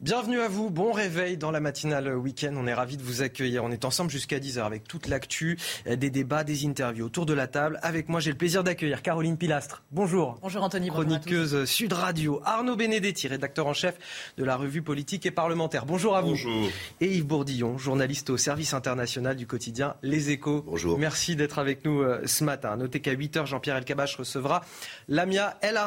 Bienvenue à vous, bon réveil dans la matinale week-end. On est ravis de vous accueillir. On est ensemble jusqu'à 10h avec toute l'actu, euh, des débats, des interviews autour de la table. Avec moi, j'ai le plaisir d'accueillir Caroline Pilastre. Bonjour. Bonjour Anthony. Chroniqueuse Sud Radio. Arnaud Benedetti, rédacteur en chef de la revue politique et parlementaire. Bonjour à vous. Bonjour. Et Yves Bourdillon, journaliste au service international du quotidien Les Échos. Bonjour. Merci d'être avec nous euh, ce matin. Notez qu'à 8h, Jean-Pierre Elkabach recevra Lamia El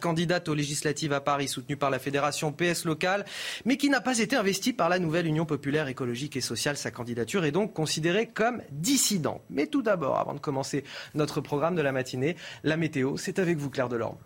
candidate aux législatives à Paris, soutenue par la fédération PS locale, mais qui n'a pas été investie par la nouvelle Union populaire écologique et sociale. Sa candidature est donc considérée comme dissidente. Mais tout d'abord, avant de commencer notre programme de la matinée, la météo, c'est avec vous Claire Delorme.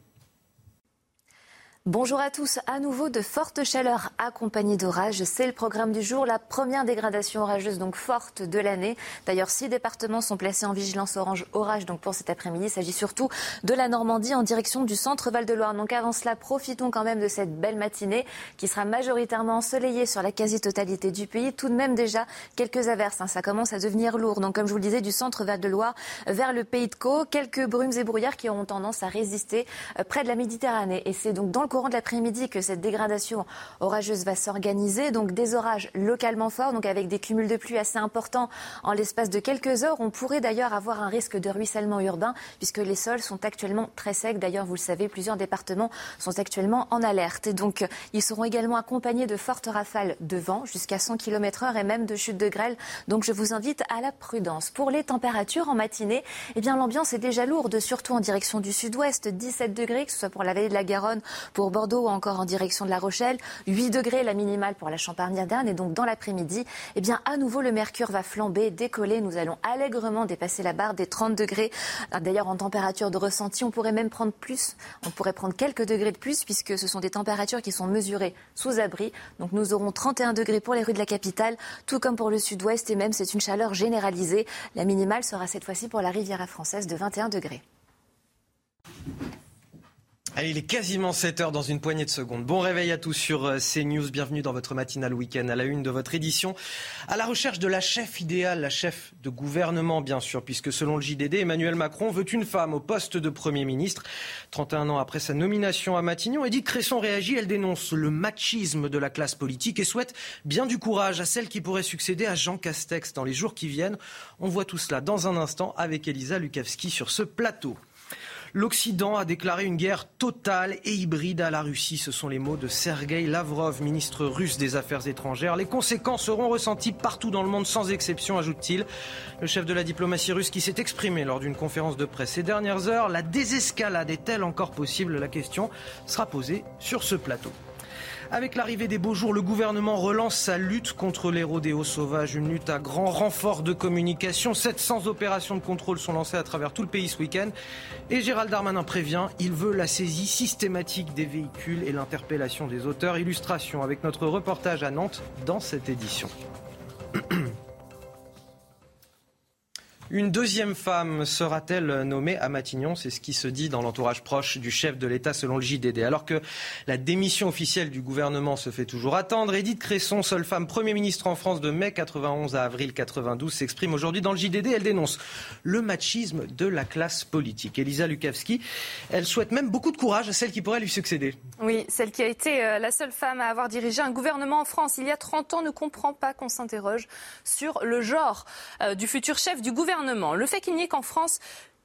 Bonjour à tous. À nouveau de fortes chaleurs accompagnées d'orages. C'est le programme du jour. La première dégradation orageuse donc forte de l'année. D'ailleurs, six départements sont placés en vigilance orange orage. Donc pour cet après-midi, il s'agit surtout de la Normandie en direction du centre Val-de-Loire. Donc avant cela, profitons quand même de cette belle matinée qui sera majoritairement ensoleillée sur la quasi-totalité du pays. Tout de même déjà quelques averses. Hein. Ça commence à devenir lourd. Donc comme je vous le disais, du centre Val-de-Loire vers le pays de Caux, quelques brumes et brouillards qui auront tendance à résister euh, près de la Méditerranée. Et c'est donc dans le courant de l'après-midi que cette dégradation orageuse va s'organiser. Donc des orages localement forts, donc avec des cumuls de pluie assez importants en l'espace de quelques heures. On pourrait d'ailleurs avoir un risque de ruissellement urbain puisque les sols sont actuellement très secs. D'ailleurs, vous le savez, plusieurs départements sont actuellement en alerte. Et donc, ils seront également accompagnés de fortes rafales de vent jusqu'à 100 km heure et même de chutes de grêle. Donc, je vous invite à la prudence. Pour les températures en matinée, eh bien, l'ambiance est déjà lourde, surtout en direction du sud-ouest. 17 degrés, que ce soit pour la vallée de la Garonne, pour Bordeaux ou encore en direction de La Rochelle. 8 degrés la minimale pour la Champagne-Ardenne. Et donc, dans l'après-midi, eh bien, à nouveau, le mercure va flamber, décoller. Nous allons allègrement dépasser la barre des 30 degrés. D'ailleurs, en température de ressenti, on pourrait même prendre plus. On pourrait prendre quelques degrés de plus puisque ce sont des températures qui sont mesurées sous abri. Donc, nous aurons 31 degrés pour les rues de la capitale, tout comme pour le sud-ouest. Et même, c'est une chaleur généralisée. La minimale sera cette fois-ci pour la Riviera française de 21 degrés. Il est quasiment 7 heures dans une poignée de secondes. Bon réveil à tous sur euh, CNews. Bienvenue dans votre matinale week-end à la une de votre édition. À la recherche de la chef idéale, la chef de gouvernement, bien sûr, puisque selon le JDD, Emmanuel Macron veut une femme au poste de Premier ministre. 31 ans après sa nomination à Matignon, Edith Cresson réagit. Elle dénonce le machisme de la classe politique et souhaite bien du courage à celle qui pourrait succéder à Jean Castex dans les jours qui viennent. On voit tout cela dans un instant avec Elisa Lukavski sur ce plateau. L'Occident a déclaré une guerre totale et hybride à la Russie. Ce sont les mots de Sergei Lavrov, ministre russe des Affaires étrangères. Les conséquences seront ressenties partout dans le monde sans exception, ajoute-t-il. Le chef de la diplomatie russe qui s'est exprimé lors d'une conférence de presse ces dernières heures, la désescalade est-elle encore possible? La question sera posée sur ce plateau. Avec l'arrivée des beaux jours, le gouvernement relance sa lutte contre les rodéos sauvages, une lutte à grand renfort de communication. 700 opérations de contrôle sont lancées à travers tout le pays ce week-end. Et Gérald Darmanin prévient, il veut la saisie systématique des véhicules et l'interpellation des auteurs. Illustration avec notre reportage à Nantes dans cette édition. Une deuxième femme sera-t-elle nommée à Matignon? C'est ce qui se dit dans l'entourage proche du chef de l'État selon le JDD. Alors que la démission officielle du gouvernement se fait toujours attendre, Edith Cresson, seule femme Premier ministre en France de mai 91 à avril 92, s'exprime aujourd'hui dans le JDD. Elle dénonce le machisme de la classe politique. Elisa Lukavski, elle souhaite même beaucoup de courage à celle qui pourrait lui succéder. Oui, celle qui a été euh, la seule femme à avoir dirigé un gouvernement en France il y a 30 ans ne comprend pas qu'on s'interroge sur le genre euh, du futur chef du gouvernement. Le fait qu'il n'y ait qu'en France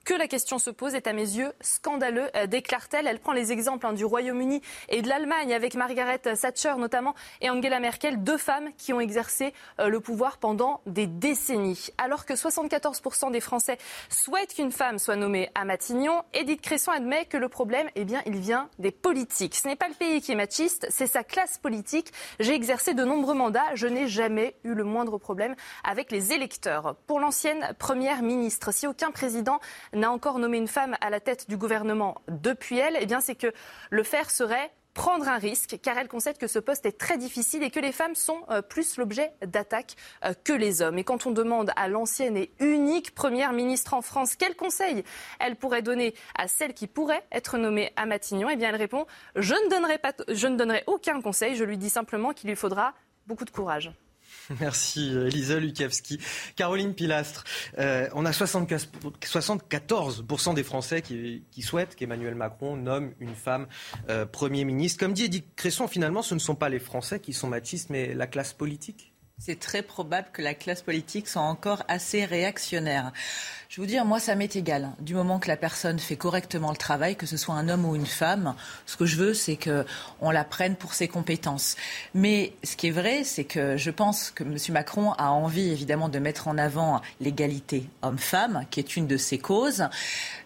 que la question se pose est à mes yeux scandaleux, euh, déclare-t-elle. Elle prend les exemples hein, du Royaume-Uni et de l'Allemagne avec Margaret Thatcher notamment et Angela Merkel, deux femmes qui ont exercé euh, le pouvoir pendant des décennies. Alors que 74% des Français souhaitent qu'une femme soit nommée à Matignon, Edith Cresson admet que le problème, eh bien, il vient des politiques. Ce n'est pas le pays qui est machiste, c'est sa classe politique. J'ai exercé de nombreux mandats, je n'ai jamais eu le moindre problème avec les électeurs. Pour l'ancienne première ministre, si aucun président n'a encore nommé une femme à la tête du gouvernement depuis elle, eh bien, c'est que le faire serait prendre un risque, car elle concède que ce poste est très difficile et que les femmes sont euh, plus l'objet d'attaques euh, que les hommes. Et quand on demande à l'ancienne et unique première ministre en France quel conseil elle pourrait donner à celle qui pourrait être nommée à Matignon, eh bien elle répond je ne donnerai, pas je ne donnerai aucun conseil, je lui dis simplement qu'il lui faudra beaucoup de courage. Merci Elisa Lukavski. Caroline Pilastre, euh, on a 74% des Français qui, souhaitent qu'Emmanuel Macron nomme une femme euh, Premier ministre. Comme dit Edith Cresson, finalement, ce ne sont pas les Français qui sont machistes, mais la classe politique c'est très probable que la classe politique soit encore assez réactionnaire. Je vous dire, moi, ça m'est égal. Du moment que la personne fait correctement le travail, que ce soit un homme ou une femme, ce que je veux, c'est qu'on la prenne pour ses compétences. Mais ce qui est vrai, c'est que je pense que M. Macron a envie, évidemment, de mettre en avant l'égalité homme-femme, qui est une de ses causes,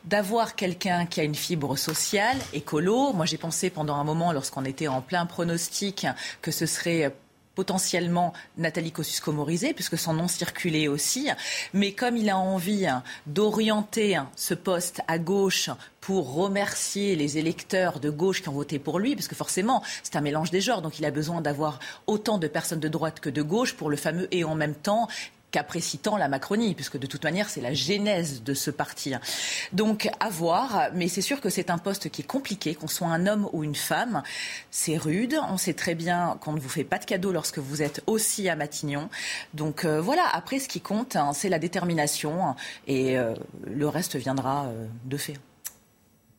d'avoir quelqu'un qui a une fibre sociale, écolo. Moi, j'ai pensé pendant un moment, lorsqu'on était en plein pronostic, que ce serait potentiellement Nathalie Kosciusko-Morizet, puisque son nom circulait aussi. Mais comme il a envie d'orienter ce poste à gauche pour remercier les électeurs de gauche qui ont voté pour lui, parce que forcément, c'est un mélange des genres, donc il a besoin d'avoir autant de personnes de droite que de gauche pour le fameux et en même temps qu'apprécitant la Macronie, puisque de toute manière, c'est la genèse de ce parti. Donc, à voir, mais c'est sûr que c'est un poste qui est compliqué, qu'on soit un homme ou une femme. C'est rude, on sait très bien qu'on ne vous fait pas de cadeau lorsque vous êtes aussi à Matignon. Donc, euh, voilà, après, ce qui compte, hein, c'est la détermination, et euh, le reste viendra euh, de fait.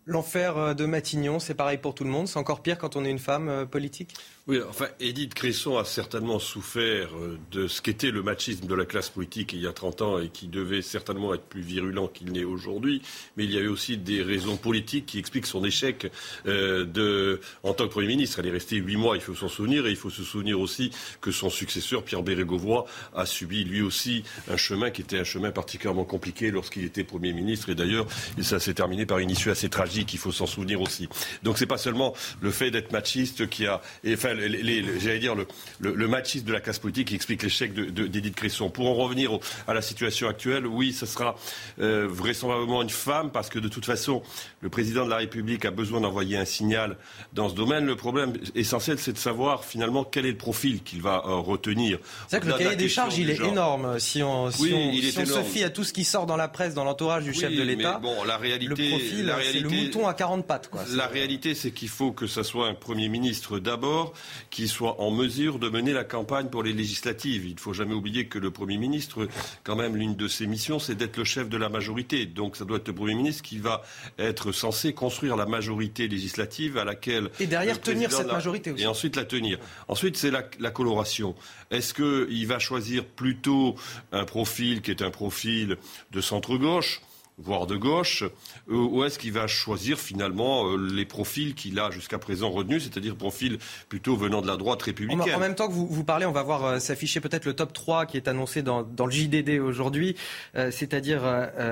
L'enfer de Matignon, c'est pareil pour tout le monde, c'est encore pire quand on est une femme politique? Oui, enfin, Edith Cresson a certainement souffert euh, de ce qu'était le machisme de la classe politique il y a 30 ans et qui devait certainement être plus virulent qu'il n'est aujourd'hui. Mais il y avait aussi des raisons politiques qui expliquent son échec euh, en tant que Premier ministre. Elle est restée huit mois, il faut s'en souvenir. Et il faut se souvenir aussi que son successeur, Pierre Bérégovoy, a subi lui aussi un chemin qui était un chemin particulièrement compliqué lorsqu'il était Premier ministre. Et d'ailleurs, ça s'est terminé par une issue assez tragique, il faut s'en souvenir aussi. Donc c'est pas seulement le fait d'être machiste qui a... enfin, j'allais dire, le, le, machisme de la classe politique qui explique l'échec d'Edith de, Cresson. Pour en revenir à la situation actuelle, oui, ce sera euh, vraisemblablement une femme, parce que de toute façon, le président de la République a besoin d'envoyer un signal dans ce domaine. Le problème essentiel, c'est de savoir finalement quel est le profil qu'il va euh, retenir. C'est vrai que le cahier des charges, il est énorme. Si on, si on, se fie à tout ce qui sort dans la presse, dans l'entourage du chef de l'État, bon, la réalité, le profil, c'est le mouton à 40 pattes. Quoi. La réalité, c'est qu'il faut que ce soit un Premier ministre d'abord qui soit en mesure de mener la campagne pour les législatives. Il ne faut jamais oublier que le Premier ministre, quand même, l'une de ses missions, c'est d'être le chef de la majorité. Donc ça doit être le Premier ministre qui va être censé construire la majorité législative à laquelle... Et derrière tenir cette majorité aussi. Et ensuite la tenir. Ensuite, c'est la, la, coloration. Est-ce qu'il va choisir plutôt un profil qui est un profil de centre-gauche voire de gauche, euh, ou est-ce qu'il va choisir finalement euh, les profils qu'il a jusqu'à présent retenus, c'est-à-dire profils plutôt venant de la droite républicaine En même temps que vous, vous parlez, on va voir euh, s'afficher peut-être le top 3 qui est annoncé dans, dans le JDD aujourd'hui, c'est-à-dire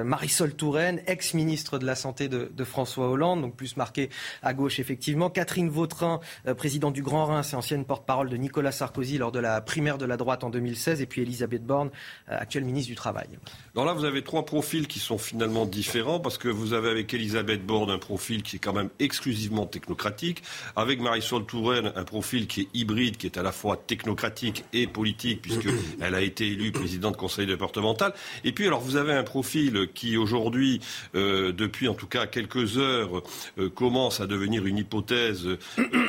Marisol Touraine, ex-ministre de la Santé de, de, François Hollande, donc plus marqué à gauche effectivement, Catherine Vautrin, présidente du Grand Rhin, c'est ancienne porte-parole de Nicolas Sarkozy lors de la primaire de la droite en 2016, et puis Elisabeth Borne, actuelle ministre du Travail. Alors là, vous avez trois profils qui sont finalement différent parce que vous avez avec Elisabeth Borne un profil qui est quand même exclusivement technocratique, avec Marisol Touraine un profil qui est hybride, qui est à la fois technocratique et politique puisqu'elle a été élue présidente conseil départemental. Et puis alors vous avez un profil qui aujourd'hui, euh, depuis en tout cas quelques heures, euh, commence à devenir une hypothèse euh,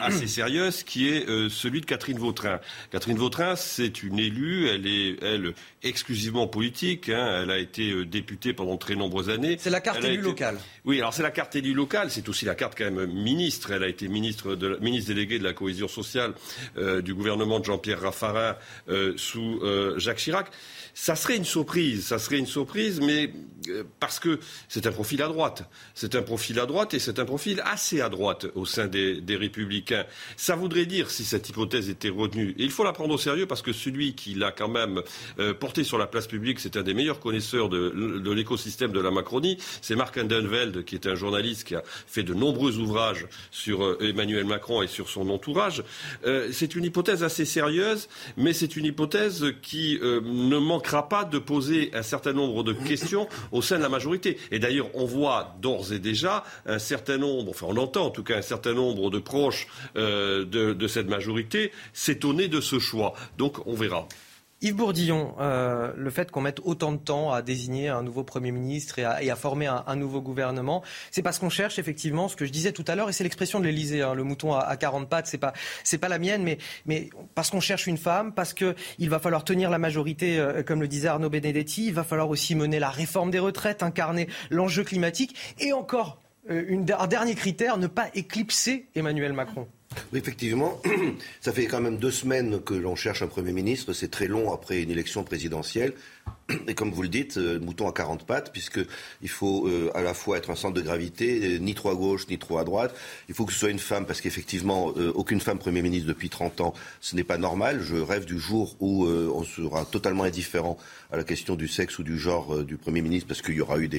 assez sérieuse, qui est celui de Catherine Vautrin. Catherine Vautrin, c'est une élue, elle est elle exclusivement politique, hein. elle a été députée pendant très nombreuses années. C'est la carte élue locale. Oui, alors c'est la carte élue locale, c'est aussi la carte quand même ministre. Elle a été ministre, de, ministre déléguée de la cohésion sociale euh, du gouvernement de Jean-Pierre Raffarin euh, sous euh, Jacques Chirac. Ça serait une surprise, ça serait une surprise, mais parce que c'est un profil à droite. C'est un profil à droite et c'est un profil assez à droite au sein des, des, Républicains. Ça voudrait dire, si cette hypothèse était retenue, et il faut la prendre au sérieux parce que celui qui l'a quand même porté sur la place publique, c'est un des meilleurs connaisseurs de, l'écosystème de la Macronie, c'est Marc Andenveld, qui est un journaliste qui a fait de nombreux ouvrages sur Emmanuel Macron et sur son entourage. Euh, c'est une hypothèse assez sérieuse, mais c'est une hypothèse qui euh, ne manquera pas de poser un certain nombre de questions au sein de la majorité. Et d'ailleurs, on voit d'ores et déjà un certain nombre, enfin on entend en tout cas un certain nombre de proches euh, de cette majorité s'étonner de ce choix. Donc on verra. Yves Bourdillon, euh, le fait qu'on mette autant de temps à désigner un nouveau Premier ministre et à, former un, nouveau gouvernement, c'est parce qu'on cherche effectivement ce que je disais tout à l'heure, et c'est l'expression de l'Élysée, hein, le mouton à, 40 pattes, c'est pas, pas la mienne, mais, parce qu'on cherche une femme, parce qu'il va falloir tenir la majorité, euh, comme le disait Arnaud Benedetti, il va falloir aussi mener la réforme des retraites, incarner l'enjeu climatique, et encore euh, un dernier critère, ne pas éclipser Emmanuel Macron. Oui, effectivement, ça fait quand même deux semaines que l'on cherche un Premier ministre. C'est très long après une élection présidentielle. Et comme vous le dites, euh, mouton à 40 pattes, puisqu'il faut euh, à la fois être un centre de gravité, euh, ni trop à gauche, ni trop à droite. Il faut que ce soit une femme, parce qu'effectivement, aucune femme Premier ministre depuis 30 ans, ce n'est pas normal. Je rêve du jour où on sera totalement indifférent à la question du sexe ou du genre du Premier ministre, parce qu'il y aura eu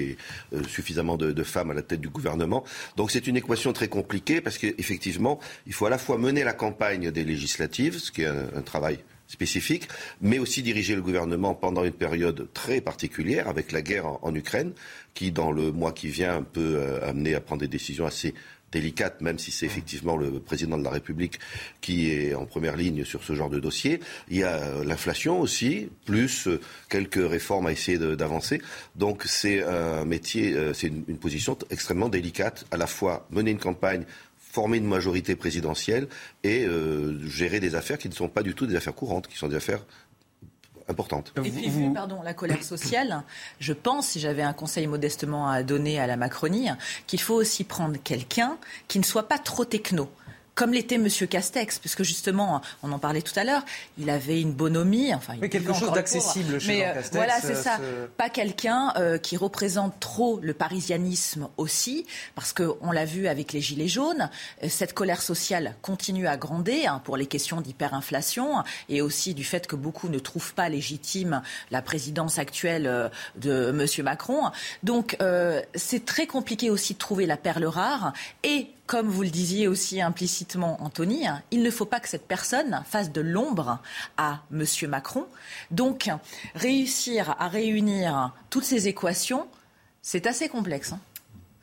suffisamment de, femmes à la tête du gouvernement. Donc c'est une équation très compliquée, parce qu'effectivement, il faut à la fois mener la campagne des législatives, ce qui est un travail spécifique, mais aussi diriger le gouvernement pendant une période très particulière avec la guerre en, Ukraine, qui dans le mois qui vient peut euh, amener à prendre des décisions assez délicates, même si c'est effectivement le président de la République qui est en première ligne sur ce genre de dossier. Il y a euh, l'inflation aussi, plus euh, quelques réformes à essayer d'avancer. Donc c'est un métier, c'est une, position extrêmement délicate, à la fois mener une campagne former une majorité présidentielle et euh, gérer des affaires qui ne sont pas du tout des affaires courantes, qui sont des affaires importantes. Et puis, vu pardon, la colère sociale, je pense, si j'avais un conseil modestement à donner à la Macronie, qu'il faut aussi prendre quelqu'un qui ne soit pas trop techno comme l'était M. Castex, puisque justement, on en parlait tout à l'heure, il avait une bonhomie, enfin, mais quelque chose d'accessible chez mais, Jean Castex. Voilà, c'est ça. Pas quelqu'un euh, qui représente trop le parisianisme aussi, parce qu'on l'a vu avec les Gilets jaunes, euh, cette colère sociale continue à grandir hein, pour les questions d'hyperinflation et aussi du fait que beaucoup ne trouvent pas légitime la présidence actuelle euh, de M. Macron. Donc, c'est très compliqué aussi de trouver la perle rare et comme vous le disiez aussi implicitement, Anthony, il ne faut pas que cette personne fasse de l'ombre à M. Macron. Donc, réussir à réunir toutes ces équations, c'est assez complexe. Hein.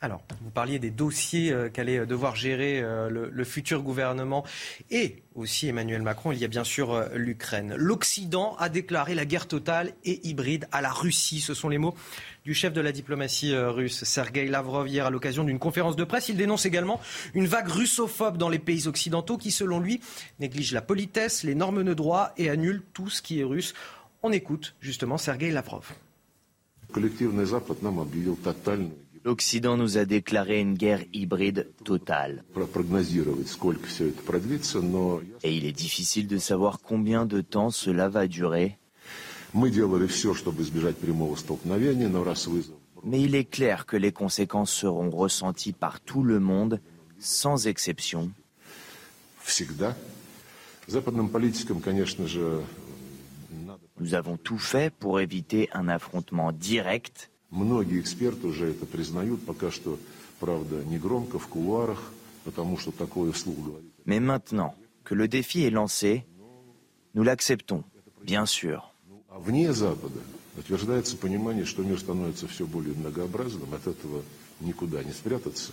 Alors, vous parliez des dossiers euh, qu'allait devoir gérer euh, le, futur gouvernement et aussi Emmanuel Macron. Il y a bien sûr euh, l'Ukraine. L'Occident a déclaré la guerre totale et hybride à la Russie. Ce sont les mots du chef de la diplomatie russe, Sergei Lavrov, hier à l'occasion d'une conférence de presse. Il dénonce également une vague russophobe dans les pays occidentaux qui, selon lui, néglige la politesse, les normes de droit et annule tout ce qui est russe. On écoute justement Sergei Lavrov. L'Occident nous a déclaré une guerre hybride totale. Et il est difficile de savoir combien de temps cela va durer. Mais il est clair que les conséquences seront ressenties par tout le monde, sans exception. Nous avons tout fait pour éviter un affrontement direct Многие эксперты уже это признают, пока что, правда, не громко, в кулуарах, потому что такое вслух говорить. Mais maintenant que le défi est lancé, nous l'acceptons, bien sûr. А вне Запада утверждается понимание, что мир становится все более многообразным, от этого никуда не спрятаться.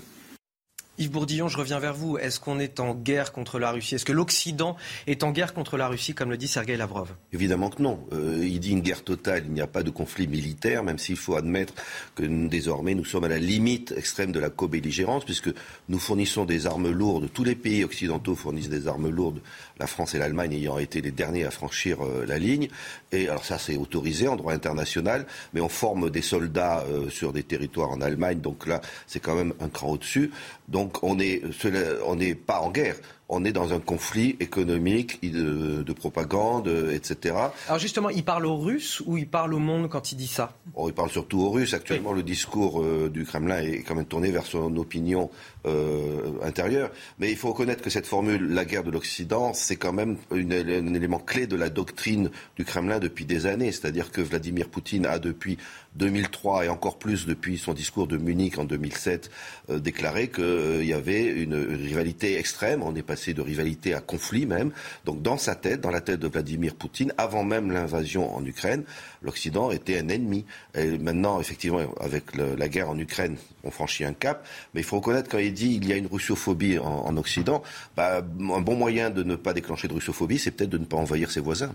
Yves Bourdillon, je reviens vers vous. Est-ce qu'on est en guerre contre la Russie? Est-ce que l'Occident est en guerre contre la Russie, comme le dit Sergei Lavrov? Évidemment que non. Euh, il dit une guerre totale, il n'y a pas de conflit militaire, même s'il faut admettre que désormais nous sommes à la limite extrême de la co-belligérance, puisque nous fournissons des armes lourdes. Tous les pays occidentaux fournissent des armes lourdes, la France et l'Allemagne ayant été les derniers à franchir euh, la ligne. Et alors ça, c'est autorisé en droit international, mais on forme des soldats euh, sur des territoires en Allemagne, donc là, c'est quand même un cran au-dessus. Donc on n'est pas en guerre on est dans un conflit économique, de, propagande, etc. Alors justement, il parle aux Russes ou il parle au monde quand il dit ça? Oh, Il parle surtout aux Russes. Actuellement, le discours euh, du Kremlin est quand même tourné vers son opinion euh. Mais il faut reconnaître que cette formule, la guerre de l'Occident, c'est quand même un élément clé de la doctrine du Kremlin depuis des années. C'est-à-dire que Vladimir Poutine a depuis 2003 et encore plus depuis son discours de Munich en 2007 euh, déclaré qu'il y avait une rivalité extrême. On est passé de rivalité à conflit même. Donc dans sa tête, dans la tête de Vladimir Poutine, avant même l'invasion en Ukraine, l'Occident était un ennemi. Maintenant, effectivement, avec la guerre en Ukraine, on franchit un cap. Mais il faut reconnaître quand il dit qu'il y a une russophobie en, Occident, bah, un bon moyen de ne pas déclencher de russophobie, c'est peut-être de ne pas envahir ses voisins.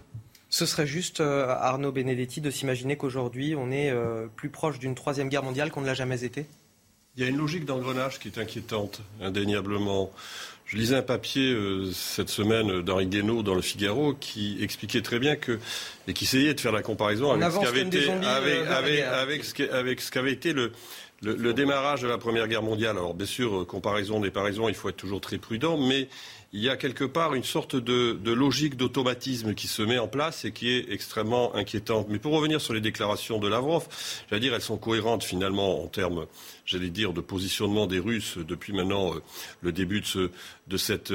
Ce serait juste, euh, Arnaud Benedetti, de s'imaginer qu'aujourd'hui, on est euh, plus proche d'une troisième guerre mondiale qu'on ne l'a jamais été? Il y a une logique d'engrenage qui est inquiétante, indéniablement. Je lisais un papier euh, cette semaine d'Henri Guénaud dans le Figaro qui expliquait très bien que et qui essayait de faire la comparaison avec ce qu'avait été avec, ce qu'avait été le, le, démarrage de la Première Guerre mondiale. Alors bien sûr, comparaison n'est pas raison, il faut être toujours très prudent, mais il y a quelque part une sorte de, logique d'automatisme qui se met en place et qui est extrêmement inquiétante. Mais pour revenir sur les déclarations de Lavrov, j'allais dire, elles sont cohérentes finalement en termes, j'allais dire, de positionnement des Russes depuis maintenant euh, le début de, cette,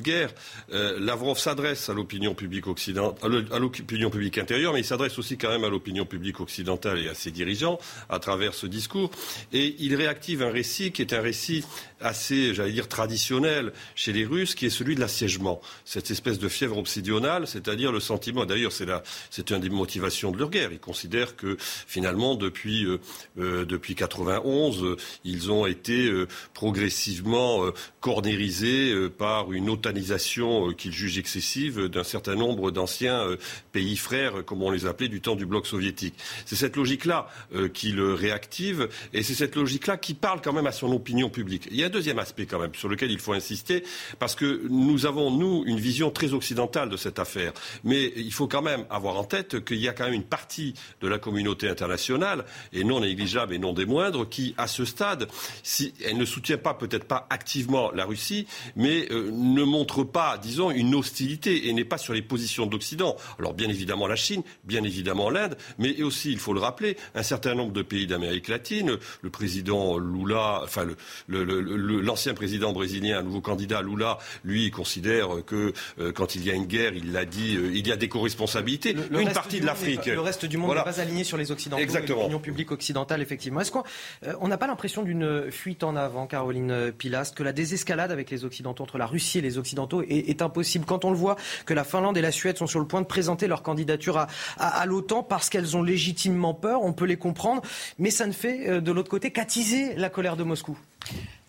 guerre. Euh, Lavrov s'adresse à l'opinion publique occidentale, à l'opinion publique intérieure, mais il s'adresse aussi quand même à l'opinion publique occidentale et à ses dirigeants à travers ce discours. Et il réactive un récit qui est un récit assez, j'allais dire, traditionnel chez les Russes, qui est celui de l'assiègement. Cette espèce de fièvre obsidionale, c'est-à-dire le sentiment, d'ailleurs c'est, c'est une des motivations de leur guerre. Ils considèrent que finalement, depuis, euh, euh depuis 91, euh, ils ont été euh, progressivement cornérisés par une otanisation qu'ils jugent excessive d'un certain nombre d'anciens pays frères, comme on les appelait, du temps du bloc soviétique. C'est cette logique-là qui le réactive et c'est cette logique-là qui parle quand même à son opinion publique. Il y a un deuxième aspect quand même sur lequel il faut insister, parce que nous avons, nous, une vision très occidentale de cette affaire. Mais il faut quand même avoir en tête qu'il y a quand même une partie de la communauté internationale, et non négligeable et non des moindres, qui, à ce stade, si elle ne soutient pas, peut-être pas activement la Russie, mais euh, ne montre pas, disons, une hostilité et n'est pas sur les positions d'Occident. Alors bien évidemment la Chine, bien évidemment l'Inde, mais aussi, il faut le rappeler, un certain nombre de pays d'Amérique latine, le président Lula, enfin l'ancien président brésilien, un nouveau candidat Lula, lui, considère que euh, quand il y a une guerre, il l'a dit, euh, il y a des co-responsabilités. Une partie de l'Afrique. Le reste du monde n'est pas aligné sur les Occidentaux. Exactement. L'opinion publique occidentale, effectivement. Est-ce qu'on euh, n'a pas l'impression d'une fuite en avant, Caroline Pilast, que la désescalade avec les Occidentaux, entre la Russie et les Occidentaux, est, impossible quand on le voit que la Finlande et la Suède sont sur le point de présenter leur candidature à, l'OTAN parce qu'elles ont légitimement peur, on peut les comprendre, mais ça ne fait de l'autre côté qu'attiser la colère de Moscou.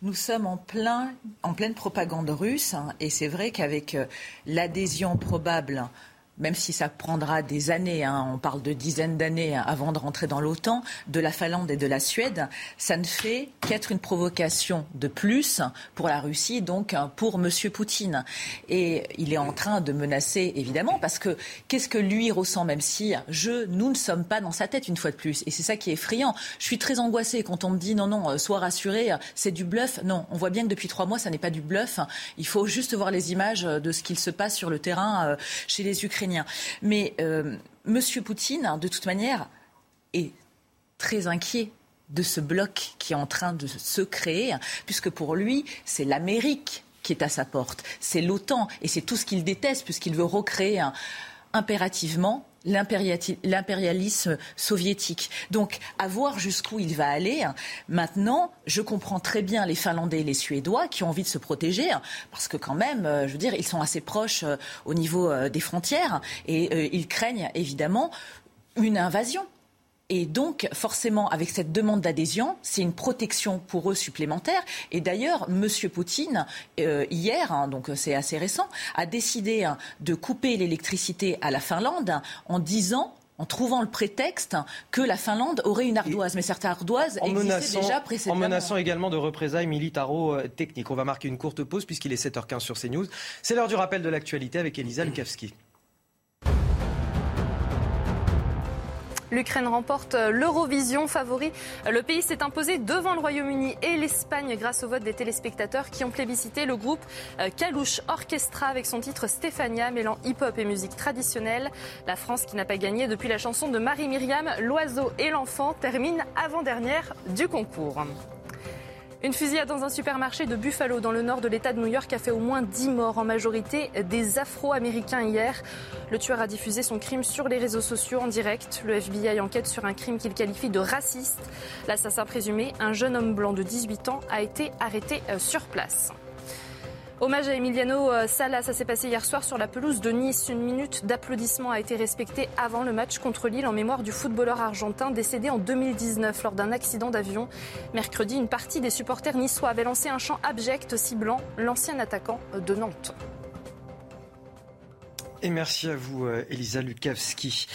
Nous sommes en, plein, en pleine propagande russe hein, et c'est vrai qu'avec euh, l'adhésion probable même si ça prendra des années, hein, on parle de dizaines d'années avant de rentrer dans l'OTAN, de la Finlande et de la Suède, ça ne fait qu'être une provocation de plus pour la Russie, donc hein, pour M. Poutine. Et il est en train de menacer, évidemment, parce que qu'est-ce que lui ressent, même si je, nous ne sommes pas dans sa tête une fois de plus. Et c'est ça qui est effrayant. Je suis très angoissée quand on me dit non, non, euh, sois rassuré, c'est du bluff. Non, on voit bien que depuis trois mois, ça n'est pas du bluff. Il faut juste voir les images de ce qu'il se passe sur le terrain euh, chez les Ukrainiens. Mais euh, M. Poutine, de toute manière, est très inquiet de ce bloc qui est en train de se créer, puisque pour lui, c'est l'Amérique qui est à sa porte, c'est l'OTAN, et c'est tout ce qu'il déteste, puisqu'il veut recréer impérativement l'impérialisme soviétique. Donc, à voir jusqu'où il va aller. Maintenant, je comprends très bien les Finlandais et les Suédois qui ont envie de se protéger, parce que quand même, euh, je veux dire, ils sont assez proches euh, au niveau euh, des frontières et ils craignent évidemment une invasion Et donc, forcément, avec cette demande d'adhésion, c'est une protection pour eux supplémentaire. Et d'ailleurs, M. Poutine, euh, hier, hein, donc c'est assez récent, a décidé hein, de couper l'électricité à la Finlande en disant en trouvant le prétexte que la Finlande aurait une ardoise. Mais certaines ardoises existaient déjà précédemment. En menaçant également de représailles militaro-techniques. On va marquer une courte pause puisqu'il est 7h15 sur CNews. C'est l'heure du rappel de l'actualité avec Elisa Lukavski. L'Ukraine remporte l'Eurovision favori. Le pays s'est imposé devant le Royaume-Uni et l'Espagne grâce au vote des téléspectateurs qui ont plébiscité le groupe Kalouche Orchestra avec son titre Stéphania mêlant hip-hop et musique traditionnelle. La France qui n'a pas gagné depuis la chanson de Marie-Myriam, L'oiseau et l'enfant termine avant-dernière du concours. Une fusillade dans un supermarché de Buffalo dans le nord de l'État de New York a fait au moins 10 morts, en majorité des Afro-Américains hier. Le tueur a diffusé son crime sur les réseaux sociaux en direct. Le FBI enquête sur un crime qu'il qualifie de raciste. L'assassin présumé, un jeune homme blanc de 18 ans, a été arrêté sur place. Hommage à Emiliano Sala, ça s'est passé hier soir sur la pelouse de Nice. Une minute d'applaudissement a été respectée avant le match contre Lille en mémoire du footballeur argentin décédé en 2019 lors d'un accident d'avion. Mercredi, une partie des supporters niçois avait lancé un chant abject ciblant l'ancien attaquant de Nantes. Et merci à vous, euh, Elisa Lukavski.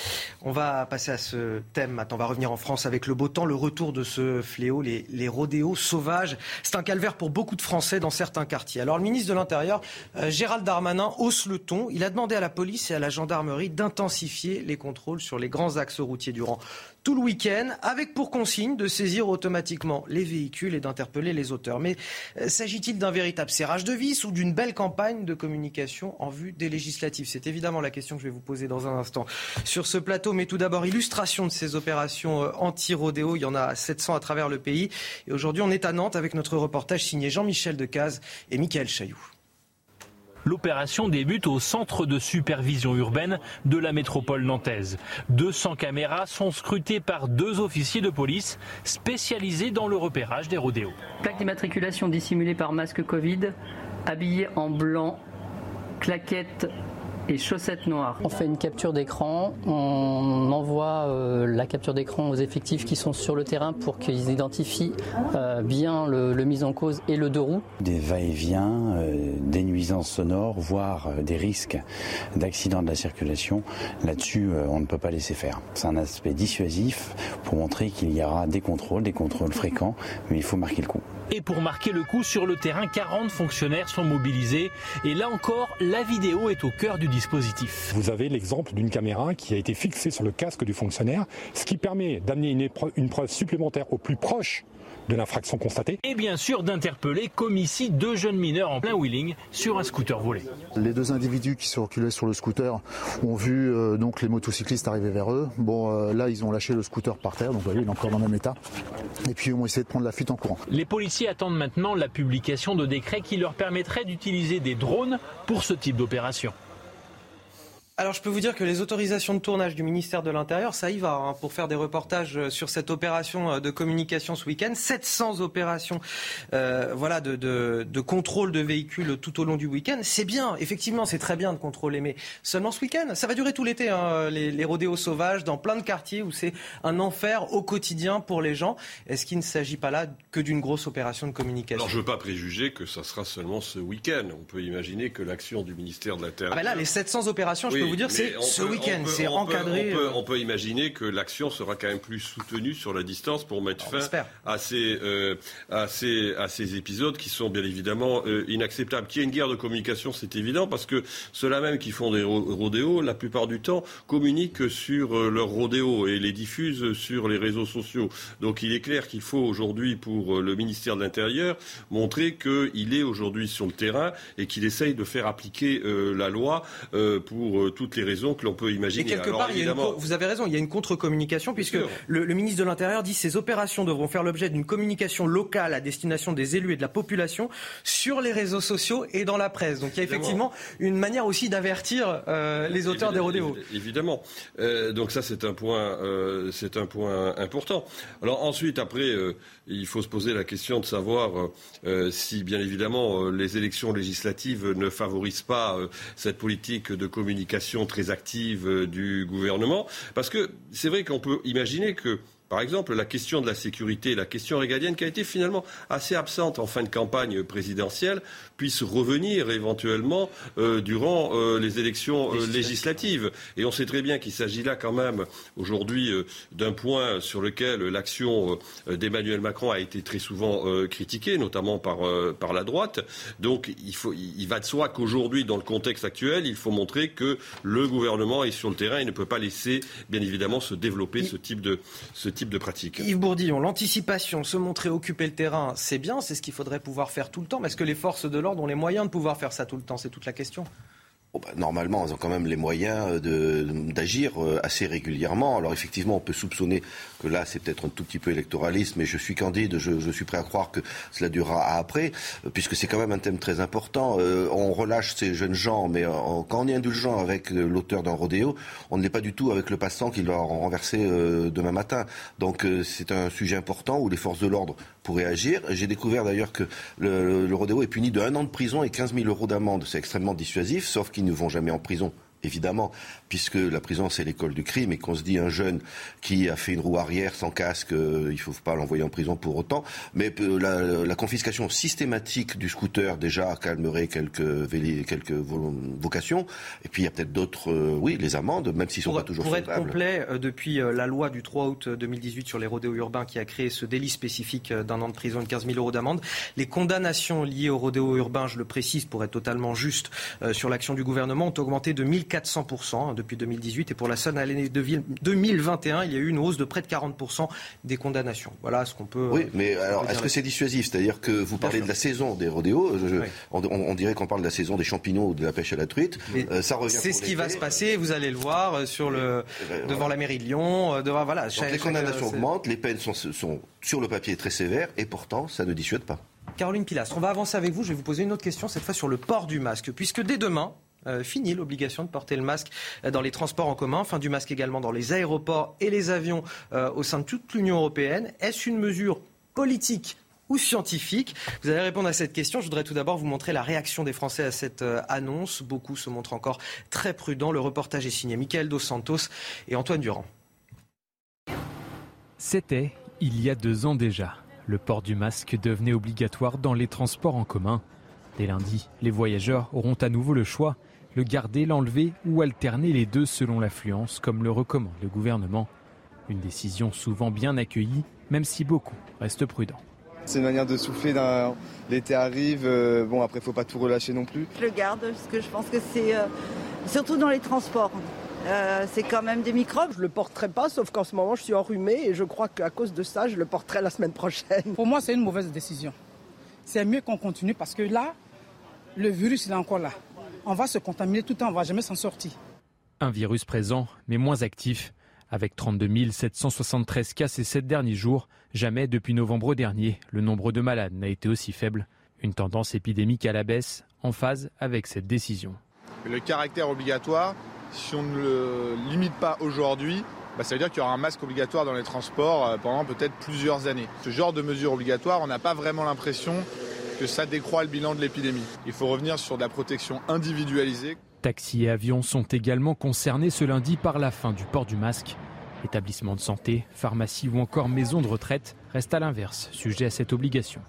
On va passer à ce thème. Maintenant, on va revenir en France avec le beau temps, le retour de ce fléau, les, les rodéos sauvages. C'est un calvaire pour beaucoup de Français dans certains quartiers. Alors, le ministre de l'Intérieur, euh, Gérald Darmanin, hausse le ton. Il a demandé à la police et à la gendarmerie d'intensifier les contrôles sur les grands axes routiers durant tout le week-end, avec pour consigne de saisir automatiquement les véhicules et d'interpeller les auteurs. Mais euh, s'agit-il d'un véritable serrage de vis ou d'une belle campagne de communication en vue des législatives? C'est évidemment la question que je vais vous poser dans un instant sur ce plateau. Mais tout d'abord, illustration de ces opérations euh, anti-rodéo. Il y en a 700 à travers le pays. Et aujourd'hui, on est à Nantes avec notre reportage signé Jean-Michel Decaze et Michael Chailloux. L'opération débute au centre de supervision urbaine de la métropole nantaise. 200 caméras sont scrutées par deux officiers de police spécialisés dans le repérage des rodéos. Plaque d'immatriculation dissimulée par masque Covid, habillé en blanc, claquettes et chaussettes noires. On fait une capture d'écran, on envoie euh, la capture d'écran aux effectifs qui sont sur le terrain pour qu'ils identifient euh, bien le, le, mise en cause et le deux roues. Des va-et-vient, euh, des nuisances sonores, voire euh, des risques d'accident de la circulation. Là-dessus, euh, on ne peut pas laisser faire. C'est un aspect dissuasif pour montrer qu'il y aura des contrôles, des contrôles fréquents, mais il faut marquer le coup. Et pour marquer le coup sur le terrain, 40 fonctionnaires sont mobilisés. Et là encore, la vidéo est au cœur du dispositif. Vous avez l'exemple d'une caméra qui a été fixée sur le casque du fonctionnaire, ce qui permet d'amener une, une preuve supplémentaire au plus proche de l'infraction constatée. Et bien sûr d'interpeller, comme ici, deux jeunes mineurs en plein wheeling sur un scooter volé. Les deux individus qui circulaient sur le scooter ont vu euh, donc les motocyclistes arriver vers eux. Bon, euh, là, ils ont lâché le scooter par terre, donc vous voyez, il est encore dans le même état. Et puis, ils ont essayé de prendre la fuite en courant. Les policiers attendent maintenant la publication de décrets qui leur permettraient d'utiliser des drones pour ce type d'opération. Alors je peux vous dire que les autorisations de tournage du ministère de l'Intérieur, ça y va, hein, pour faire des reportages sur cette opération de communication ce week-end. 700 opérations euh, voilà, de, de, de, contrôle de véhicules tout au long du week-end. C'est bien, effectivement, c'est très bien de contrôler, mais seulement ce week-end. Ça va durer tout l'été, hein, les, les rodéos sauvages, dans plein de quartiers où c'est un enfer au quotidien pour les gens. Est-ce qu'il ne s'agit pas là que d'une grosse opération de communication? Alors je ne veux pas préjuger que ça sera seulement ce week-end. On peut imaginer que l'action du ministère de l'Intérieur... Ah ben là, les 700 opérations, oui. Je peux vous dire, c'est ce week-end, c'est encadré. On peut, on peut, imaginer que l'action sera quand même plus soutenue sur la distance pour mettre on fin à ces, euh, à, ces, à ces épisodes qui sont bien évidemment euh, inacceptables. Qu'il y ait une guerre de communication, c'est évident, parce que ceux-là même qui font des rodéos, la plupart du temps, communiquent sur euh, leurs rodéos et les diffusent sur les réseaux sociaux. Donc il est clair qu'il faut aujourd'hui, pour le ministère de l'Intérieur, montrer qu'il est aujourd'hui sur le terrain et qu'il essaye de faire appliquer la loi pour toutes les raisons que l'on peut imaginer. Et quelque Alors, part, évidemment... une, vous avez raison, il y a une contre-communication puisque le, le, ministre de l'Intérieur dit que ces opérations devront faire l'objet d'une communication locale à destination des élus et de la population sur les réseaux sociaux et dans la presse. Donc il y a effectivement une manière aussi d'avertir euh, les auteurs évidemment, des rodéos. Évidemment. Euh, donc ça c'est un point, euh, c'est un point important. Alors ensuite, après, il faut se poser la question de savoir si, bien évidemment, les élections législatives ne favorisent pas cette politique de communication très active du gouvernement. Parce que c'est vrai qu'on peut imaginer que par exemple, la question de la sécurité, la question régalienne, qui a été finalement assez absente en fin de campagne présidentielle, puisse revenir éventuellement euh, durant euh, les élections euh, législatives. Et on sait très bien qu'il s'agit là quand même aujourd'hui d'un point sur lequel l'action d'Emmanuel Macron a été très souvent critiquée, notamment par, par la droite. Donc il, faut, il va de soi qu'aujourd'hui, dans le contexte actuel, il faut montrer que le gouvernement est sur le terrain et ne peut pas laisser, bien évidemment, se développer ce type de, ce type Yves Bourdillon, l'anticipation, se montrer occuper le terrain, c'est bien, c'est ce qu'il faudrait pouvoir faire tout le temps. Mais est-ce que les forces de l'ordre ont les moyens de pouvoir faire ça tout le temps? C'est toute la question. Bah, normalement, ils ont quand même les moyens d'agir euh, assez régulièrement. Alors effectivement, on peut soupçonner que là, c'est peut-être un tout petit peu électoraliste, mais je suis candide, je, suis prêt à croire que cela durera après, euh, puisque c'est quand même un thème très important. Euh, on relâche ces jeunes gens, mais quand on est indulgent avec l'auteur d'un rodéo, on ne l'est pas du tout avec le passant qui va renverser demain matin. Donc c'est un sujet important où les forces de l'ordre pourraient agir. J'ai découvert d'ailleurs que le, le rodéo est puni de un an de prison et 15 000 euros d'amende. C'est extrêmement dissuasif, sauf qu'il ne vont jamais en prison évidemment, puisque la prison c'est l'école du crime et qu'on se dit un jeune qui a fait une roue arrière sans casque, euh, il ne faut pas l'envoyer en prison pour autant. Mais euh, la, confiscation systématique du scooter déjà calmerait quelques, quelques vocations. Et puis il y a peut-être d'autres, euh, oui, les amendes, même s'ils ne sont pas toujours Pour être complet, depuis la loi du 3 août 2018 sur les rodéos urbains qui a créé ce délit spécifique d'un an de prison et de 15 000 euros d'amende, les condamnations liées aux rodéos urbains, je le précise pour être totalement juste sur l'action du gouvernement, ont augmenté de 1000 400% hein, depuis 2018. Et pour la seule année 2021, il y a eu une hausse de près de 40% des condamnations. Voilà ce qu'on peut. Oui, mais alors, est-ce que c'est dissuasif? C'est-à-dire que vous parlez de la saison des rodéos. on, dirait qu'on parle de la saison des champignons ou de la pêche à la truite. Euh, ça revient. C'est ce qui va se passer. Vous allez le voir euh, sur le, devant la mairie de Lyon. Euh, devant, voilà, les condamnations augmentent, les peines sont, sont sur le papier très sévères, et pourtant, ça ne dissuade pas. Caroline Pilastre, on va avancer avec vous. Je vais vous poser une autre question, cette fois sur le port du masque. Puisque dès demain, euh, fini l'obligation de porter le masque euh, dans les transports en commun, fin du masque également dans les aéroports et les avions euh, au sein de toute l'Union européenne. Est-ce une mesure politique ou scientifique? Vous allez répondre à cette question. Je voudrais tout d'abord vous montrer la réaction des Français à cette annonce. Beaucoup se montrent encore très prudents. Le reportage est signé Michael Dos Santos et Antoine Durand. C'était il y a deux ans déjà. Le port du masque devenait obligatoire dans les transports en commun. Dès lundi, les voyageurs auront à nouveau le choix le garder, l'enlever ou alterner les deux selon l'affluence, comme le recommande le gouvernement. Une décision souvent bien accueillie, même si beaucoup restent prudents. C'est une manière de souffler. L'été arrive, euh, bon après il faut pas tout relâcher non plus. Je le garde parce que je pense que c'est euh, surtout dans les transports. Euh, c'est quand même des microbes. Je le porterai pas, sauf qu'en ce moment je suis enrhumé et je crois qu'à cause de ça, je le porterai la semaine prochaine. Pour moi, c'est une mauvaise décision. C'est mieux qu'on continue parce que là, le virus il est encore là on va se contaminer tout le temps, on ne va jamais s'en sortir. Un virus présent, mais moins actif. Avec 32 773 cas ces sept derniers jours, jamais depuis novembre dernier, le nombre de malades n'a été aussi faible. Une tendance épidémique à la baisse, en phase avec cette décision. Le caractère obligatoire, si on ne le limite pas aujourd'hui, bah, ça veut dire qu'il y aura un masque obligatoire dans les transports euh, pendant peut-être plusieurs années. Ce genre de mesure obligatoire, on n'a pas vraiment l'impression que ça décroît le bilan de l'épidémie. Il faut revenir sur de la protection individualisée. Taxis et avions sont également concernés ce lundi par la fin du port du masque. Établissements de santé, pharmacies ou encore maisons de retraite restent à l'inverse, sujets à cette obligation.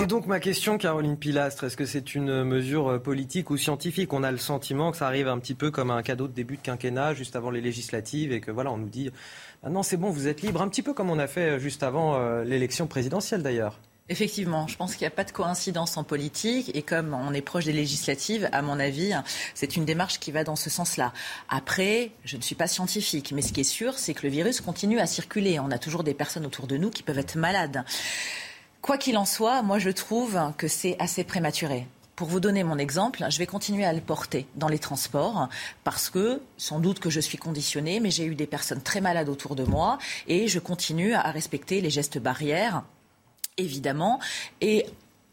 Et donc ma question, Caroline Pilastre, est-ce que c'est une mesure politique ou scientifique? On a le sentiment que ça arrive un petit peu comme un cadeau de début de quinquennat, juste avant les législatives, et que voilà, on nous dit, ah non c'est bon, vous êtes libre, un petit peu comme on a fait juste avant euh, l'élection présidentielle d'ailleurs. Effectivement, je pense qu'il n'y a pas de coïncidence en politique et comme on est proche des législatives, à mon avis, c'est une démarche qui va dans ce sens-là. Après, je ne suis pas scientifique, mais ce qui est sûr, c'est que le virus continue à circuler. On a toujours des personnes autour de nous qui peuvent être malades. Quoi qu'il en soit, moi je trouve que c'est assez prématuré. Pour vous donner mon exemple, je vais continuer à le porter dans les transports parce que sans doute que je suis conditionnée, mais j'ai eu des personnes très malades autour de moi et je continue à respecter les gestes barrières évidemment. Et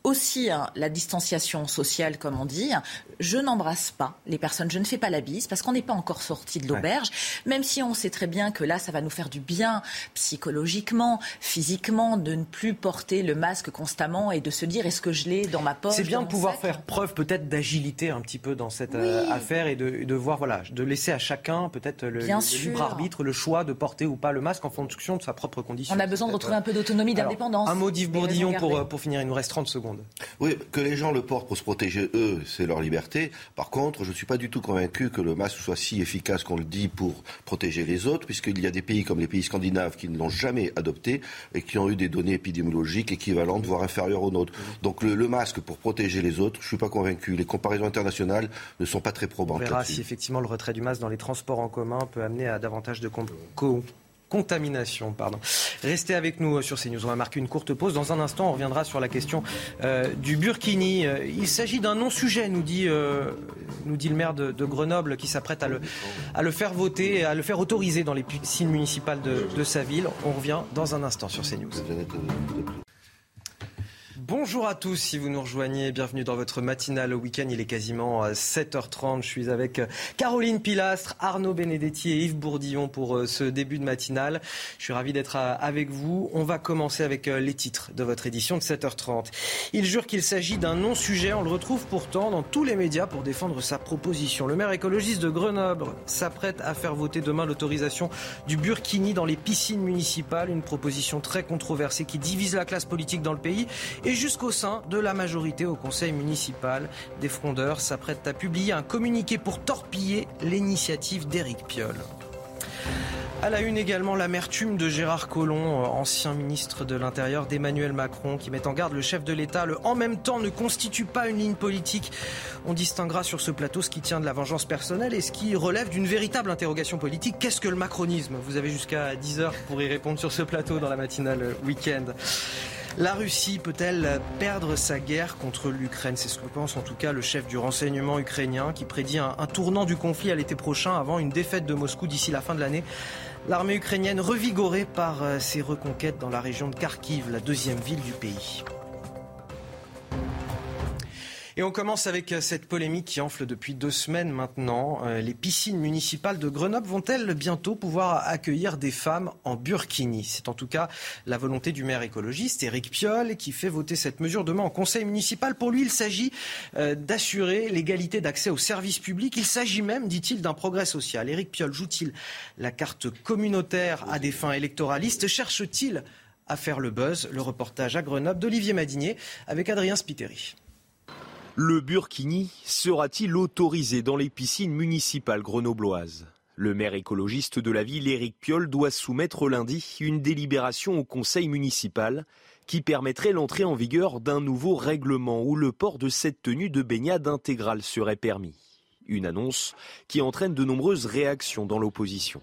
aussi hein, la distanciation sociale, comme on dit. Je n'embrasse pas les personnes, je ne fais pas la bise parce qu'on n'est pas encore sorti de l'auberge, même si on sait très bien que là, ça va nous faire du bien psychologiquement, physiquement, de ne plus porter le masque constamment et de se dire est-ce que je l'ai dans ma poche C'est bien de pouvoir sac faire preuve peut-être d'agilité un petit peu dans cette euh, affaire et de, de voir, voilà, de laisser à chacun peut-être le, le libre arbitre, le choix de porter ou pas le masque en fonction de sa propre condition. On a besoin de retrouver un peu d'autonomie, d'indépendance. Un mot d'Yves Bourdillon pour, euh, pour finir, il nous reste 30 secondes. Oui, que les gens le portent pour se protéger, eux, c'est leur liberté. Par contre, je ne suis pas du tout convaincu que le masque soit si efficace qu'on le dit pour protéger les autres, puisqu'il y a des pays comme les pays scandinaves qui ne l'ont jamais adopté et qui ont eu des données épidémiologiques équivalentes, voire inférieures aux nôtres. Donc le, le masque pour protéger les autres, je ne suis pas convaincu. Les comparaisons internationales ne sont pas très On probantes verra là-dessus. si effectivement le retrait du masque dans les transports en commun peut amener à davantage de com- co- contamination. Pardon. Restez avec nous euh, sur CNews. On va marquer une courte pause. Dans un instant, on reviendra sur la question euh, du Burkini. Euh, il s'agit d'un non-sujet, nous dit, nous dit le maire de, Grenoble, qui s'apprête à le, à le faire voter, à le faire autoriser dans les piscines municipales de, de sa ville. On revient dans un instant sur CNews. Bonjour à tous, si vous nous rejoignez, bienvenue dans votre matinale au week-end. Il est quasiment euh, 7h30. Je suis avec euh, Caroline Pilastre, Arnaud Benedetti et Yves Bourdillon pour euh, ce début de matinale. Je suis ravi d'être euh, avec vous. On va commencer avec euh, les titres de votre édition de 7h30. Il jure qu'il s'agit d'un non-sujet. On le retrouve pourtant dans tous les médias pour défendre sa proposition. Le maire écologiste de Grenoble s'apprête à faire voter demain l'autorisation du burkini dans les piscines municipales. Une proposition très controversée qui divise la classe politique dans le pays et jusqu'au sein de la majorité au conseil municipal. Des frondeurs s'apprêtent à publier un communiqué pour torpiller l'initiative d'Éric Piolle. À la une également l'amertume de Gérard Collomb, euh, ancien ministre de l'Intérieur d'Emmanuel Macron, qui met en garde le chef de l'État. Le en même temps ne constitue pas une ligne politique. On distinguera sur ce plateau ce qui tient de la vengeance personnelle et ce qui relève d'une véritable interrogation politique. Qu'est-ce que le macronisme? Vous avez jusqu'à 10h pour y répondre sur ce plateau dans la matinale euh, week-end. La Russie peut-elle perdre sa guerre contre l'Ukraine? C'est ce que pense en tout cas le chef du renseignement ukrainien qui prédit un, tournant du conflit à l'été prochain avant une défaite de Moscou d'ici la fin de l'année. L'armée ukrainienne revigorée par euh, ses reconquêtes dans la région de Kharkiv, la deuxième ville du pays. Et on commence avec euh, cette polémique qui enfle depuis deux semaines maintenant. Euh, Les piscines municipales de Grenoble vont-elles bientôt pouvoir accueillir des femmes en burkini? C'est en tout cas la volonté du maire écologiste Éric Piolle qui fait voter cette mesure demain en conseil municipal. Pour lui, il s'agit euh, d'assurer l'égalité d'accès aux services publics. Il s'agit même, dit-il, d'un progrès social. Éric Piolle joue-t-il la carte communautaire à des fins électoralistes? Cherche-t-il à faire le buzz? Le reportage à Grenoble d'Olivier Madinier avec Adrien Spiteri. Le burkini sera-t-il autorisé dans les piscines municipales grenobloises? Le maire écologiste de la ville, Éric Piolle, doit soumettre lundi une délibération au conseil municipal qui permettrait l'entrée en vigueur d'un nouveau règlement où le port de cette tenue de baignade intégrale serait permis. Une annonce qui entraîne de nombreuses réactions dans l'opposition.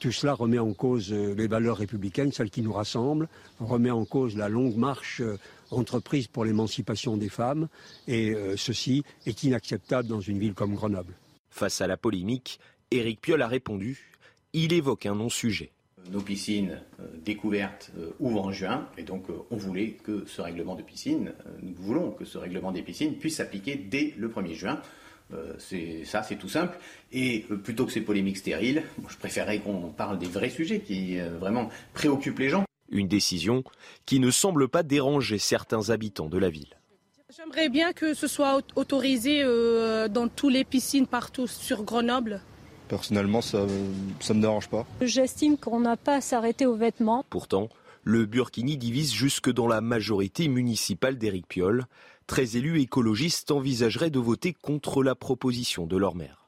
Tout cela remet en cause les valeurs républicaines, celles qui nous rassemblent, remet en cause la longue marche entreprise pour l'émancipation des femmes, et euh, ceci est inacceptable dans une ville comme Grenoble. Face à la polémique, Éric Piolle a répondu. Il évoque un non-sujet. Nos piscines euh, découvertes euh, ouvrent en juin et donc euh, on voulait que ce règlement de piscine, euh, nous voulons que ce règlement des piscines puisse s'appliquer dès le 1er juin. Euh, c'est ça, c'est tout simple. Et euh, plutôt que ces polémiques stériles, moi, je préférerais qu'on parle des vrais sujets qui euh, vraiment préoccupent les gens. Une décision qui ne semble pas déranger certains habitants de la ville. J'aimerais bien que ce soit au- autorisé euh, dans toutes les piscines partout sur Grenoble. Personnellement, ça ne me dérange pas. J'estime qu'on n'a pas à s'arrêter aux vêtements. Pourtant, le burkini divise jusque dans la majorité municipale d'Éric Piolle. Très élus écologistes envisageraient de voter contre la proposition de leur maire.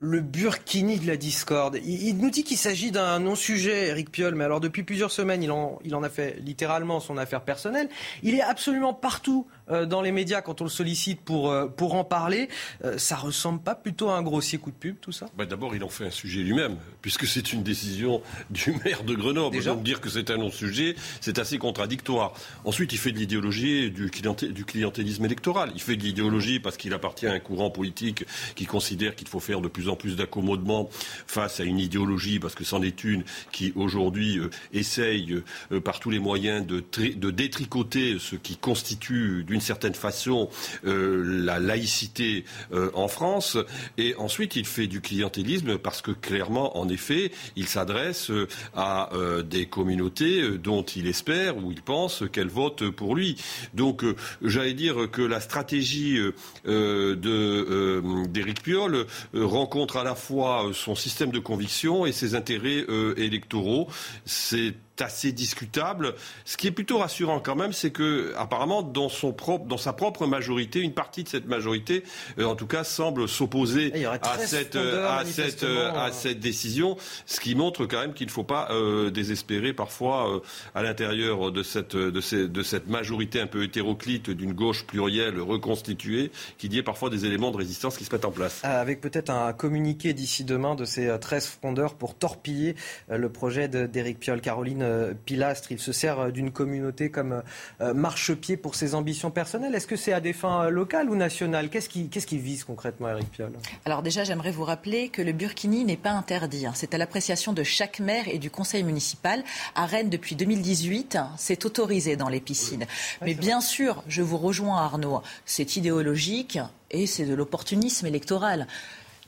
Le burkini de la discorde. Il, nous dit qu'il s'agit d'un non-sujet, Eric Piolle, mais alors depuis plusieurs semaines, il en, a fait littéralement son affaire personnelle. Il est absolument partout dans les médias quand on le sollicite pour, euh, pour en parler. ça ressemble pas plutôt à un grossier coup de pub, tout ça? Bah, D'abord, il en fait un sujet lui-même, puisque c'est une décision du maire de Grenoble. Déjà Donc dire que c'est un non-sujet, c'est assez contradictoire. Ensuite, il fait de l'idéologie du, du clientélisme électoral. Il fait de l'idéologie parce qu'il appartient à un courant politique qui considère qu'il faut faire de plus en plus d'accommodements face à une idéologie, parce que c'en est une qui aujourd'hui essaye par tous les moyens de, de détricoter ce qui constitue d'une certaine façon euh, la laïcité euh, en France. Et ensuite, il fait du clientélisme parce que clairement, en effet, il s'adresse euh, à des communautés dont il espère ou il pense qu'elles votent pour lui. Donc, j'allais dire que la stratégie d'Éric Piolle rencontre à la fois son système de conviction et ses intérêts électoraux. C'est assez discutable. Ce qui est plutôt rassurant quand même, c'est que apparemment dans son propre, dans sa propre majorité, une partie de cette majorité, euh, en tout cas, semble s'opposer à cette, à cette, à euh. cette décision, ce qui montre quand même qu'il ne faut pas euh, désespérer parfois à l'intérieur de cette, de, ces, de cette majorité un peu hétéroclite d'une gauche plurielle reconstituée, qu'il y ait parfois des éléments de résistance qui se mettent en place. Avec peut-être un communiqué d'ici demain de ces 13 frondeurs pour torpiller le projet d'Éric Piolle. Caroline euh, Pilastre. Il se sert euh, d'une communauté comme euh, marchepied pour ses ambitions personnelles. Est-ce que c'est à des fins locales ou nationales? Qu'est-ce qui, vise concrètement Eric Piolle? Alors déjà, j'aimerais vous rappeler que le burkini n'est pas interdit. Hein. C'est à l'appréciation de chaque maire et du conseil municipal. À Rennes, depuis 2018, c'est autorisé dans les piscines. Mais bien sûr, je vous rejoins Arnaud, c'est idéologique et c'est de l'opportunisme électoral.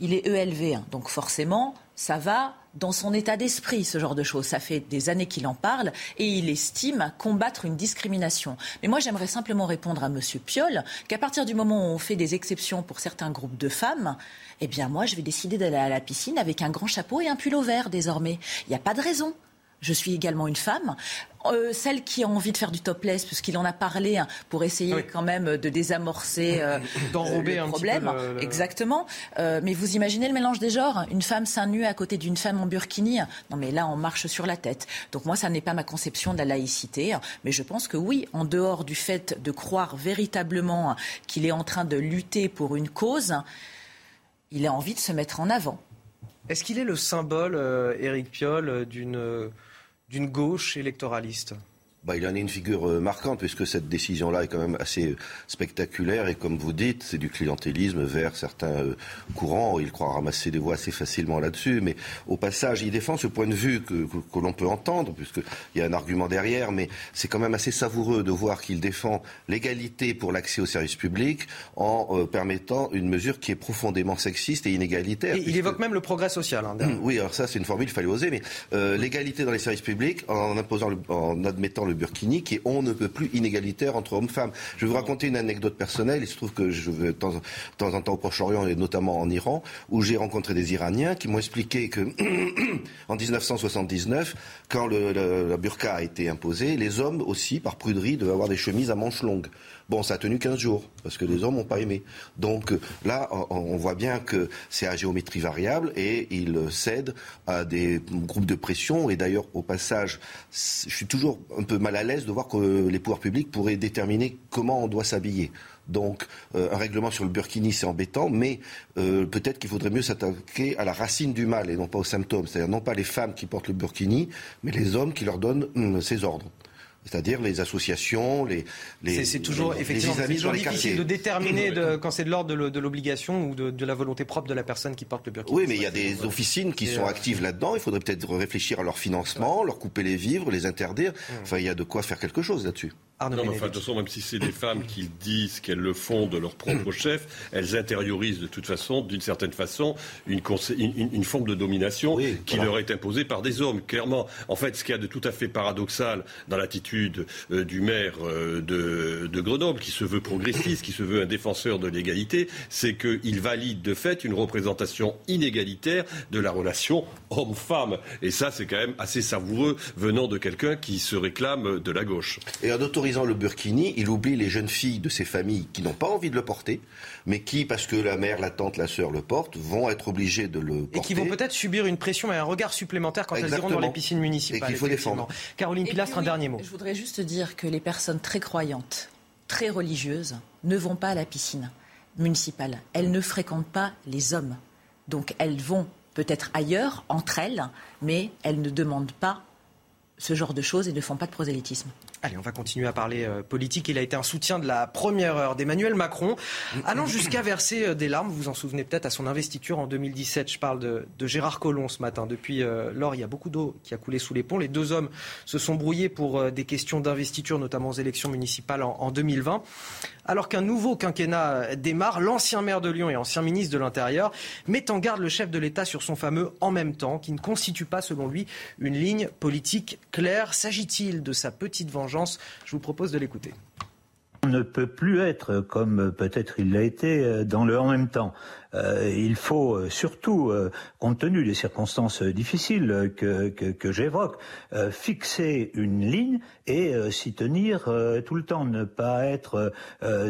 Il est ELV, hein. donc forcément, ça va dans son état d'esprit, ce genre de choses. Ça fait des années qu'il en parle et il estime combattre une discrimination. Mais moi, j'aimerais simplement répondre à M. Piolle qu'à partir du moment où on fait des exceptions pour certains groupes de femmes, eh bien, moi, je vais décider d'aller à la piscine avec un grand chapeau et un pull au vert désormais. Il n'y a pas de raison. Je suis également une femme. Euh, celle qui a envie de faire du topless, puisqu'il en a parlé hein, pour essayer quand même de désamorcer euh, D'enrober le problème. Exactement. Euh, mais vous imaginez le mélange des genres Une femme seins nus à côté d'une femme en burkini Non, mais là, on marche sur la tête. Donc moi, ça n'est pas ma conception de la laïcité. Mais je pense que oui, en dehors du fait de croire véritablement qu'il est en train de lutter pour une cause, il a envie de se mettre en avant. Est-ce qu'il est le symbole, Éric Piolle, d'une d'une gauche électoraliste bah, il en est une figure euh, marquante puisque cette décision-là est quand même assez spectaculaire et comme vous dites, c'est du clientélisme vers certains euh, courants. Il croit ramasser des voix assez facilement là-dessus, mais au passage, il défend ce point de vue que, que, l'on peut entendre puisqu'il y a un argument derrière, mais c'est quand même assez savoureux de voir qu'il défend l'égalité pour l'accès aux services publics en euh, permettant une mesure qui est profondément sexiste et inégalitaire. il évoque même le progrès social. Hein, oui, alors ça c'est une formule, il fallait oser, mais l'égalité dans les services publics en imposant, le, en admettant le burkini qui est on ne peut plus inégalitaire entre hommes-femmes. Je vais vous raconter une anecdote personnelle. Il se trouve que je vais de temps, en temps au Proche-Orient et notamment en Iran, où j'ai rencontré des Iraniens qui m'ont expliqué que en 1979, quand la burqa a été imposée, les hommes aussi, par pruderie, devaient avoir des chemises à manches longues. Bon, ça a tenu 15 jours, parce que les hommes n'ont pas aimé. Donc là, on voit bien que c'est à géométrie variable et il cède à des groupes de pression. Et d'ailleurs, au passage, je suis toujours un peu mal à l'aise de voir que les pouvoirs publics pourraient déterminer comment on doit s'habiller. Donc, euh, un règlement sur le burkini, c'est embêtant, mais euh, peut-être qu'il faudrait mieux s'attaquer à la racine du mal et non pas aux symptômes. C'est-à-dire non pas les femmes qui portent le burkini, mais les hommes qui leur donnent hum, ces ordres c'est-à-dire les associations, les, les C'est toujours effectivement toujours difficile de déterminer de, quand c'est de l'ordre de l'obligation ou de, de, la volonté propre de la personne qui porte le burkini. Oui, mais il y a des officines qui sont euh, actives là-dedans. Il faudrait peut-être réfléchir à leur financement, leur couper les vivres, les interdire. Enfin, il y a de quoi faire quelque chose là-dessus non, mais enfin, de toute façon, même si c'est des femmes qui disent qu'elles le font de leur propre chef, elles intériorisent de toute façon, d'une certaine façon, une, une, forme de domination qui leur est imposée par des hommes. Clairement, en fait, ce qu'il y a de tout à fait paradoxal dans l'attitude euh, du maire euh, de, de, Grenoble, qui se veut progressiste, qui se veut un défenseur de l'égalité, c'est qu'il valide de fait une représentation inégalitaire de la relation homme-femme. Et ça, c'est quand même assez savoureux venant de quelqu'un qui se réclame de la gauche. Et autorisant le burkini, il oublie les jeunes filles de ces familles qui n'ont pas envie de le porter, mais qui, parce que la mère, la tante, la sœur le portent, vont être obligées de le porter. Et qui vont peut-être subir une pression et un regard supplémentaire quand elles iront dans les piscines municipales. Et qu'il faut défendre. Caroline Pilastre, un dernier mot. Je voudrais juste dire que les personnes très croyantes très religieuses ne vont pas à la piscine municipale. Elles ne fréquentent pas les hommes. Donc elles vont peut-être ailleurs, entre elles, mais elles ne demandent pas ce genre de choses et ne font pas de prosélytisme. Allez, on va continuer à parler euh, politique. Il a été un soutien de la première heure d'Emmanuel Macron, allant jusqu'à verser euh, des larmes. Vous vous en souvenez peut-être à son investiture en 2017. Je parle de, Gérard Collomb ce matin. Depuis euh, lors, il y a beaucoup d'eau qui a coulé sous les ponts. Les deux hommes se sont brouillés pour des questions d'investiture, notamment aux élections municipales en, en 2020. Alors qu'un nouveau quinquennat démarre, l'ancien maire de Lyon et ancien ministre de l'Intérieur met en garde le chef de l'État sur son fameux en même temps, qui ne constitue pas, selon lui, une ligne politique claire. S'agit-il de sa petite vengeance je vous propose de l'écouter. On ne peut plus être comme peut-être il l'a été euh, dans le en même temps. Euh, il faut euh, surtout, compte tenu des circonstances difficiles que, j'évoque, fixer une ligne et s'y tenir tout le temps, ne pas être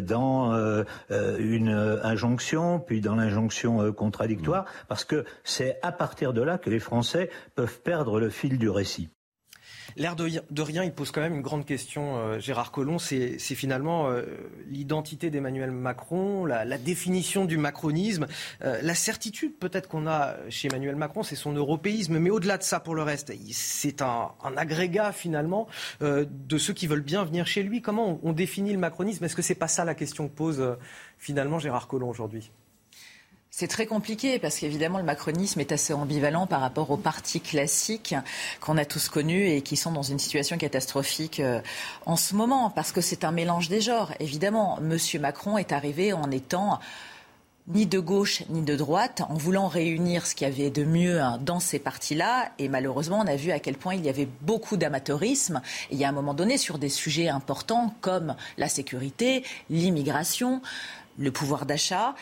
dans une injonction, puis dans l'injonction contradictoire, parce que c'est à partir de là que les Français peuvent perdre le fil du récit. L'air de, rien, il pose quand même une grande question, euh, Gérard Collomb. C'est finalement euh, l'identité d'Emmanuel Macron, la, définition du macronisme, euh, la certitude peut-être qu'on a chez Emmanuel Macron, c'est son européisme. Mais au-delà de ça, pour le reste, c'est un, agrégat finalement de ceux qui veulent bien venir chez lui. Comment on, on définit le macronisme? Est-ce que c'est pas ça la question que pose finalement Gérard Collomb aujourd'hui? C'est très compliqué parce qu'évidemment le macronisme est assez ambivalent par rapport aux partis classiques qu'on a tous connus et qui sont dans une situation catastrophique euh, en ce moment parce que c'est un mélange des genres. Évidemment, Monsieur Macron est arrivé en étant ni de gauche ni de droite, en voulant réunir ce qu'il y avait de mieux hein, dans ces partis-là. Et malheureusement, on a vu à quel point il y avait beaucoup d'amateurisme. Il y a un moment donné, sur des sujets importants comme la sécurité, l'immigration, le pouvoir d'achat,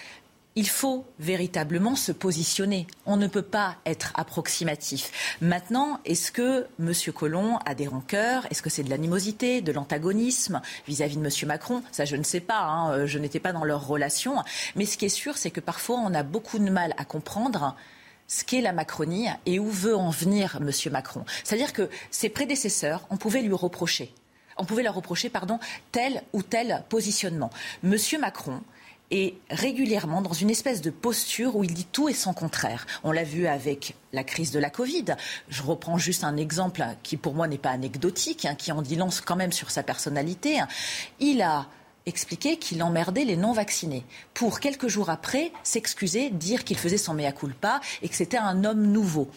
il faut véritablement se positionner. On ne peut pas être approximatif. Maintenant, est-ce que M. Collomb a des rancœurs? Est-ce que c'est de l'animosité, de l'antagonisme vis-à-vis de M. Macron? Ça, je ne sais pas. Hein. Euh, je n'étais pas dans leur relation. Mais ce qui est sûr, c'est que parfois, on a beaucoup de mal à comprendre ce qu'est la Macronie et où veut en venir M. Macron. C'est-à-dire que ses prédécesseurs, on pouvait lui reprocher. On pouvait leur reprocher, pardon, tel ou tel positionnement. M. Macron, et régulièrement dans une espèce de posture où il dit tout et son contraire. On l'a vu avec la crise de la Covid. Je reprends juste un exemple qui pour moi n'est pas anecdotique, hein, qui en dit long quand même sur sa personnalité. Il a expliqué qu'il emmerdait les non-vaccinés pour quelques jours après s'excuser, dire qu'il faisait son mea culpa et que c'était un homme nouveau.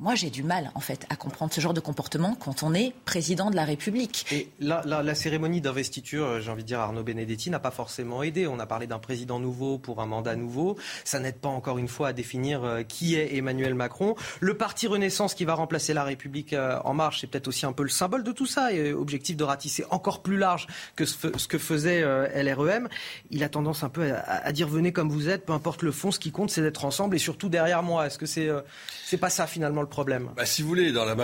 Moi, j'ai du mal, en fait, à comprendre ce genre de comportement quand on est président de la République. Et la, la, cérémonie d'investiture, euh, j'ai envie de dire, Arnaud Benedetti n'a pas forcément aidé. On a parlé d'un président nouveau pour un mandat nouveau. Ça n'aide pas, encore une fois, à définir euh, qui est Emmanuel Macron. Le parti Renaissance qui va remplacer la République euh, en marche, c'est peut-être aussi un peu le symbole de tout ça. Et objectif de ratisser encore plus large que ce, que faisait LREM. Il a tendance un peu à, dire venez comme vous êtes, peu importe le fond, ce qui compte, c'est d'être ensemble et surtout derrière moi. Est-ce que c'est pas ça finalement bah, Si vous voulez, dans le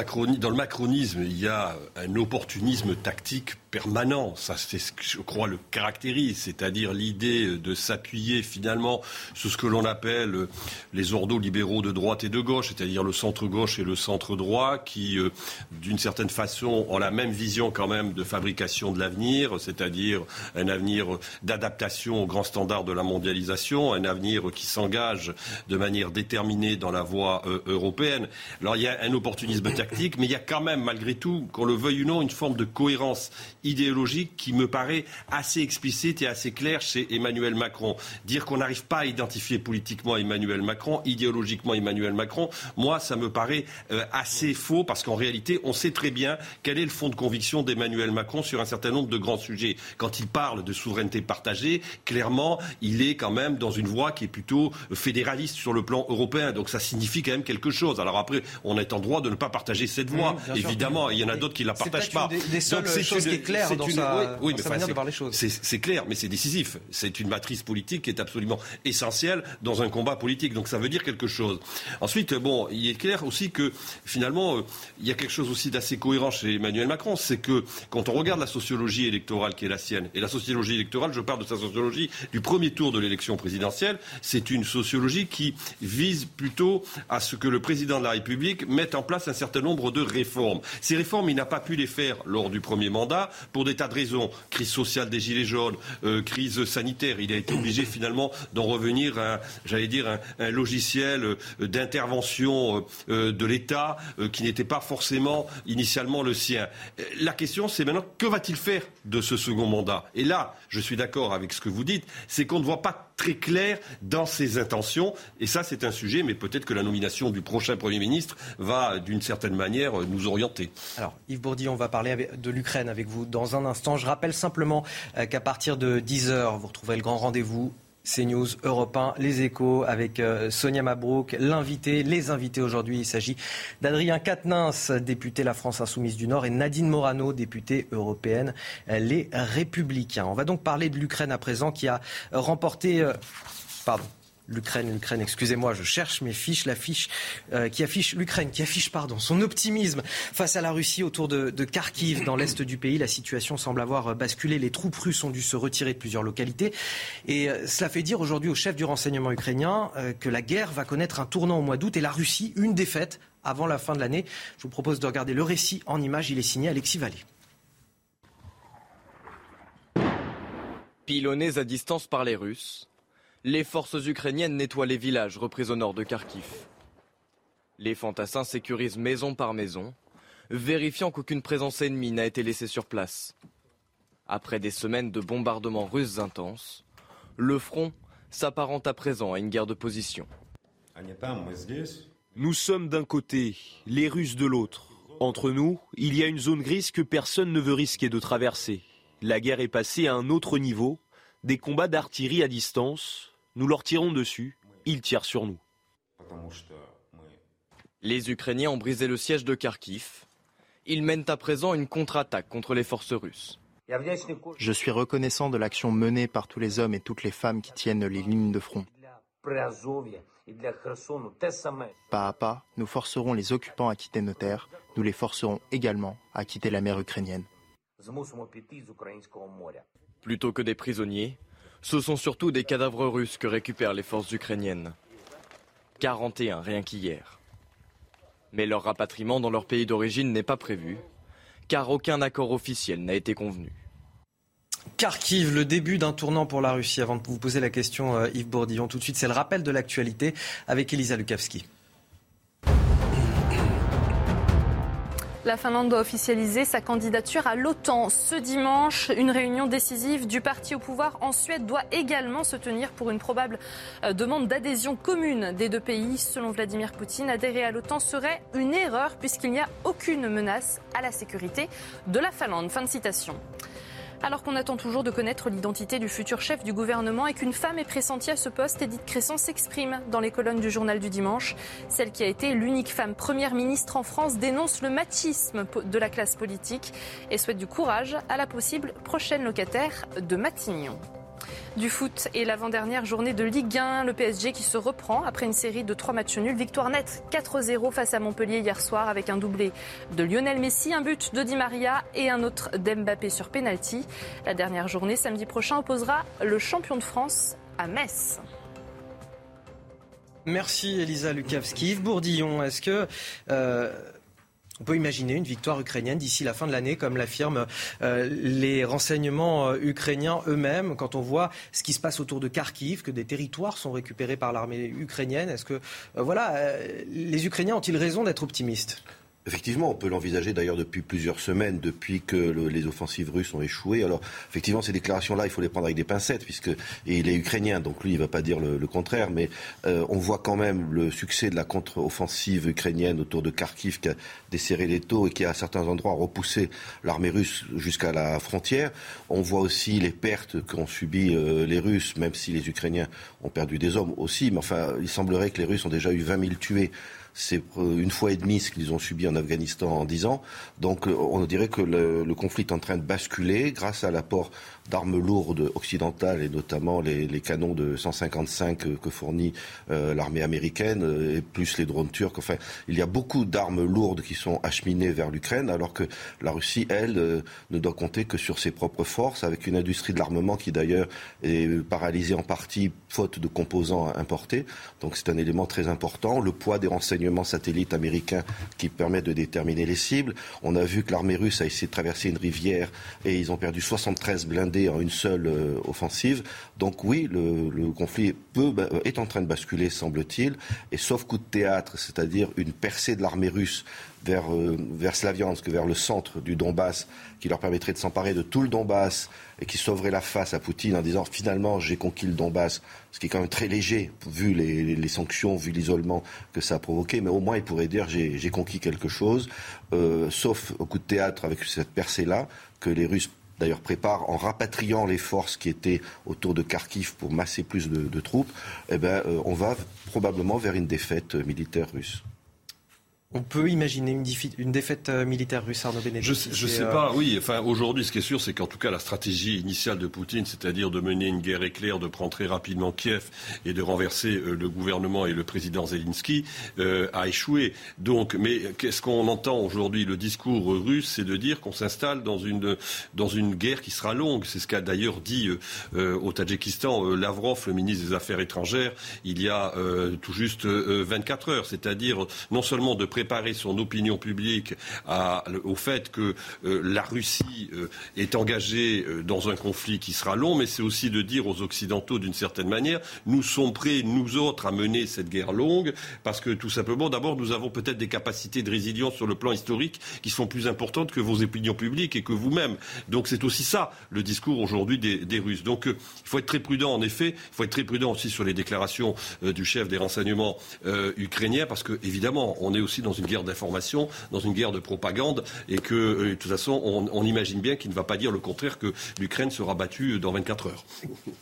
macronisme, il y a un opportunisme tactique permanent. Ça, c'est ce que je crois le caractérise, c'est-à-dire l'idée de s'appuyer finalement sur ce que l'on appelle les ordos libéraux de droite et de gauche, c'est-à-dire le centre-gauche et le centre-droit, qui, euh, d'une certaine façon, ont la même vision quand même de fabrication de l'avenir, c'est-à-dire un avenir d'adaptation aux grands standards de la mondialisation, un avenir qui s'engage de manière déterminée dans la voie euh, européenne. Alors il y a un opportunisme tactique, mais il y a quand même, malgré tout, qu'on le veuille ou non, une forme de cohérence idéologique qui me paraît assez explicite et assez claire chez Emmanuel Macron. Dire qu'on n'arrive pas à identifier politiquement Emmanuel Macron, idéologiquement Emmanuel Macron, moi, ça me paraît euh, assez faux parce qu'en réalité, on sait très bien quel est le fond de conviction d'Emmanuel Macron sur un certain nombre de grands sujets. Quand il parle de souveraineté partagée, clairement, il est quand même dans une voie qui est plutôt fédéraliste sur le plan européen. Donc ça signifie quand même quelque chose. Alors après, on est en droit de ne pas partager cette voie. Évidemment, il y en a d'autres qui ne la partagent pas. Des, seules choses qui est claire dans, sa, oui, manière de voir les choses. C'est clair, mais c'est décisif. C'est une matrice politique qui est absolument essentielle dans un combat politique. Donc ça veut dire quelque chose. Ensuite, bon, il est clair aussi que finalement, euh, il y a quelque chose aussi d'assez cohérent chez Emmanuel Macron. C'est que quand on regarde la sociologie électorale qui est la sienne, et la sociologie électorale, je parle de sa sociologie du premier tour de l'élection présidentielle, c'est une sociologie qui vise plutôt à ce que le président de la République mette en place un certain nombre de réformes. Ces réformes, il n'a pas pu les faire lors du premier mandat pour des tas de raisons, crise sociale des Gilets jaunes, euh, crise sanitaire. Il a été obligé finalement d'en revenir à, j'allais dire, un, logiciel euh, d'intervention euh, de l'État qui n'était pas forcément initialement le sien. La question, c'est maintenant, que va-t-il faire de ce second mandat? Et là, je suis d'accord avec ce que vous dites, c'est qu'on ne voit pas très clair dans ses intentions. Et ça, c'est un sujet, mais peut-être que la nomination du prochain Premier ministre va, d'une certaine manière, nous orienter. Alors, Yves Bourdi, on va parler de l'Ukraine avec vous dans un instant. Je rappelle simplement euh, qu'à partir de 10h, vous retrouverez le grand rendez-vous CNews, Europe 1, Les Échos avec euh, Sonia Mabrouk, l'invité, les invités aujourd'hui. Il s'agit d'Adrien Quatennens, député La France Insoumise du Nord, et Nadine Morano, députée européenne euh, Les Républicains. On va donc parler de l'Ukraine à présent qui a remporté. pardon l'Ukraine, l'Ukraine, excusez-moi, je cherche mes fiches, fiche euh, qui affiche l'Ukraine, qui affiche pardon, son optimisme face à la Russie autour de, Kharkiv, dans l'est du pays. La situation semble avoir basculé. Les troupes russes ont dû se retirer de plusieurs localités. Et euh, cela fait dire aujourd'hui au chef du renseignement ukrainien euh, que la guerre va connaître un tournant au mois d'août et la Russie une défaite avant la fin de l'année. Je vous propose de regarder le récit en images. Il est signé Alexis Vallée. Pilonnés à distance par les Russes, les forces ukrainiennes nettoient les villages repris au nord de Kharkiv. Les fantassins sécurisent maison par maison, vérifiant qu'aucune présence ennemie n'a été laissée sur place. Après des semaines de bombardements russes intenses, le front s'apparente à présent à une guerre de position. Nous sommes d'un côté, les Russes de l'autre. Entre nous, il y a une zone grise que personne ne veut risquer de traverser. La guerre est passée à un autre niveau, des combats d'artillerie à distance, nous leur tirons dessus, ils tirent sur nous. Les Ukrainiens ont brisé le siège de Kharkiv. Ils mènent à présent une contre-attaque contre les forces russes. Je suis reconnaissant de l'action menée par tous les hommes et toutes les femmes qui tiennent les lignes de front. Pas à pas, nous forcerons les occupants à quitter nos terres, nous les forcerons également à quitter la mer ukrainienne. Plutôt que des prisonniers, ce sont surtout des cadavres russes que récupèrent les forces ukrainiennes. 41 rien qu'hier. Mais leur rapatriement dans leur pays d'origine n'est pas prévu, car aucun accord officiel n'a été convenu. Kharkiv, le début d'un tournant pour la Russie. Avant de vous poser la question, euh, Yves Bourdillon, tout de suite, c'est le rappel de l'actualité avec Elisa Lukavski. La Finlande doit officialiser sa candidature à l'OTAN ce dimanche. Une réunion décisive du parti au pouvoir en Suède doit également se tenir pour une probable euh, demande d'adhésion commune des deux pays. Selon Vladimir Poutine, adhérer à l'OTAN serait une erreur puisqu'il n'y a aucune menace à la sécurité de la Finlande. Fin de citation. Alors qu'on attend toujours de connaître l'identité du futur chef du gouvernement et qu'une femme est pressentie à ce poste, Edith Cresson s'exprime dans les colonnes du journal du dimanche. Celle qui a été l'unique femme première ministre en France dénonce le machisme de la classe politique et souhaite du courage à la possible prochaine locataire de Matignon. Du foot et l'avant-dernière journée de Ligue 1, le PSG qui se reprend après une série de trois matchs nuls. Victoire nette 4-0 face à Montpellier hier soir avec un doublé de Lionel Messi, un but de Di Maria et un autre d'Mbappé sur penalty. La dernière journée samedi prochain opposera le champion de France à Metz. Merci Elisa Lukavski. Yves Bourdillon, est-ce que euh, on peut imaginer une victoire ukrainienne d'ici la fin de l'année, comme l'affirment euh, les renseignements euh, ukrainiens eux-mêmes, quand on voit ce qui se passe autour de Kharkiv, que des territoires sont récupérés par l'armée ukrainienne. Est-ce que, euh, voilà, les Ukrainiens ont-ils raison d'être optimistes? Effectivement, on peut l'envisager d'ailleurs depuis plusieurs semaines, depuis que les offensives russes ont échoué. Alors, effectivement, ces déclarations-là, il faut les prendre avec des pincettes, puisque et il est ukrainien, donc lui, il ne va pas dire le, contraire. Mais euh, on voit quand même le succès de la contre-offensive ukrainienne autour de Kharkiv, qui a desserré les taux et qui, à certains endroits, a repoussé l'armée russe jusqu'à la frontière. On voit aussi les pertes qu'ont subies euh, les Russes, même si les Ukrainiens ont perdu des hommes aussi. Mais enfin, il semblerait que les Russes ont déjà eu 20 000 tués c'est une fois et demie ce qu'ils ont subi en Afghanistan en dix ans. Donc euh, on dirait que le, conflit est en train de basculer grâce à l'apport d'armes lourdes occidentales et notamment les, canons de 155 que, fournit euh, l'armée américaine euh, et plus les drones turcs. Enfin, il y a beaucoup d'armes lourdes qui sont acheminées vers l'Ukraine alors que la Russie, elle, ne doit compter que sur ses propres forces avec une industrie de l'armement qui d'ailleurs est paralysée en partie faute de composants importés. Donc c'est un élément très important. Le poids des renseignements renseignement satellite américain qui permet de déterminer les cibles. On a vu que l'armée russe a essayé de traverser une rivière et ils ont perdu 73 blindés en une seule euh, offensive. Donc oui, le, conflit bah, est en train de basculer, semble-t-il. Et sauf coup de théâtre, c'est-à-dire une percée de l'armée russe vers, euh, vers Slaviansk, vers le centre du Donbass, qui leur permettrait de s'emparer de tout le Donbass et qui sauverait la face à Poutine en disant finalement j'ai conquis le Donbass, ce qui est quand même très léger vu les, sanctions, vu l'isolement que ça a provoqué, mais au moins il pourrait dire j'ai conquis quelque chose, euh, sauf au coup de théâtre avec cette percée-là que les Russes d'ailleurs préparent en rapatriant les forces qui étaient autour de Kharkiv pour masser plus de, troupes, eh ben, euh, on va probablement vers une défaite militaire russe. On peut imaginer une, une défaite euh, militaire russe, Arnaud Bénédicte Je ne sais, pas, oui. Enfin, aujourd'hui, ce qui est sûr, c'est qu'en tout cas, la stratégie initiale de Poutine, c'est-à-dire de mener une guerre éclair, de prendre très rapidement Kiev et de renverser euh, le gouvernement et le président Zelensky, euh, a échoué. Donc, mais qu'est-ce qu'on entend aujourd'hui? Le discours russe, c'est de dire qu'on s'installe dans une, dans une guerre qui sera longue. C'est ce qu'a d'ailleurs dit au Tadjikistan Lavrov, le ministre des Affaires étrangères, il y a tout juste 24 heures. C'est-à-dire non seulement de préparer préparer son opinion publique au fait que euh, la Russie euh, est engagée euh, dans un conflit qui sera long, mais c'est aussi de dire aux Occidentaux, d'une certaine manière, nous sommes prêts, nous autres, à mener cette guerre longue, parce que tout simplement, d'abord, nous avons peut-être des capacités de résilience sur le plan historique qui sont plus importantes que vos opinions publiques et que vous-même. Donc c'est aussi ça le discours aujourd'hui des, Russes. Donc il faut être très prudent, en effet. Il faut être très prudent aussi sur les déclarations du chef des renseignements ukrainiens, parce que évidemment, on est aussi dans une guerre d'information, dans une guerre de propagande, et que, euh, de toute façon, on, imagine bien qu'il ne va pas dire le contraire que l'Ukraine sera battue dans 24 heures.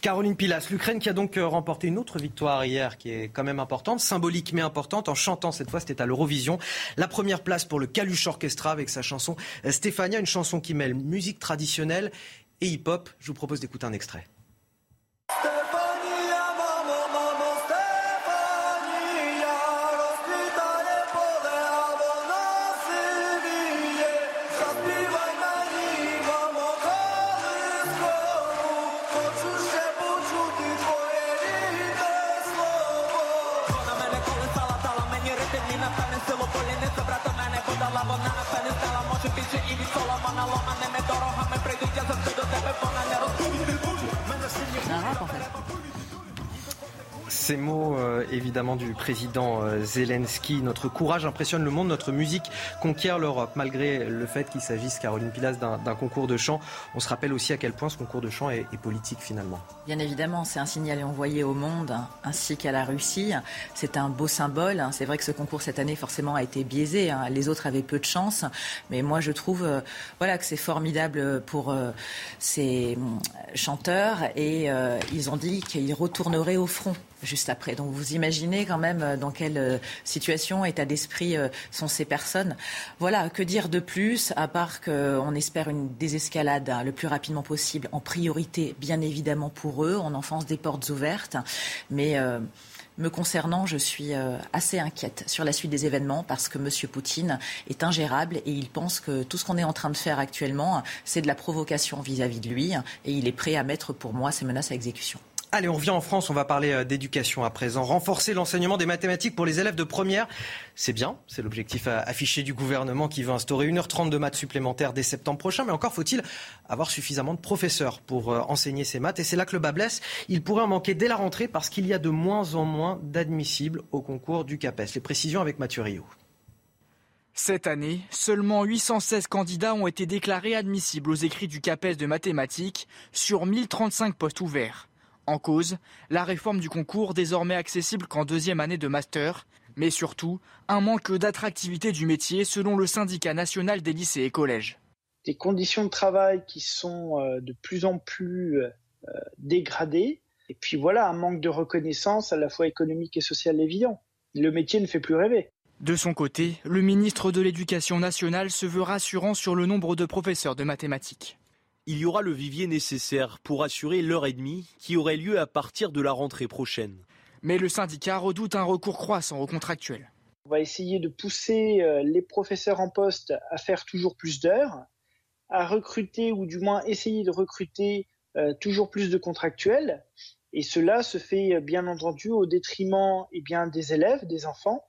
Caroline Pilas, l'Ukraine qui a donc euh, remporté une autre victoire hier, qui est quand même importante, symbolique mais importante, en chantant cette fois, c'était à l'Eurovision. La première place pour le Kalush Orchestra avec sa chanson euh, Stéphania, une chanson qui mêle musique traditionnelle et hip-hop. Je vous propose d'écouter un extrait. predilla Ces mots, euh, évidemment, du président euh, Zelensky. Notre courage impressionne le monde, notre musique conquiert l'Europe. Malgré le fait qu'il s'agisse, Caroline Pilas, d'un concours de chant, on se rappelle aussi à quel point ce concours de chant est, politique finalement. Bien évidemment, c'est un signal envoyé au monde ainsi qu'à la Russie. C'est un beau symbole. C'est vrai que ce concours cette année, forcément, a été biaisé. Hein. Les autres avaient peu de chance. Mais moi, je trouve euh, voilà, que c'est formidable pour ces chanteurs. Et ils ont dit qu'ils retourneraient au front juste après. Donc vous imaginez quand même euh, dans quelle euh, situation, état d'esprit euh, sont ces personnes. Voilà, que dire de plus, à part qu'on espère une désescalade hein, le plus rapidement possible, en priorité bien évidemment pour eux, on enfonce des portes ouvertes, mais... me concernant, je suis assez inquiète sur la suite des événements parce que M. Poutine est ingérable et il pense que tout ce qu'on est en train de faire actuellement, c'est de la provocation vis-à-vis -vis de lui et il est prêt à mettre pour moi ces menaces à exécution. Allez, on revient en France, on va parler euh, d'éducation à présent. Renforcer l'enseignement des mathématiques pour les élèves de première, c'est bien, c'est l'objectif euh, affiché du gouvernement qui veut instaurer 1h30 de maths supplémentaires dès septembre prochain, mais encore faut-il avoir suffisamment de professeurs pour euh, enseigner ces maths. Et c'est là que le bas blesse. Il pourrait en manquer dès la rentrée parce qu'il y a de moins en moins d'admissibles au concours du CAPES. Les précisions avec Mathieu Rio. Cette année, seulement 816 candidats ont été déclarés admissibles aux écrits du CAPES de mathématiques sur 1035 postes ouverts. En cause, la réforme du concours désormais accessible qu'en deuxième année de master, mais surtout un manque d'attractivité du métier selon le syndicat national des lycées et collèges. Des conditions de travail qui sont euh, de plus en plus euh, dégradées, et puis voilà, un manque de reconnaissance à la fois économique et sociale évident. Le métier ne fait plus rêver. De son côté, le ministre de l'Éducation nationale se veut rassurant sur le nombre de professeurs de mathématiques il y aura le vivier nécessaire pour assurer l'heure et demie qui aurait lieu à partir de la rentrée prochaine. Mais le syndicat redoute un recours croissant aux contractuels. On va essayer de pousser euh, les professeurs en poste à faire toujours plus d'heures, à recruter ou du moins essayer de recruter euh, toujours plus de contractuels. Et cela se fait euh, bien entendu au détriment eh bien, des élèves, des enfants,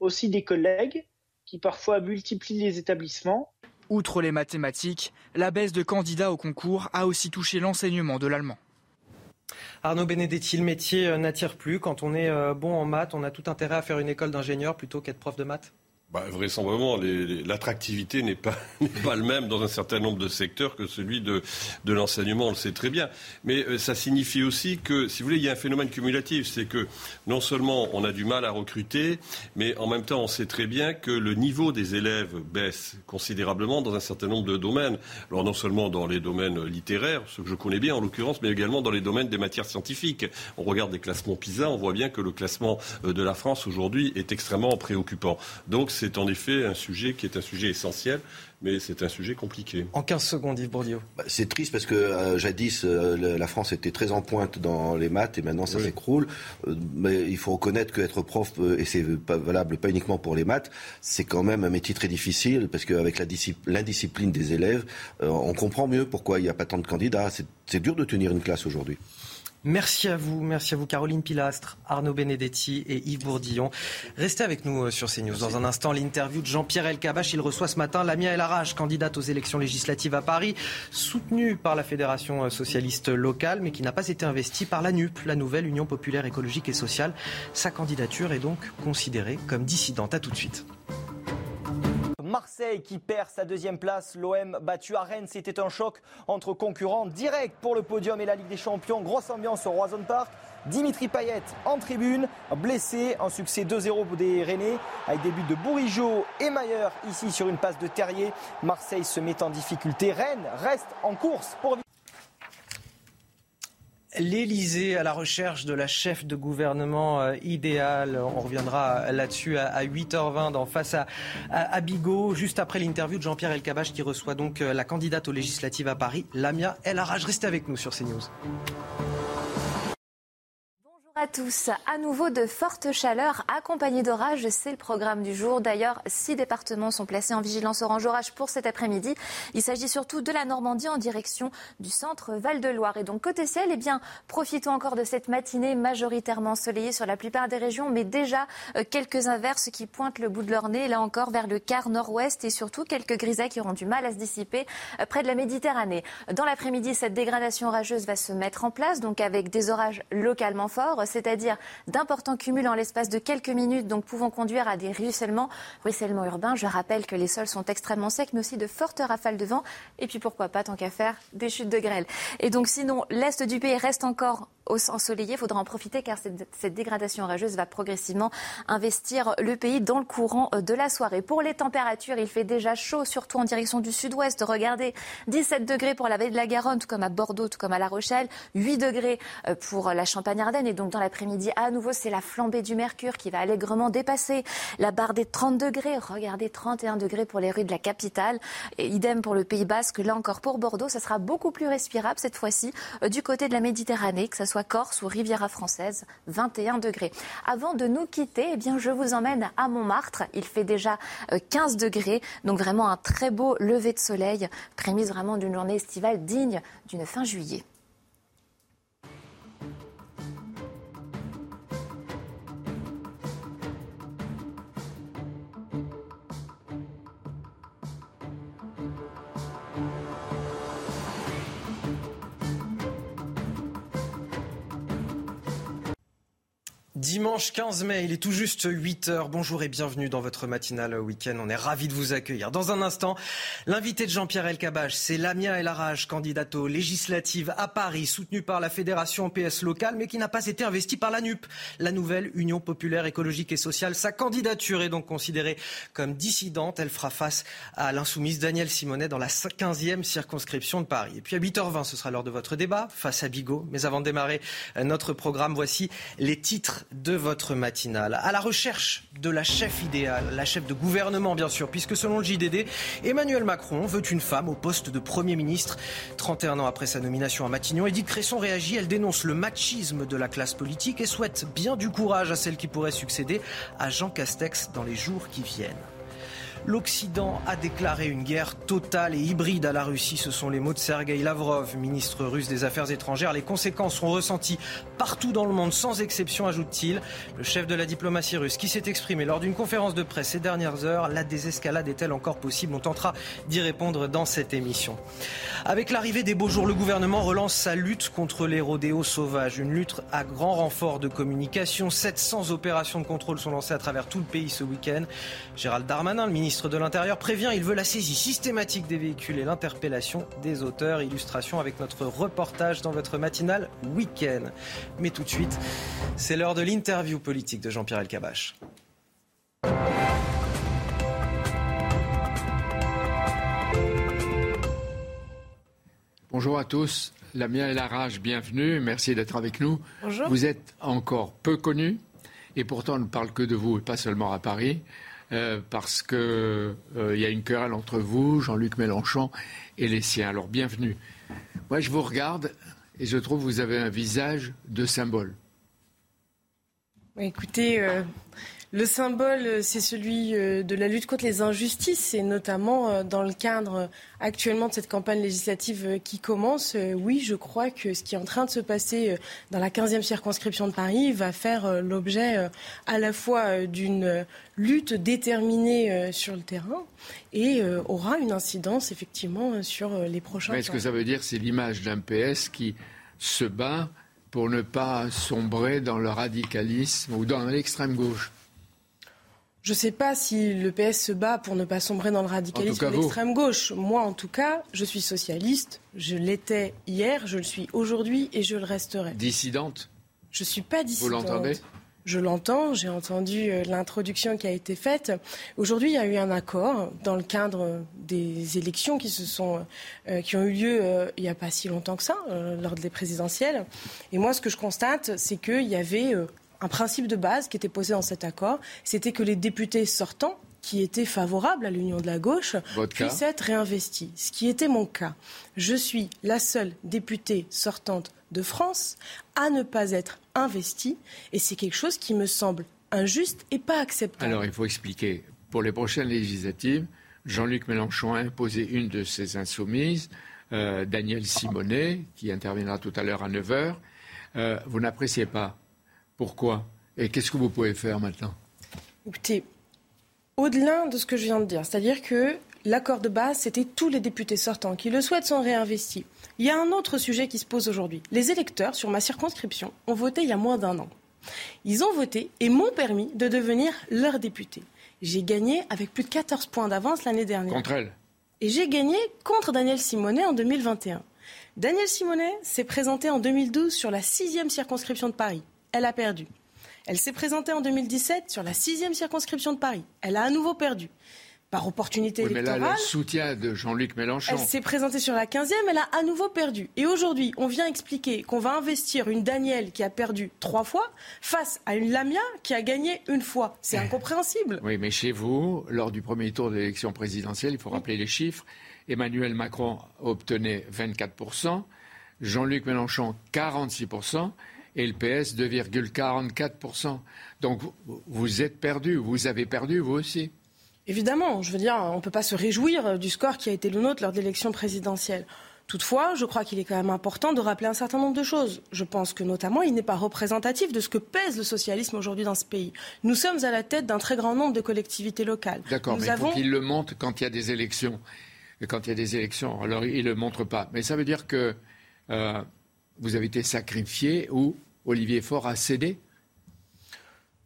aussi des collègues qui parfois multiplient les établissements. Outre les mathématiques, la baisse de candidats au concours a aussi touché l'enseignement de l'allemand. Arnaud Benedetti, le métier euh, n'attire plus. Quand on est euh, bon en maths, on a tout intérêt à faire une école d'ingénieur plutôt qu'être prof de maths bah, vraisemblablement, l'attractivité n'est pas, pas le même dans un certain nombre de secteurs que celui de, l'enseignement, on le sait très bien. Mais euh, ça signifie aussi que, si vous voulez, y a un phénomène cumulatif. C'est que non seulement on a du mal à recruter, mais en même temps, on sait très bien que le niveau des élèves baisse considérablement dans un certain nombre de domaines. Alors non seulement dans les domaines littéraires, ce que je connais bien en l'occurrence, mais également dans les domaines des matières scientifiques. On regarde des classements PISA, on voit bien que le classement euh, de la France aujourd'hui est extrêmement préoccupant. C'est en effet un sujet qui est un sujet essentiel, mais c'est un sujet compliqué. En 15 secondes, Yves Bourdieu. Bah, c'est triste parce que euh, jadis, euh, la France était très en pointe dans les maths et maintenant ça s'écroule. Euh, mais il faut reconnaître qu'être prof, et c'est pas valable pas uniquement pour les maths, c'est quand même un métier très difficile parce qu'avec l'indiscipline des élèves, on comprend mieux pourquoi il n'y a pas tant de candidats. C'est dur de tenir une classe aujourd'hui. Merci à vous, merci à vous Caroline Pilastre, Arnaud Benedetti et Yves Bourdillon. Restez avec nous euh, sur CNews. Dans un instant, l'interview de Jean-Pierre Elkabach. Il reçoit ce matin Lamia El Arage, candidate aux élections législatives à Paris, soutenue par la Fédération euh, socialiste locale, mais qui n'a pas été investie par la NUP, la nouvelle Union populaire écologique et sociale. Sa candidature est donc considérée comme dissidente. À tout de suite. Marseille qui perd sa deuxième place. L'OM battu à Rennes. C'était un choc entre concurrents direct pour le podium et la Ligue des Champions. Grosse ambiance au Roison Park. Dimitri Payet en tribune, blessé. Un succès 2-0 pour des Rennais avec des buts de Bourigeau et Mayer ici sur une passe de Terrier. Marseille se met en difficulté. Rennes reste en course pour L'Élysée à la recherche de la chef de gouvernement euh, idéale. On reviendra là-dessus à 8h20 dans Face à, à, Bigot, juste après l'interview de Jean-Pierre Elkabbach qui reçoit donc euh, la candidate aux législatives à Paris, Lamia El Arraj. Restez avec nous sur CNews à tous. À nouveau de fortes chaleurs accompagnées d'orages, c'est le programme du jour. D'ailleurs, six départements sont placés en vigilance orange orage pour cet après-midi. Il s'agit surtout de la Normandie en direction du centre Val-de-Loire. Et donc côté ciel, eh bien, profitons encore de cette matinée majoritairement ensoleillée sur la plupart des régions, mais déjà euh, quelques inverses qui pointent le bout de leur nez, là encore vers le quart nord-ouest et surtout quelques grisailles qui auront du mal à se dissiper euh, près de la Méditerranée. Dans l'après-midi, cette dégradation orageuse va se mettre en place, donc avec des orages localement forts c'est-à-dire d'importants cumuls en l'espace de quelques minutes, donc pouvant conduire à des ruissellements, ruissellements urbains. Je rappelle que les sols sont extrêmement secs, mais aussi de fortes rafales de vent. Et puis pourquoi pas, tant qu'à faire, des chutes de grêle. Et donc sinon, l'est du pays reste encore ensoleillé. Il faudra en profiter car cette, dégradation orageuse va progressivement investir le pays dans le courant de la soirée. Pour les températures, il fait déjà chaud, surtout en direction du sud-ouest. Regardez, 17 degrés pour la baie de la Garonne, tout comme à Bordeaux, tout comme à La Rochelle, 8 degrés euh, pour la Champagne-Ardenne et donc l'après-midi, à nouveau, c'est la flambée du mercure qui va allègrement dépasser la barre des 30 degrés. Regardez, 31 degrés pour les rues de la capitale. Et idem pour le Pays Basque. Là encore, pour Bordeaux, ça sera beaucoup plus respirable cette fois-ci euh, du côté de la Méditerranée, que ce soit Corse ou Riviera française, 21 degrés. Avant de nous quitter, eh bien, je vous emmène à Montmartre. Il fait déjà 15 euh, degrés, donc vraiment un très beau lever de soleil, prémisse vraiment d'une journée estivale digne d'une fin juillet. Dimanche 15 mai, il est tout juste 8 heures. Bonjour et bienvenue dans votre matinale week-end. On est ravis de vous accueillir. Dans un instant, l'invité de Jean-Pierre Elkabach, c'est Lamia El Arage, candidate aux législatives à Paris, soutenue par la Fédération PS locale, mais qui n'a pas été investie par la NUP, la nouvelle Union populaire écologique et sociale. Sa candidature est donc considérée comme dissidente. Elle fera face à l'insoumise Danielle Simonet dans la 15e circonscription de Paris. Et puis à 8h20, ce sera l'heure de votre débat face à Bigot. Mais avant de démarrer notre programme, voici les titres de votre matinale. À la recherche de la chef idéale, la chef de gouvernement bien sûr, puisque selon le JDD, Emmanuel Macron veut une femme au poste de Premier ministre. 31 ans après sa nomination à Matignon, Edith Cresson réagit, elle dénonce le machisme de la classe politique et souhaite bien du courage à celle qui pourrait succéder à Jean Castex dans les jours qui viennent. L'Occident a déclaré une guerre totale et hybride à la Russie. Ce sont les mots de Sergei Lavrov, ministre russe des Affaires étrangères. Les conséquences sont ressenties partout dans le monde, sans exception, ajoute-t-il. Le chef de la diplomatie russe qui s'est exprimé lors d'une conférence de presse ces dernières heures. La désescalade est-elle encore possible? On tentera d'y répondre dans cette émission. Avec l'arrivée des beaux jours, le gouvernement relance sa lutte contre les rodéos sauvages. Une lutte à grand renfort de communication. 700 opérations de contrôle sont lancées à travers tout le pays ce week-end. Gérald Darmanin, le ministre ministre de l'Intérieur prévient, il veut la saisie systématique des véhicules et l'interpellation des auteurs. Illustration avec notre reportage dans votre matinale week-end. Mais tout de suite, c'est l'heure de l'interview politique de Jean-Pierre Elkabach. Bonjour à tous, la mienne et la rage, bienvenue, merci d'être avec nous. Bonjour. Vous êtes encore peu connu et pourtant on ne parle que de vous et pas seulement à Paris. Euh, parce qu'il euh, y a une querelle entre vous, Jean-Luc Mélenchon, et les siens. Alors bienvenue. Moi, je vous regarde et je trouve que vous avez un visage de symbole. Écoutez, euh, le symbole, c'est celui euh, de la lutte contre les injustices, et notamment euh, dans le cadre actuellement de cette campagne législative euh, qui commence. Oui, je crois que ce qui est en train de se passer dans la 15e circonscription de Paris va faire l'objet à la fois d'une lutte déterminée sur le terrain et aura une incidence effectivement sur les prochains. Mais est-ce que ça veut dire c'est l'image d'un PS qui se bat pour ne pas sombrer dans le radicalisme ou dans l'extrême gauche? Je ne sais pas si le PS se bat pour ne pas sombrer dans le radicalisme de l'extrême gauche. Moi, en tout cas, je suis socialiste. Je l'étais hier, je le suis aujourd'hui et je le resterai. Dissidente? Je ne suis pas dissidente. Vous l'entendez? Je l'entends, j'ai entendu euh, l'introduction qui a été faite. Aujourd'hui, il y a eu un accord dans le cadre des élections qui, se sont, euh, qui ont eu lieu euh, il n'y a pas si longtemps que ça, lors des présidentielles. Et moi, ce que je constate, c'est qu'il y avait un principe de base qui était posé dans cet accord, c'était que les députés sortants qui étaient favorables à l'union de la gauche puissent être réinvestis. Ce qui était mon cas. Je suis la seule députée sortante de France à ne pas être investie et c'est quelque chose qui me semble injuste et pas acceptable. Alors il faut expliquer. Pour les prochaines législatives, Jean-Luc Mélenchon a imposé une de ses insoumises, euh, Daniel Simonet, qui interviendra tout à l'heure à 9h. Euh, vous n'appréciez pas pourquoi? Et qu'est-ce que vous pouvez faire maintenant? Écoutez, au-delà de ce que je viens de dire, c'est-à-dire que l'accord de base, c'était tous les députés sortants qui le souhaitent sont réinvestis. Il y a un autre sujet qui se pose aujourd'hui. Les électeurs sur ma circonscription ont voté il y a moins d'un an. Ils ont voté et m'ont permis de devenir leur député. J'ai gagné avec plus de 14 points d'avance l'année dernière. Contre elle Et j'ai gagné contre Daniel Simonet en 2021. Daniel Simonet s'est présenté en 2012 sur la sixième circonscription de Paris elle a perdu. Elle s'est présentée en 2017 sur la sixième circonscription de Paris. Elle a à nouveau perdu. Par opportunité oui, électorale. Mais là, le soutien de Jean-Luc Mélenchon. Elle s'est présentée sur la 15e, elle a à nouveau perdu. Et aujourd'hui, on vient expliquer qu'on va investir une Danielle qui a perdu trois fois face à une Lamia qui a gagné une fois. C'est incompréhensible. Oui, mais chez vous, lors du premier tour de l'élection présidentielle, il faut rappeler les chiffres. Emmanuel Macron obtenait 24%, Jean-Luc Mélenchon 46% et le PS 2,44%. Donc vous êtes perdu, vous avez perdu vous aussi. Évidemment, je veux dire, on ne peut pas se réjouir du score qui a été le nôtre lors de l'élection présidentielle. Toutefois, je crois qu'il est quand même important de rappeler un certain nombre de choses. Je pense que notamment, il n'est pas représentatif de ce que pèse le socialisme aujourd'hui dans ce pays. Nous sommes à la tête d'un très grand nombre de collectivités locales. D'accord, mais il faut qu'il le montre quand il y a des élections. Et quand il y a des élections, alors il ne le montre pas. Mais ça veut dire que euh, vous avez été sacrifié ou Olivier Faure a cédé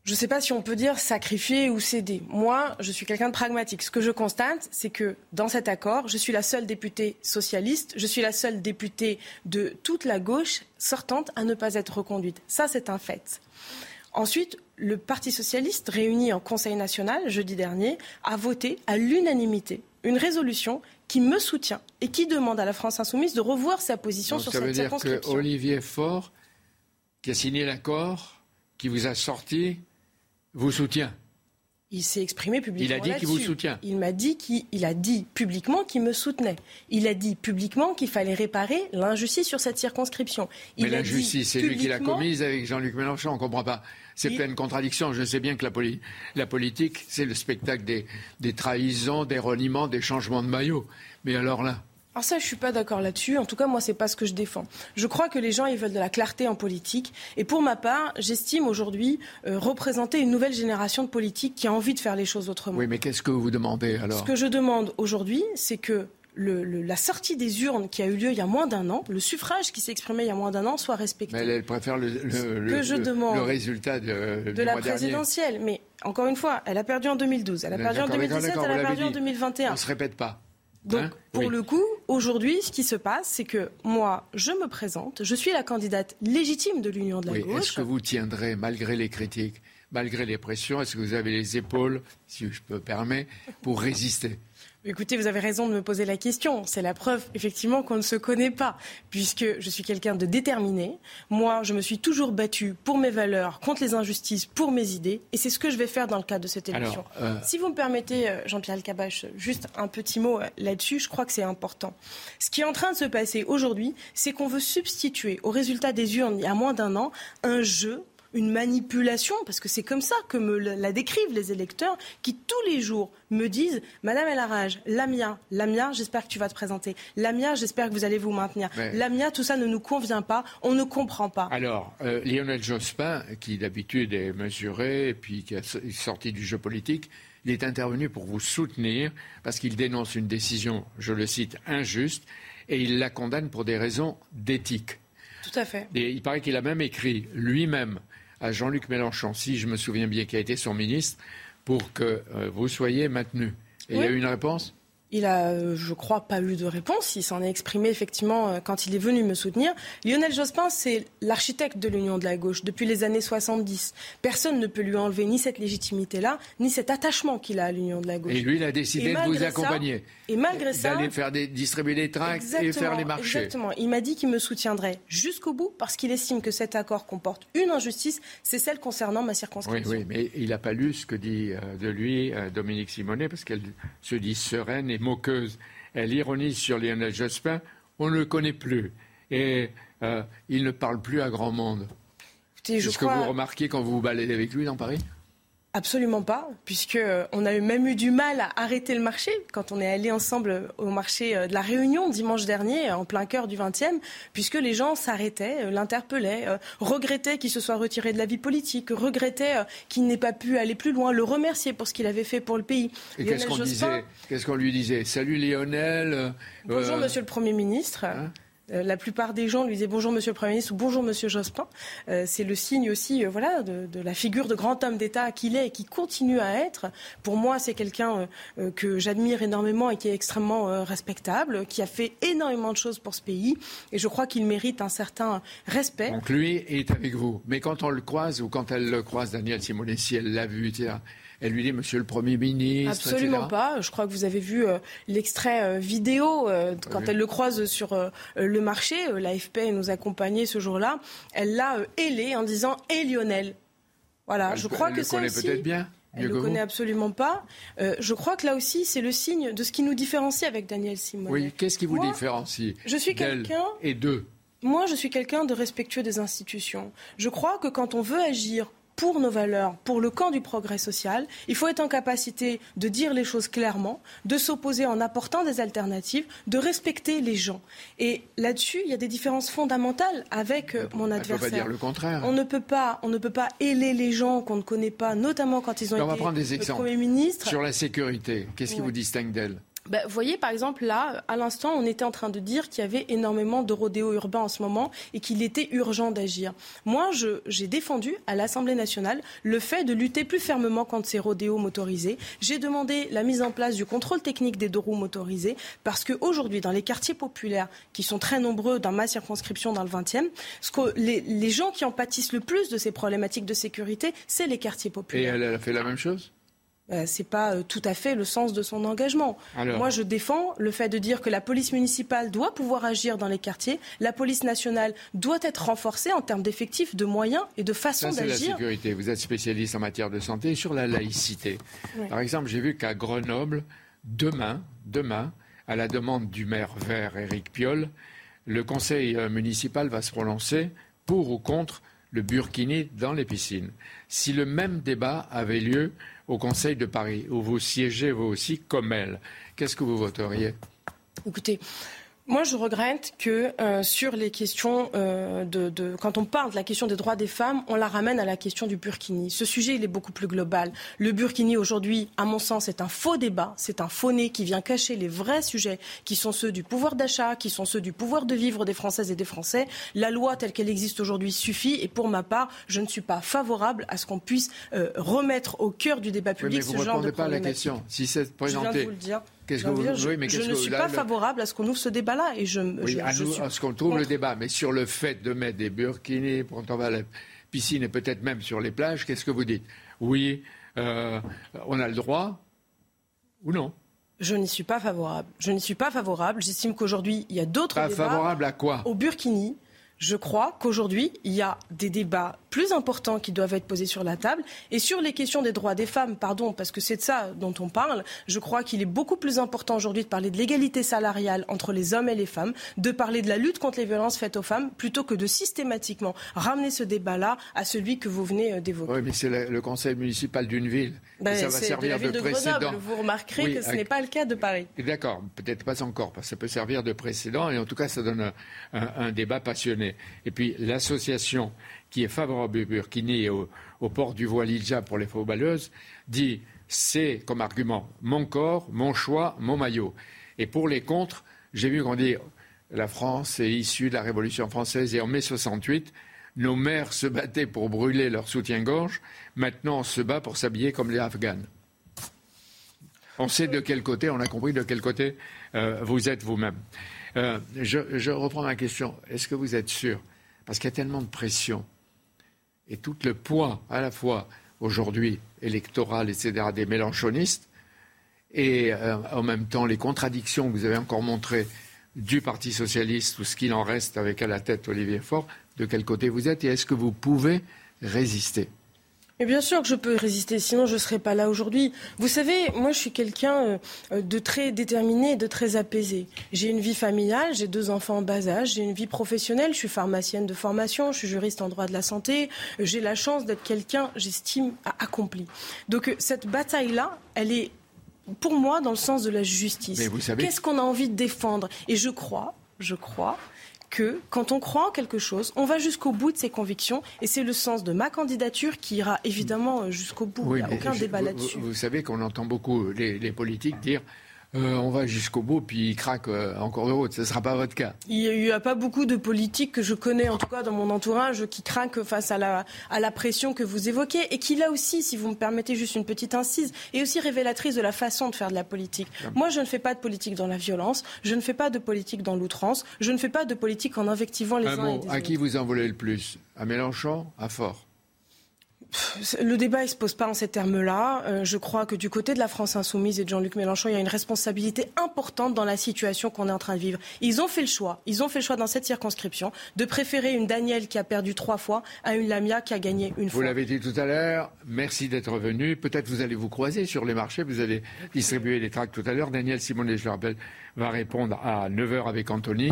je ne sais pas si on peut dire sacrifier ou céder. Moi, je suis quelqu'un de pragmatique. Ce que je constate, c'est que dans cet accord, je suis la seule députée socialiste, je suis la seule députée de toute la gauche sortante à ne pas être reconduite. Ça, c'est un fait. Ensuite, le Parti socialiste, réuni en Conseil national jeudi dernier, a voté à l'unanimité une résolution qui me soutient et qui demande à la France insoumise de revoir sa position sur cette circonscription. Ça veut dire que Olivier Faure qui a signé l'accord, qui vous a sorti, vous soutient Il s'est exprimé publiquement. Il a dit qu'il vous soutient. Il m'a dit qu'il a dit publiquement qu'il me soutenait. Il a dit publiquement qu'il fallait réparer l'injustice sur cette circonscription. Mais l'injustice, c'est lui qui l'a commise avec Jean-Luc Mélenchon. On ne comprend pas. C'est plein de contradictions. Je sais bien que la, politique, c'est le spectacle des, des trahisons, des reniements, des changements de maillot. Mais alors là. Alors ça, je suis pas d'accord là-dessus. En tout cas, moi, c'est pas ce que je défends. Je crois que les gens, ils veulent de la clarté en politique. Et pour ma part, j'estime aujourd'hui euh, représenter une nouvelle génération de politiques qui a envie de faire les choses autrement. Oui, mais qu'est-ce que vous demandez alors? Ce que je demande aujourd'hui, c'est que la sortie des urnes qui a eu lieu il y a moins d'un an, le suffrage qui s'est exprimé il y a moins d'un an soit respecté. Mais elle, préfère le, le, résultat de, de la présidentielle. Mais encore une fois, elle a perdu en 2012, elle a perdu en 2017, elle a perdu en 2021. On ne se répète pas. Donc, hein pour le coup, aujourd'hui, ce qui se passe, c'est que moi, je me présente, je suis la candidate légitime de l'Union de la gauche. Est-ce que vous tiendrez, malgré les critiques, malgré les pressions, est-ce que vous avez les épaules, si je peux permettre, pour résister? Écoutez, vous avez raison de me poser la question. C'est la preuve, effectivement, qu'on ne se connaît pas, puisque je suis quelqu'un de déterminé. Moi, je me suis toujours battu pour mes valeurs, contre les injustices, pour mes idées, et c'est ce que je vais faire dans le cadre de cette élection. Euh, si vous me permettez, euh, Jean-Pierre Elkabach, juste un petit mot euh, là-dessus, je crois que c'est important. Ce qui est en train de se passer aujourd'hui, c'est qu'on veut substituer au résultat des urnes il y a moins d'un an un jeu une manipulation, parce que c'est comme ça que me la décrivent les électeurs, qui tous les jours me disent Madame Elarage, Lamia, Lamia, j'espère que tu vas te présenter. Lamia, j'espère que vous allez vous maintenir. Lamia, tout ça ne nous convient pas, on ne comprend pas. Alors, euh, Lionel Jospin, qui d'habitude est mesuré et puis qui est sorti du jeu politique, il est intervenu pour vous soutenir parce qu'il dénonce une décision, je le cite, injuste et il la condamne pour des raisons d'éthique. Tout à fait. Et il paraît qu'il a même écrit lui-même à Jean-Luc Mélenchon, si je me souviens bien, qui a été son ministre, pour que euh, vous soyez maintenu. Et il y a eu une réponse? Il a, euh, je crois, pas eu de réponse. Il s'en est exprimé effectivement euh, quand il est venu me soutenir. Lionel Jospin, c'est l'architecte de l'Union de la gauche depuis les années 70. Personne ne peut lui enlever ni cette légitimité-là, ni cet attachement qu'il a à l'Union de la gauche. Et lui, il a décidé de vous accompagner. et malgré ça, d'aller faire des, distribuer des tracts et faire les marchés. Exactement. Il m'a dit qu'il me soutiendrait jusqu'au bout parce qu'il estime que cet accord comporte une injustice, c'est celle concernant ma circonscription. Oui, oui, mais il n'a pas lu ce que dit euh, de lui Dominique Simonet parce qu'elle se dit sereine et moqueuse. Elle ironise sur Lionel Jospin. On ne le connaît plus. Et euh, il ne parle plus à grand monde. C'est ce que vous remarquez quand vous vous baladez avec lui dans Paris? Absolument pas, puisque euh, on a même eu du mal à arrêter le marché quand on est allé ensemble au marché euh, de la Réunion dimanche dernier, en plein cœur du 20e, puisque les gens s'arrêtaient, euh, l'interpellaient, regrettaient qu'il se soit retiré de la vie politique, regrettaient qu'il n'ait pas pu aller plus loin, le remercier pour ce qu'il avait fait pour le pays. Et qu'est-ce qu'on disait? Qu'est-ce qu'on lui disait? Salut Lionel. Bonjour Monsieur le Premier ministre. Hein? euh, la plupart des gens lui disaient bonjour Monsieur le Premier ministre ou bonjour Monsieur Jospin. Euh, c'est le signe aussi, euh, voilà, de, la figure de grand homme d'État qu'il est et qui continue à être. Pour moi, c'est quelqu'un que j'admire énormément et qui est extrêmement respectable, qui a fait énormément de choses pour ce pays, et je crois qu'il mérite un certain respect. Donc lui est avec vous, mais quand on le croise ou quand elle le croise, Daniel Simonessi, elle l'a vu. Elle lui dit Monsieur le Premier ministre. Absolument pas. Je crois que vous avez vu euh, l'extrait euh, vidéo euh, quand elle le croise sur le marché. L'AFP nous accompagnait ce jour-là. Elle l'a ailé en disant Et Lionel. Voilà. je crois elle que le connaît peut-être bien. Elle ne le connaît absolument pas. je crois que là aussi, c'est le signe de ce qui nous différencie avec Daniel Simon. Oui, qu'est-ce qui vous différencie Je suis quelqu'un. Et deux? Moi, je suis quelqu'un de respectueux des institutions. Je crois que quand on veut agir pour nos valeurs, pour le camp du progrès social. Il faut être en capacité de dire les choses clairement, de s'opposer en apportant des alternatives, de respecter les gens. Et là-dessus, il y a des différences fondamentales avec euh, mon adversaire. On ne peut pas dire le contraire. On ne peut pas, on ne peut pas ailer les gens qu'on ne connaît pas, notamment quand ils ont été on va prendre des exemples. Premier ministre. Sur la sécurité, qu'est-ce qui vous distingue d'elle? Bah, vous voyez, par exemple, là, à l'instant, on était en train de dire qu'il y avait énormément de rodéos urbains en ce moment et qu'il était urgent d'agir. Moi, j'ai défendu à l'Assemblée nationale le fait de lutter plus fermement contre ces rodéos motorisés. J'ai demandé la mise en place du contrôle technique des deux roues motorisées parce qu'aujourd'hui, dans les quartiers populaires, qui sont très nombreux dans ma circonscription dans le 20e, ce que les, les gens qui en pâtissent le plus de ces problématiques de sécurité, c'est les quartiers populaires. Et elle a fait la même chose? Euh, c'est pas euh, tout à fait le sens de son engagement. Moi, je défends le fait de dire que la police municipale doit pouvoir agir dans les quartiers, la police nationale doit être renforcée en termes d'effectifs, de moyens et de façon d'agir. C'est la sécurité. Vous êtes spécialiste en matière de santé sur la laïcité. Par exemple, j'ai vu qu'à Grenoble, demain, demain, à la demande du maire vert Éric Piolle, le conseil euh, municipal va se prononcer pour ou contre le burkini dans les piscines. Si le même débat avait lieu au Conseil de Paris, où vous siégez vous aussi comme elle, qu'est-ce que vous voteriez? Écoutez, moi, je regrette que euh, sur les questions euh, de, quand on parle de la question des droits des femmes, on la ramène à la question du burkini. Ce sujet, il est beaucoup plus global. Le burkini aujourd'hui, à mon sens, est un faux débat, c'est un faux nez qui vient cacher les vrais sujets, qui sont ceux du pouvoir d'achat, qui sont ceux du pouvoir de vivre des Françaises et des Français. La loi telle qu'elle existe aujourd'hui suffit, et pour ma part, je ne suis pas favorable à ce qu'on puisse euh, remettre au cœur du débat public ce genre de pas à la question. Si c'est présenté. Je viens de vous le dire je, ne suis pas favorable à ce qu'on ouvre ce débat-là. Et je, oui, à, ce qu'on trouve le débat. Mais sur le fait de mettre des burkinis quand on va à la piscine et peut-être même sur les plages, qu'est-ce que vous dites? Oui, euh, on a le droit ou non? Je n'y suis pas favorable. Je n'y suis pas favorable. J'estime qu'aujourd'hui, il y a d'autres débats. favorable à quoi? Au burkini. Je crois qu'aujourd'hui, il y a des débats plus importants qui doivent être posés sur la table. Et sur les questions des droits des femmes, pardon, parce que c'est de ça dont on parle, je crois qu'il est beaucoup plus important aujourd'hui de parler de l'égalité salariale entre les hommes et les femmes, de parler de la lutte contre les violences faites aux femmes, plutôt que de systématiquement ramener ce débat-là à celui que vous venez euh, d'évoquer. Oui, mais c'est le, conseil municipal d'une ville. Ben, ça va servir de, précédent. Vous remarquerez que ce n'est pas le cas de Paris. D'accord, peut-être pas encore, parce que ça peut servir de précédent, et en tout cas, ça donne un débat passionné. Et puis, l'association qui est favorable au burkini et au, port du voile hijab pour les faux balleuses, dit c'est comme argument mon corps, mon choix, mon maillot. Et pour les contre, j'ai vu qu'on dit la France est issue de la Révolution française et en mai 68, nos mères se battaient pour brûler leur soutien-gorge. Maintenant, on se bat pour s'habiller comme les Afghanes. On sait de quel côté, on a compris de quel côté euh, vous êtes vous-même. Euh, je reprends ma question. Est-ce que vous êtes sûr? Parce qu'il y a tellement de pression et tout le poids à la fois aujourd'hui électoral, etc., des mélanchonistes, et euh, en même temps les contradictions que vous avez encore montrées du Parti socialiste ou ce qu'il en reste avec à la tête Olivier Faure, de quel côté vous êtes et est-ce que vous pouvez résister? Mais bien sûr que je peux résister, sinon je ne serais pas là aujourd'hui. Vous savez, moi je suis quelqu'un euh, de très déterminé et de très apaisé. J'ai une vie familiale, j'ai deux enfants en bas âge, j'ai une vie professionnelle, je suis pharmacienne de formation, je suis juriste en droit de la santé, j'ai la chance d'être quelqu'un, j'estime, accompli. Donc euh, cette bataille-là, elle est pour moi dans le sens de la justice. Qu'est-ce qu'on a envie de défendre? Et je crois, je crois que quand on croit en quelque chose, on va jusqu'au bout de ses convictions. Et c'est le sens de ma candidature qui ira évidemment euh, jusqu'au bout. Il n'y a aucun débat là-dessus. Vous, savez qu'on entend beaucoup les politiques dire euh, on va jusqu'au bout, puis il craque euh, encore de route. Ce ne sera pas votre cas. Il n'y a, pas beaucoup de politiques que je connais, en tout cas dans mon entourage, qui craquent face à la, à la pression que vous évoquez et qui, là aussi, si vous me permettez juste une petite incise, est aussi révélatrice de la façon de faire de la politique. Moi, je ne fais pas de politique dans la violence, je ne fais pas de politique dans l'outrance, je ne fais pas de politique en invectivant les uns et les autres. À qui vous en voulez le plus? À Mélenchon? À Fort le débat ne se pose pas en ces termes-là. Euh, je crois que du côté de la France insoumise et de Jean-Luc Mélenchon, il y a une responsabilité importante dans la situation qu'on est en train de vivre. Ils ont fait le choix, ils ont fait le choix dans cette circonscription de préférer une Danielle qui a perdu trois fois à une Lamia qui a gagné une fois. Vous l'avez dit tout à l'heure, merci d'être venu. Peut-être vous allez vous croiser sur les marchés, vous allez distribuer les tracts tout à l'heure. Daniel Simonet, je le rappelle, va répondre à 9h avec Anthony.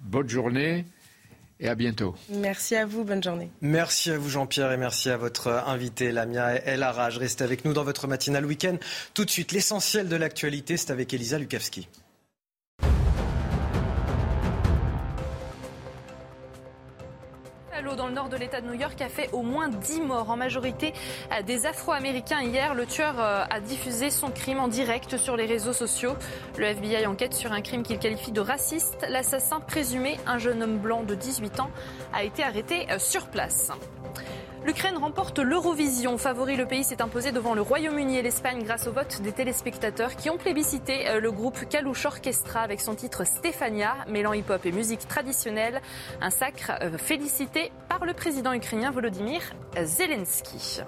Bonne journée et à bientôt. Merci à vous, bonne journée. Merci à vous Jean-Pierre et merci à votre invité Lamia El Haraj. Restez avec nous dans votre matinale week-end. Tout de suite, l'essentiel de l'actualité, c'est avec Elisa Lukavski. Le nord de l'État de New York a fait au moins 10 morts, en majorité euh, des Afro-Américains. Hier, le tueur euh, a diffusé son crime en direct sur les réseaux sociaux. Le FBI enquête sur un crime qu'il qualifie de raciste. L'assassin présumé, un jeune homme blanc de 18 ans, a été arrêté euh, sur place. L'Ukraine remporte l'Eurovision. Favori, le pays s'est imposé devant le Royaume-Uni et l'Espagne grâce au vote des téléspectateurs qui ont plébiscité euh, le groupe Kalouche Orchestra avec son titre Stefania, mêlant hip-hop et musique traditionnelle. Un sacre euh, félicité par le président ukrainien Volodymyr Zelensky.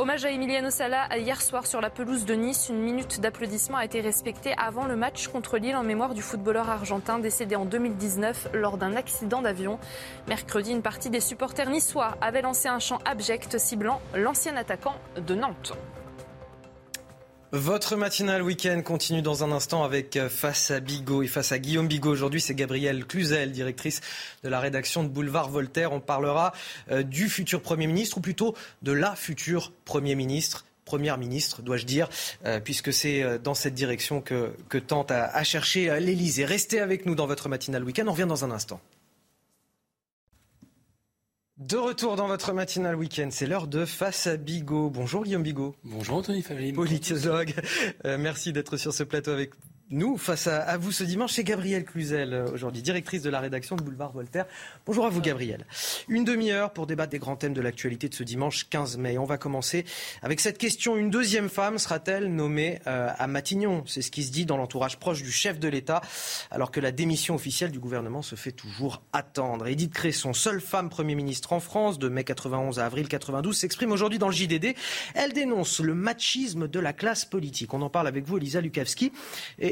Hommage à Emiliano Sala hier soir sur la pelouse de Nice. Une minute d'applaudissement a été respectée avant le match contre Lille en mémoire du footballeur argentin décédé en 2019 lors d'un accident d'avion. Mercredi, une partie des supporters niçois avait lancé un chant abject ciblant l'ancien attaquant de Nantes. Votre matinale week-end continue dans un instant avec euh, Face à Bigot et Face à Guillaume Bigot. Aujourd'hui, c'est Gabrielle Cluzel, directrice de la rédaction de Boulevard Voltaire. On parlera euh, du futur Premier ministre, ou plutôt de la future Premier ministre. Première ministre, dois-je dire, euh, puisque c'est dans cette direction que, tente à, à chercher l'Élysée. Restez avec nous dans votre matinale week-end. On revient dans un instant. De retour dans votre matinale week-end, c'est l'heure de Face à Bigot. Bonjour Guillaume Bigot. Bonjour Anthony Faveli. Politologue. Euh, merci d'être sur ce plateau avec nous, face à, vous ce dimanche, c'est Gabrielle Cluzel, euh, aujourd'hui directrice de la rédaction de Boulevard Voltaire. Bonjour à vous, Gabrielle. Une demi-heure pour débattre des grands thèmes de l'actualité de ce dimanche 15 mai. On va commencer avec cette question. Une deuxième femme sera-t-elle nommée euh, à Matignon? C'est ce qui se dit dans l'entourage proche du chef de l'État, alors que la démission officielle du gouvernement se fait toujours attendre. Édith Cresson, seule femme Premier ministre en France, de mai 91 à avril 92, s'exprime aujourd'hui dans le JDD. Elle dénonce le machisme de la classe politique. On en parle avec vous, Elisa Lukavski.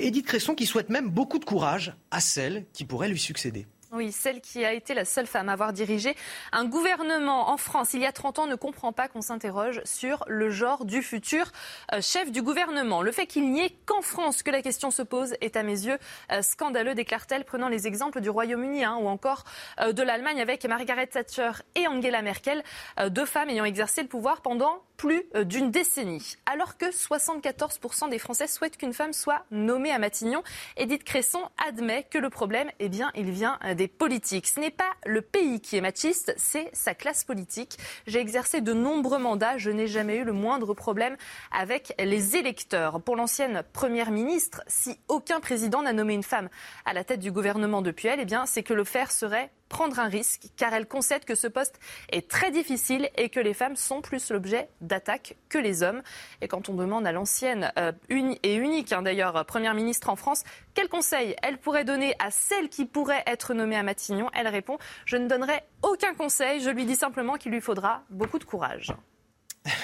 Édith Cresson qui souhaite même beaucoup de courage à celle qui pourrait lui succéder. Oui, celle qui a été la seule femme à avoir dirigé un gouvernement en France il y a 30 ans ne comprend pas qu'on s'interroge sur le genre du futur euh, chef du gouvernement. Le fait qu'il n'y ait qu'en France que la question se pose est à mes yeux euh, scandaleux, déclare-t-elle, prenant les exemples du Royaume-Uni hein, ou encore euh, de l'Allemagne avec Margaret Thatcher et Angela Merkel, deux femmes ayant exercé le pouvoir pendant plus d'une décennie. Alors que 74% des Français souhaitent qu'une femme soit nommée à Matignon, Edith Cresson admet que le problème, eh bien, il vient des politiques. Ce n'est pas le pays qui est machiste, c'est sa classe politique. J'ai exercé de nombreux mandats, je n'ai jamais eu le moindre problème avec les électeurs. Pour l'ancienne première ministre, si aucun président n'a nommé une femme à la tête du gouvernement depuis elle, eh bien, c'est que le faire serait prendre un risque, car elle concède que ce poste est très difficile et que les femmes sont plus l'objet d'attaques que les hommes. Et quand on demande à l'ancienne euh, et unique, hein, d'ailleurs, première ministre en France, quel conseil elle pourrait donner à celle qui pourrait être nommée à Matignon, elle répond Je ne donnerai aucun conseil, je lui dis simplement qu'il lui faudra beaucoup de courage.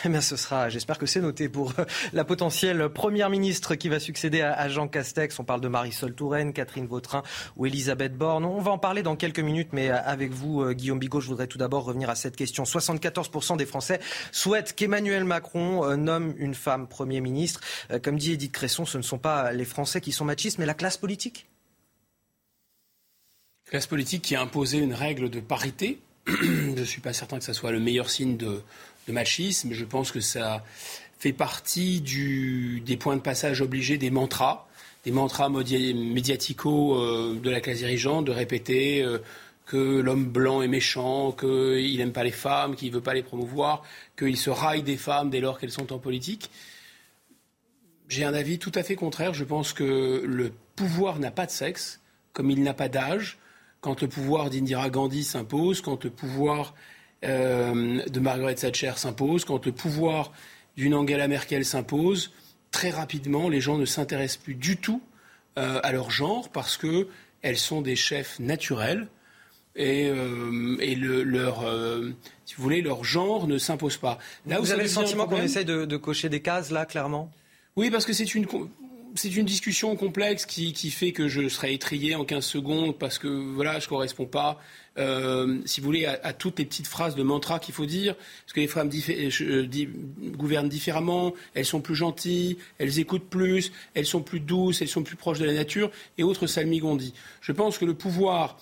Eh ce sera, j'espère que c'est noté pour euh, la potentielle première ministre qui va succéder à Jean Castex. On parle de Marisol Touraine, Catherine Vautrin ou Elisabeth Borne. On va en parler dans quelques minutes, mais euh, avec vous, euh, Guillaume Bigot, je voudrais tout d'abord revenir à cette question. 74% des Français souhaitent qu'Emmanuel Macron nomme une femme Premier ministre. Comme dit Edith Cresson, ce ne sont pas les Français qui sont machistes, mais la classe politique Classe politique qui a imposé une règle de parité. je ne suis pas certain que ce soit le meilleur signe de, de machisme. Je pense que ça fait partie des points de passage obligés des mantras, des mantras médiaticaux euh, de la classe dirigeante, de répéter euh, que l'homme blanc est méchant, qu'il n'aime pas les femmes, qu'il ne veut pas les promouvoir, qu'il se raille des femmes dès lors qu'elles sont en politique. J'ai un avis tout à fait contraire. Je pense que le pouvoir n'a pas de sexe, comme il n'a pas d'âge. Quand le pouvoir d'Indira Gandhi s'impose, quand le pouvoir euh, de Margaret Thatcher s'impose, quand le pouvoir d'une Angela Merkel s'impose, très rapidement, les gens ne s'intéressent plus du tout euh, à leur genre parce qu'elles sont des chefs naturels et, euh, leur, si vous voulez, leur genre ne s'impose pas. vous avez le sentiment qu'on essaie de, de, cocher des cases là, clairement? Oui, parce que c'est une c'est une discussion complexe qui, fait que je serai étrié en 15 secondes parce que je ne correspond pas, euh, si vous voulez, à, toutes les petites phrases de mantra qu'il faut dire. Parce que les femmes euh, gouvernent différemment, elles sont plus gentilles, elles écoutent plus, elles sont plus douces, elles sont plus proches de la nature et autres salmigondis. Je pense que le pouvoir,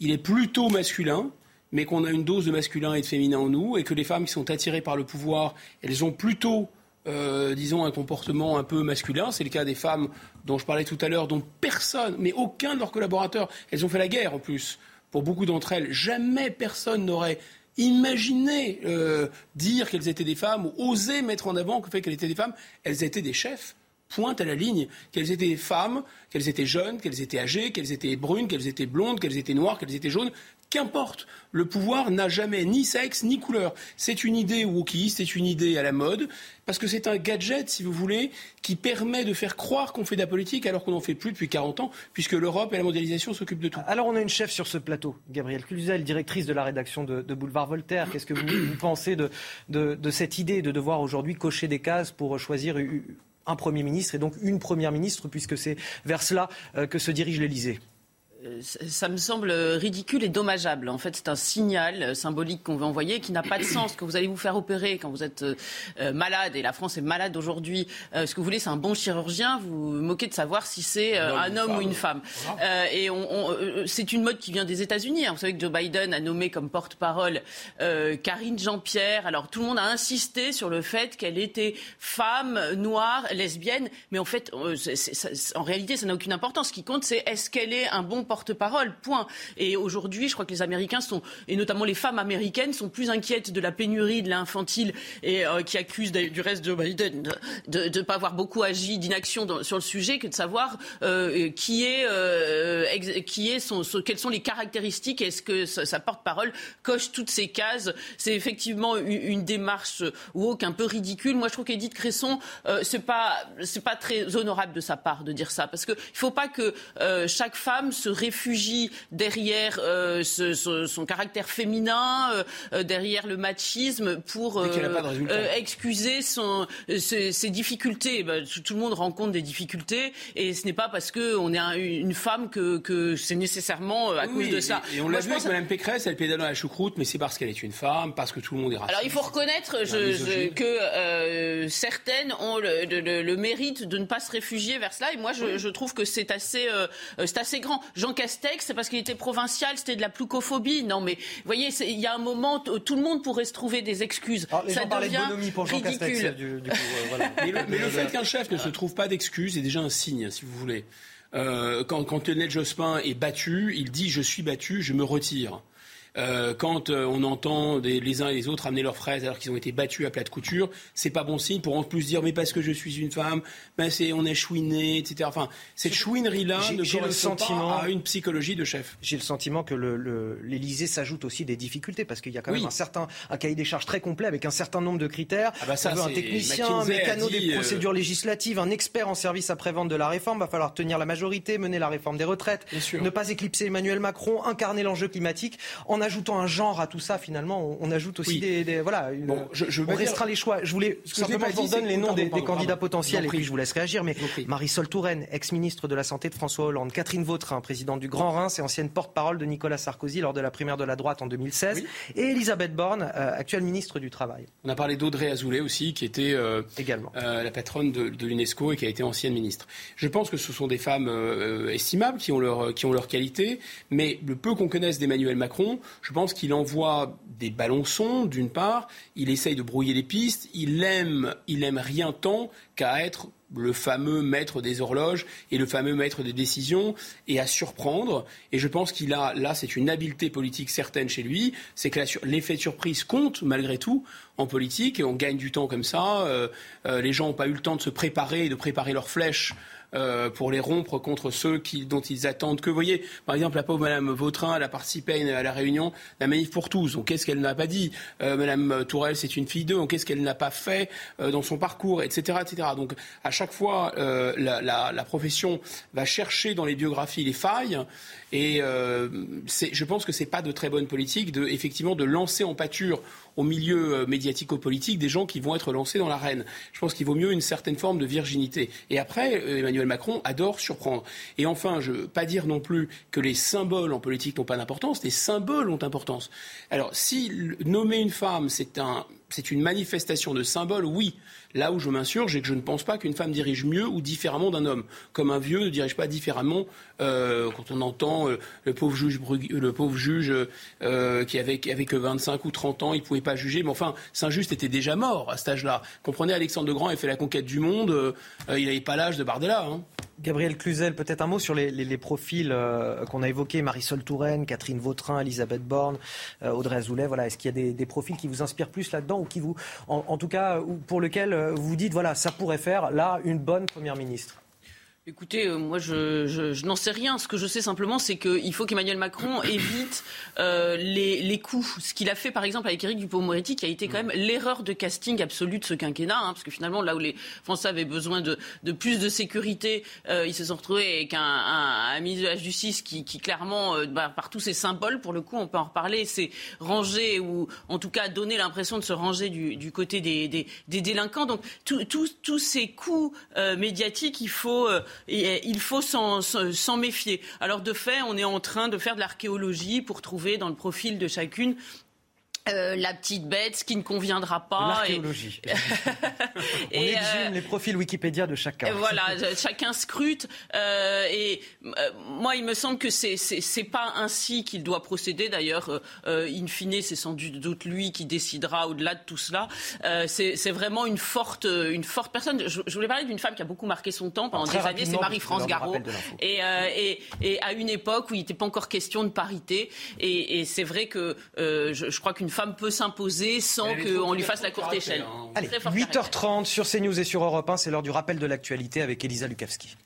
il est plutôt masculin mais qu'on a une dose de masculin et de féminin en nous, et que les femmes qui sont attirées par le pouvoir, elles ont plutôt euh, disons, un comportement un peu masculin. C'est le cas des femmes dont je parlais tout à l'heure, dont personne, mais aucun de leurs collaborateurs, elles ont fait la guerre en plus. Pour beaucoup d'entre elles, jamais personne n'aurait imaginé euh, dire qu'elles étaient des femmes ou osé mettre en avant le fait qu'elles étaient des femmes. Elles étaient des chefs pointe à la ligne, qu'elles étaient femmes, qu'elles étaient jeunes, qu'elles étaient âgées, qu'elles étaient brunes, qu'elles étaient blondes, qu'elles étaient noires, qu'elles étaient jaunes, Qu'importe, le pouvoir n'a jamais ni sexe ni couleur. C'est une idée wokiste, c'est une idée à la mode, parce que c'est un gadget, si vous voulez, qui permet de faire croire qu'on fait de la politique alors qu'on n'en fait plus depuis 40 ans, puisque l'Europe et la mondialisation s'occupent de tout. Alors on a une chef sur ce plateau, Gabrielle Cluzel, directrice de la rédaction de, Boulevard Voltaire. Qu'est-ce que vous, pensez de, de, cette idée de devoir aujourd'hui cocher des cases pour choisir un Premier ministre et donc une Première ministre, puisque c'est vers cela euh, que se dirige l'Élysée. euh, ça me semble ridicule et dommageable. En fait, c'est un signal euh, symbolique qu'on veut envoyer qui n'a pas de sens. Que vous allez vous faire opérer quand vous êtes euh, malade, et la France est malade aujourd'hui. ce que vous voulez, c'est un bon chirurgien. Vous vous moquez de savoir si c'est un homme ou une femme. et c'est une mode qui vient des États-Unis. Hein. Vous savez que Joe Biden a nommé comme porte-parole Karine Jean-Pierre. Alors tout le monde a insisté sur le fait qu'elle était femme, noire, lesbienne. Mais en fait, en réalité, ça n'a aucune importance. Ce qui compte, c'est est-ce qu'elle est un bon porte porte-parole, point. Et aujourd'hui, je crois que les Américains sont, et notamment les femmes américaines, sont plus inquiètes de la pénurie de l'infantile et euh, qui accusent du reste de Biden de ne pas avoir beaucoup agi d'inaction sur le sujet que de savoir euh, qui est, euh, qui est son, quelles sont les caractéristiques est-ce que sa, porte-parole coche toutes ces cases. C'est effectivement une, démarche woke un peu ridicule. Moi, je trouve qu'Edith Cresson, c'est pas c'est pas très honorable de sa part de dire ça parce qu'il ne faut pas que chaque femme se réfugie derrière euh, son caractère féminin, euh, euh, derrière le machisme pour excuser son, ses, difficultés. Bah, tout le monde rencontre des difficultés et ce n'est pas parce qu'on est une femme que, c'est nécessairement à cause de ça. Et, on l'a vu avec Mme Pécresse, elle pédale dans la choucroute, mais c'est parce qu'elle est une femme, parce que tout le monde est raciste. Alors il faut reconnaître que certaines ont le, mérite de ne pas se réfugier vers cela et moi je, trouve que c'est assez, assez grand. Jean Castex, c'est parce qu'il était provincial, c'était de la plucophobie. Non, mais vous voyez, il y a un moment où tout le monde pourrait se trouver des excuses. les Ça devient de pour Jean ridicule. Castex, du, coup, euh, Mais le, fait qu'un chef ne se trouve pas d'excuses est déjà un signe, si vous voulez. Euh, quand, quand Lionel Jospin est battu, il dit je suis battu, je me retire. Euh, quand euh, on entend les uns et les autres amener leurs fraises alors qu'ils ont été battus à plat de couture, c'est pas bon signe pour en plus dire mais parce que je suis une femme, ben c'est on est chouiné, etc. Enfin, cette chouinerie-là ne correspond le sentiment, pas à une psychologie de chef. J'ai le sentiment que l'Élysée s'ajoute aussi des difficultés parce qu'il y a quand même un certain un cahier des charges très complet avec un certain nombre de critères. Ah bah ça, un technicien, un mécano des euh, procédures législatives, un expert en service après-vente de la réforme. Va falloir tenir la majorité, mener la réforme des retraites, ne pas éclipser Emmanuel Macron, incarner l'enjeu climatique. En ajoutant un genre à tout ça, finalement, on, ajoute aussi des, voilà, je, on restreint les choix. Je voulais simplement vous donne les noms des, candidats potentiels et puis je vous laisse réagir. Mais Marisol Touraine, ex-ministre de la Santé de François Hollande, Catherine Vautrin, présidente du Grand Reims et ancienne porte-parole de Nicolas Sarkozy lors de la primaire de la droite en 2016, et Elisabeth Borne, euh, actuelle ministre du Travail. On a parlé d'Audrey Azoulay aussi, qui était euh, également euh, la patronne de, l'UNESCO et qui a été ancienne ministre. Je pense que ce sont des femmes estimables qui ont leur qui ont leur qualité, mais le peu qu'on connaisse d'Emmanuel Macron, je pense qu'il envoie des ballons d'une part, il essaye de brouiller les pistes, il aime, il aime rien tant qu'à être le fameux maître des horloges et le fameux maître des décisions et à surprendre. Et je pense qu'il a, là, c'est une habileté politique certaine chez lui, c'est que l'effet de surprise compte malgré tout en politique et on gagne du temps comme ça. Euh, euh, les gens n'ont pas eu le temps de se préparer et de préparer leurs flèches euh, pour les rompre contre ceux qui, dont ils attendent que. Vous voyez, par exemple, la pauvre Madame Vautrin, elle a participé à la réunion la manif pour tous. Donc, qu'est-ce qu'elle n'a pas dit? Euh, Madame Tourelle, c'est une fille d'eux. Donc, qu'est-ce qu'elle n'a pas fait euh, dans son parcours, etc., etc. Donc, à chaque fois, la, la, la, profession va chercher dans les biographies les failles. Et je pense que c'est pas de très bonne politique de, effectivement, de lancer en pâture au milieu euh, médiatico-politique des gens qui vont être lancés dans l'arène. Je pense qu'il vaut mieux une certaine forme de virginité. Et après, euh, Emmanuel Macron adore surprendre. Et enfin, je ne veux pas dire non plus que les symboles en politique n'ont pas d'importance. Les symboles ont importance. Alors, si nommer une femme, c'est un, c'est une manifestation de symbole, oui. Là où je m'insurge et que je ne pense pas qu'une femme dirige mieux ou différemment d'un homme. Comme un vieux ne dirige pas différemment euh, quand on entend euh, le pauvre juge, le pauvre juge euh, qui avait, avait que 25 ou 30 ans, il ne pouvait pas juger. Mais enfin, Saint-Just était déjà mort à cet âge-là. Comprenez, Alexandre de Grand a fait la conquête du monde. il n'avait pas l'âge de Bardella. Hein. Gabriel Cluzel, peut-être un mot sur les, profils euh, qu'on a évoqués, Marisol Touraine, Catherine Vautrin, Elisabeth Borne, euh, Audrey Azoulay. Voilà, Est-ce qu'il y a des, profils qui vous inspirent plus là-dedans ou qui vous, en, tout cas, pour lesquels vous vous dites, voilà, ça pourrait faire là une bonne Première ministre? Écoutez, euh, moi je, je, je n'en sais rien. Ce que je sais simplement, c'est qu'il faut qu'Emmanuel Macron évite euh, les, les coups. Ce qu'il a fait par exemple avec Éric Dupond-Moretti, qui a été quand même l'erreur de casting absolue de ce quinquennat, hein, parce que finalement là où les Français avaient besoin de, de plus de sécurité, euh, ils se sont retrouvés avec un, un, un, ministre de la Justice qui, qui clairement, euh, bah, par tous ses symboles, pour le coup, on peut en reparler, c'est ranger ou en tout cas donner l'impression de se ranger du, du côté des, des, des, délinquants. Donc tous ces coups euh, médiatiques, il faut et il faut s'en méfier. Alors de fait, on est en train de faire de l'archéologie pour trouver dans le profil de chacune euh, la petite bête, ce qui ne conviendra pas. L'archéologie. Et... On exhume euh, les profils Wikipédia de chacun. Voilà, chacun scrute. Euh, et euh, moi, il me semble que c'est c'est pas ainsi qu'il doit procéder. D'ailleurs, in fine, c'est sans doute lui qui décidera au-delà de tout cela. c'est vraiment une forte une forte personne. Je, je voulais parler d'une femme qui a beaucoup marqué son temps pendant des années. C'est Marie-France Garot. Et, et, et, à une époque où il n'était pas encore question de parité. Et, et c'est vrai que je, je crois qu'une femme peut s'imposer sans qu'on lui fasse la courte échelle. Hein. Allez, 8h30 sur CNews et sur Europe 1, c'est l'heure du rappel de l'actualité avec Elisa Lukavski.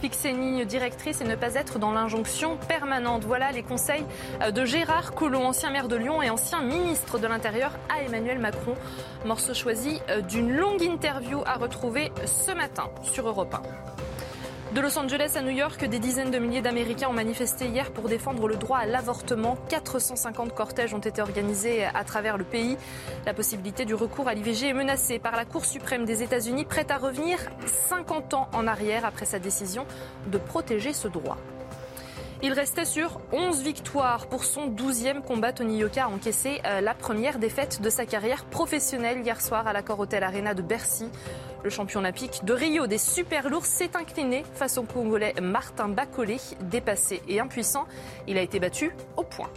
fixer une ligne directrice et ne pas être dans l'injonction permanente. Voilà les conseils de Gérard Collomb, ancien maire de Lyon et ancien ministre de l'Intérieur à Emmanuel Macron. Morceau choisi d'une longue interview à retrouver ce matin sur Europe 1. De Los Angeles à New York, des dizaines de milliers d'Américains ont manifesté hier pour défendre le droit à l'avortement. 450 cortèges ont été organisés à travers le pays. La possibilité du recours à l'IVG est menacée par la Cour suprême des États-Unis, prête à revenir 50 ans en arrière après sa décision de protéger ce droit. Il restait sur 11 victoires pour son 12e combat. Tony Yoka a encaissé euh, la première défaite de sa carrière professionnelle hier soir à l'accord Hotel Arena de Bercy. Le champion olympique de Rio des super lourds s'est incliné face au Congolais Martin Bacolé. Dépassé et impuissant, il a été battu au point.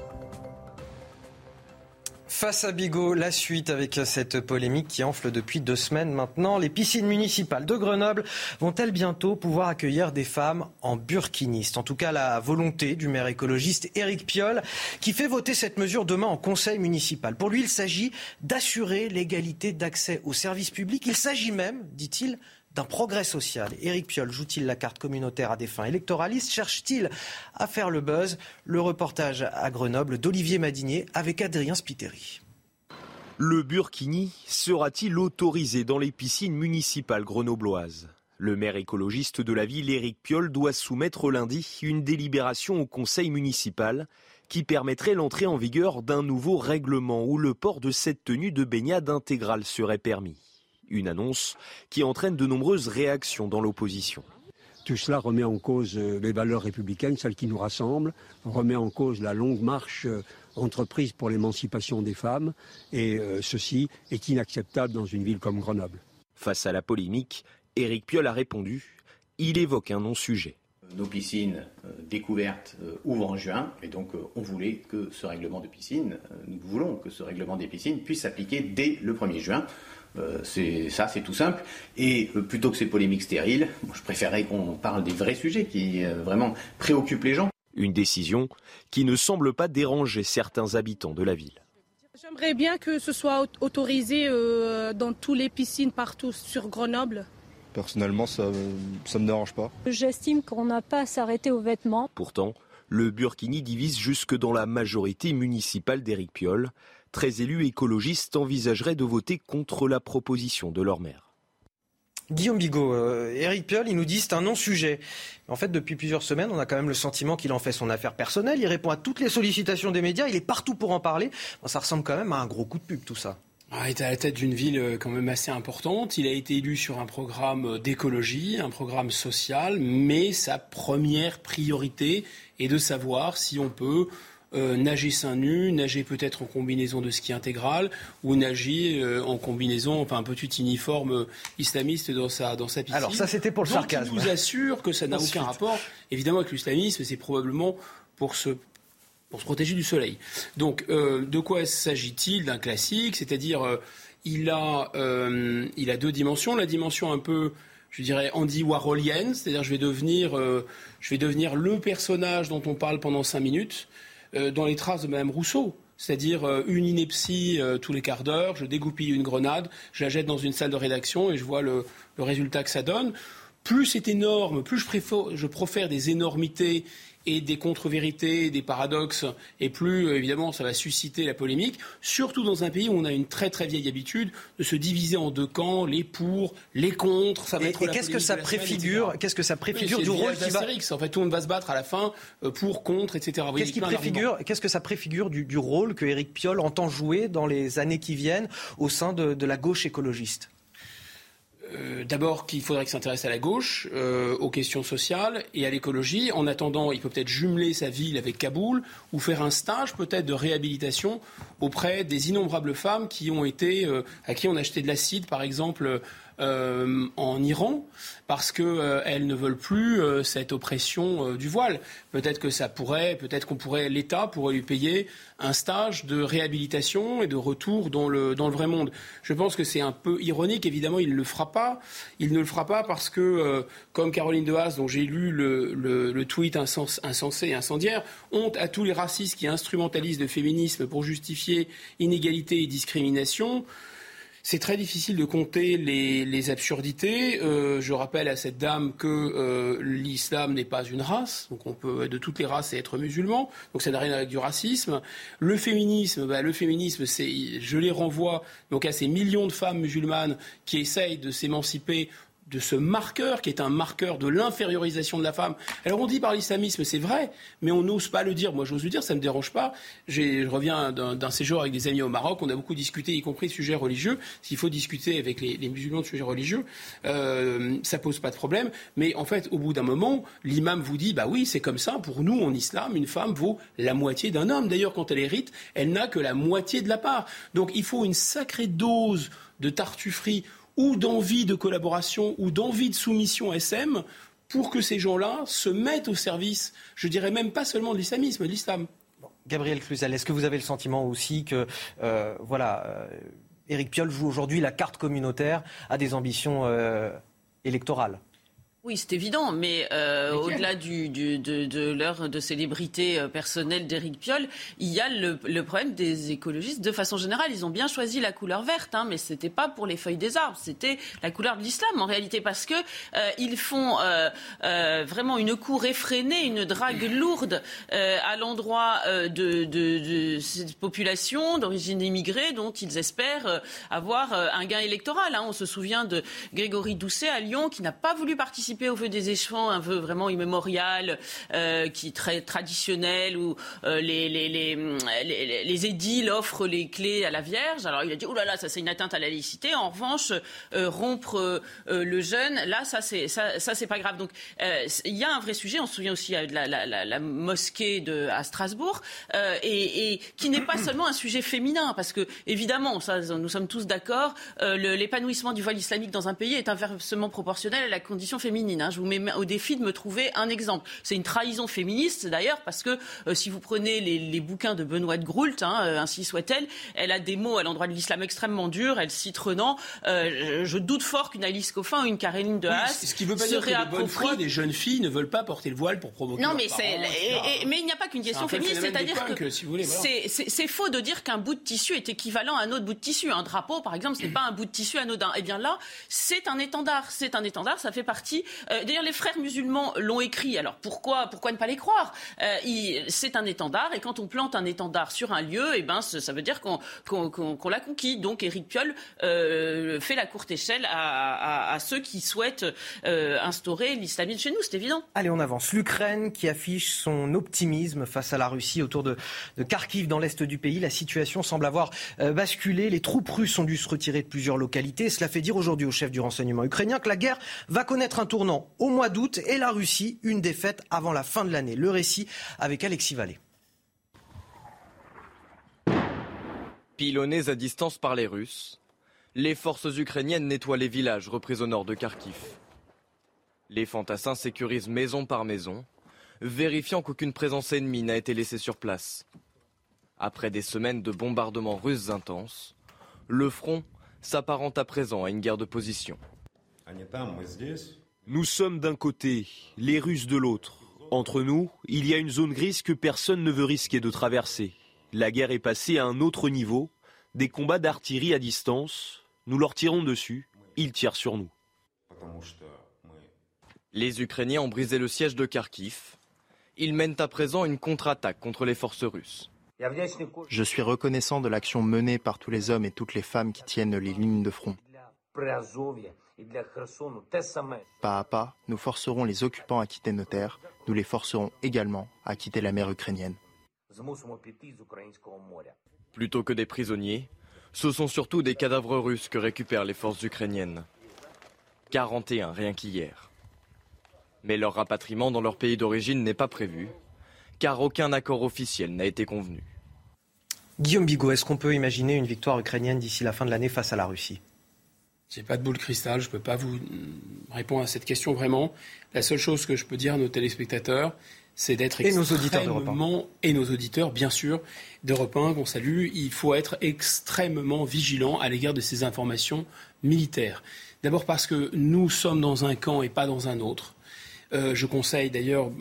Face à Bigot, la suite avec cette polémique qui enfle depuis deux semaines maintenant. Les piscines municipales de Grenoble vont-elles bientôt pouvoir accueillir des femmes en burkiniste? En tout cas, la volonté du maire écologiste Éric Piolle qui fait voter cette mesure demain en conseil municipal. Pour lui, il s'agit d'assurer l'égalité d'accès aux services publics. Il s'agit même, dit-il, d'un progrès social. Éric Piolle joue-t-il la carte communautaire à des fins électoralistes? Cherche-t-il à faire le buzz? Le reportage à Grenoble d'Olivier Madinier avec Adrien Spiteri. Le burkini sera-t-il autorisé dans les piscines municipales grenobloises? Le maire écologiste de la ville, Éric Piolle, doit soumettre lundi une délibération au conseil municipal qui permettrait l'entrée en vigueur d'un nouveau règlement où le port de cette tenue de baignade intégrale serait permis. Une annonce qui entraîne de nombreuses réactions dans l'opposition. Tout cela remet en cause euh, les valeurs républicaines, celles qui nous rassemblent, remet en cause la longue marche euh, entreprise pour l'émancipation des femmes, et euh, ceci est inacceptable dans une ville comme Grenoble. Face à la polémique, Éric Piolle a répondu. Il évoque un non-sujet. Nos piscines découvertes ouvrent en juin, et donc on voulait que ce règlement de piscine, nous voulons que ce règlement des piscines puisse s'appliquer dès le 1er juin. Euh, c'est ça, c'est tout simple. Et euh, plutôt que ces polémiques stériles, je préférerais qu'on parle des vrais sujets qui euh, vraiment préoccupent les gens. Une décision qui ne semble pas déranger certains habitants de la ville. J'aimerais bien que ce soit autorisé dans toutes les piscines partout sur Grenoble. Personnellement, ça ne me dérange pas. J'estime qu'on n'a pas à s'arrêter aux vêtements. Pourtant, le Burkini divise jusque dans la majorité municipale d'Éric Piolle très élus écologistes envisageraient de voter contre la proposition de leur maire. Guillaume Bigot, euh, Éric Piolle, il nous dit c'est un non-sujet. En fait, depuis plusieurs semaines, on a quand même le sentiment qu'il en fait son affaire personnelle. Il répond à toutes les sollicitations des médias. Il est partout pour en parler. ça ressemble quand même à un gros coup de pub, tout ça. Ah, il est à la tête d'une ville euh, quand même assez importante. Il a été élu sur un programme d'écologie, un programme social, mais sa première priorité est de savoir si on peut euh, nager seins nus, nager peut-être en combinaison de ski intégral ou nager euh, en combinaison, enfin un petit uniforme euh, islamiste dans sa, dans sa piscine. Alors ça c'était pour le sarcasme. Je vous assure que ça n'a aucun rapport évidemment avec l'islamisme, c'est probablement pour se pour se protéger du soleil. Donc, de quoi s'agit-il D'un classique, c'est-à-dire il a, il a deux dimensions. La dimension un peu je dirais, Andy Warholienne, c'est-à-dire je vais devenir, je vais devenir le personnage dont on parle pendant cinq minutes, dans les traces de Mme Rousseau. C'est-à-dire euh, une ineptie tous les quarts d'heure, je dégoupille une grenade, je la jette dans une salle de rédaction et je vois le, le résultat que ça donne. Plus c'est énorme, plus je, préfère, je profère des énormités et des contre-vérités, des paradoxes, et plus évidemment ça va susciter la polémique, surtout dans un pays où on a une très très vieille habitude de se diviser en deux camps, les pour, les contre. Ça va et, être et qu'est-ce que ça préfigure Qu'est-ce que ça préfigure du rôle qui va En fait, tout le monde va se battre à la fin euh, pour, contre, etc. Qu'est-ce qui préfigure Qu'est-ce que ça préfigure du, du, rôle que Éric Piolle entend jouer dans les années qui viennent au sein de, de la gauche écologiste? Euh, d'abord qu'il faudrait qu'il s'intéresse à la gauche, euh, aux questions sociales et à l'écologie. En attendant, il peut peut-être jumeler sa ville avec Kaboul ou faire un stage peut-être de réhabilitation auprès des innombrables femmes qui ont été, euh, à qui on a de l'acide, par exemple, euh, en Iran parce qu'elles euh, ne veulent plus euh, cette oppression du voile. Peut-être que ça pourrait, peut-être qu'on pourrait, l'État pourrait lui payer un stage de réhabilitation et de retour dans le, dans le vrai monde. Je pense que c'est un peu ironique, évidemment, il ne le fera pas. Il ne le fera pas parce que, comme Caroline de Haas, dont j'ai lu le, le, le tweet insensé et incendiaire, honte à tous les racistes qui instrumentalisent le féminisme pour justifier inégalité et discrimination. C'est très difficile de compter les, absurdités. Euh, je rappelle à cette dame que euh, l'islam n'est pas une race, donc on peut être de toutes les races et être musulman, donc ça n'a rien avec du racisme. Le féminisme, bah, le féminisme, c'est, je les renvoie donc à ces millions de femmes musulmanes qui essayent de s'émanciper de ce marqueur qui est un marqueur de l'infériorisation de la femme. Alors on dit par l'islamisme, c'est vrai, mais on n'ose pas le dire. Moi j'ose le dire, ça ne me dérange pas. Je reviens d'un séjour avec des amis au Maroc, on a beaucoup discuté, y compris de sujets religieux. S'il faut discuter avec les, musulmans de sujets religieux, euh, ça pose pas de problème. Mais en fait, au bout d'un moment, l'imam vous dit, bah oui, c'est comme ça. Pour nous, en islam, une femme vaut la moitié d'un homme. D'ailleurs, quand elle hérite, elle n'a que la moitié de la part. Donc il faut une sacrée dose de tartufferie ou d'envie de collaboration ou d'envie de soumission SM pour que ces gens-là se mettent au service, je dirais même pas seulement de l'islamisme, de l'islam. Gabriel Cluzel, est-ce que vous avez le sentiment aussi que, euh, voilà, euh, Éric Piolle joue aujourd'hui la carte communautaire à des ambitions euh, électorales? Oui, c'est évident, mais euh, au-delà du, du, de, de l'heure de célébrité euh, personnelle d'Éric Piolle, il y a le, le, problème des écologistes. De façon générale, ils ont bien choisi la couleur verte, hein, mais c'était pas pour les feuilles des arbres, c'était la couleur de l'islam en réalité, parce que euh, ils font euh, vraiment une cour effrénée, une drague lourde à l'endroit de, de, de, cette population d'origine immigrée dont ils espèrent avoir un gain électoral. Hein. On se souvient de Grégory Doucet à Lyon qui n'a pas voulu participer au vœu des échelons, un vœu vraiment immémorial, euh, qui est très traditionnel, où euh, les, les, les, les, édiles offrent les clés à la Vierge. Alors il a dit, oh là là, ça c'est une atteinte à la laïcité. En revanche, euh, rompre le jeûne, là, ça c'est ça, ça pas grave. Donc il y a un vrai sujet. On se souvient aussi de la, mosquée de, à Strasbourg, et, et, qui n'est pas seulement un sujet féminin, parce que évidemment, ça, nous sommes tous d'accord, l'épanouissement du voile islamique dans un pays est inversement proportionnel à la condition féminine. Hein. Je vous mets au défi de me trouver un exemple. C'est une trahison féministe d'ailleurs parce que euh, si vous prenez les, bouquins de Benoît de Groult, hein, euh, ainsi soit-elle, elle a des mots à l'endroit de l'islam extrêmement durs. Elle cite Renan. Euh, je, doute fort qu'une Alice Coffin ou une Caroline de Haas ce qui veut pas dire que de bonne foi des jeunes filles ne veulent pas porter le voile pour provoquer. Non, mais c'est mais il n'y a pas qu'une question féministe, c'est-à-dire que, c'est faux de dire qu'un bout de tissu est équivalent à un autre bout de tissu. Un drapeau, par exemple, ce n'est pas un bout de tissu anodin. Eh bien là, c'est un étendard. C'est un étendard. Ça fait partie euh, d'ailleurs, les frères musulmans l'ont écrit. Alors pourquoi, pourquoi ne pas les croire? Euh, C'est un étendard, et quand on plante un étendard sur un lieu, eh ben, ça veut dire qu'on l'a conquis. Donc Éric Piolle euh, fait la courte échelle à, ceux qui souhaitent instaurer l'islamisme chez nous, c'est évident. Allez, on avance. L'Ukraine qui affiche son optimisme face à la Russie autour de, de Kharkiv dans l'est du pays. La situation semble avoir basculé. Les troupes russes ont dû se retirer de plusieurs localités. Cela fait dire aujourd'hui au chef du renseignement ukrainien que la guerre va connaître un tournant au mois d'août et la Russie une défaite avant la fin de l'année. Le récit avec Alexis Vallée. Pilonnés à distance par les Russes, les forces ukrainiennes nettoient les villages repris au nord de Kharkiv. Les fantassins sécurisent maison par maison, vérifiant qu'aucune présence ennemie n'a été laissée sur place. Après des semaines de bombardements russes intenses, le front s'apparente à présent à une guerre de position. Nous sommes d'un côté, les Russes de l'autre. Entre nous, il y a une zone grise que personne ne veut risquer de traverser. La guerre est passée à un autre niveau, des combats d'artillerie à distance. Nous leur tirons dessus, ils tirent sur nous. Les Ukrainiens ont brisé le siège de Kharkiv. Ils mènent à présent une contre-attaque contre les forces russes. Je suis reconnaissant de l'action menée par tous les hommes et toutes les femmes qui tiennent les lignes de front. Pas à pas, nous forcerons les occupants à quitter nos terres, nous les forcerons également à quitter la mer ukrainienne. Plutôt que des prisonniers, ce sont surtout des cadavres russes que récupèrent les forces ukrainiennes. 41 rien qu'hier. Mais leur rapatriement dans leur pays d'origine n'est pas prévu, car aucun accord officiel n'a été convenu. Guillaume Bigot, est-ce qu'on peut imaginer une victoire ukrainienne d'ici la fin de l'année face à la Russie? J'ai pas de boule cristal, je ne peux pas vous répondre à cette question vraiment. La seule chose que je peux dire à nos téléspectateurs, c'est d'être extrêmement et nos auditeurs bien sûr d'Europe 1 qu'on salue. Il faut être extrêmement vigilant à l'égard de ces informations militaires. D'abord parce que nous sommes dans un camp et pas dans un autre. Euh, je conseille d'ailleurs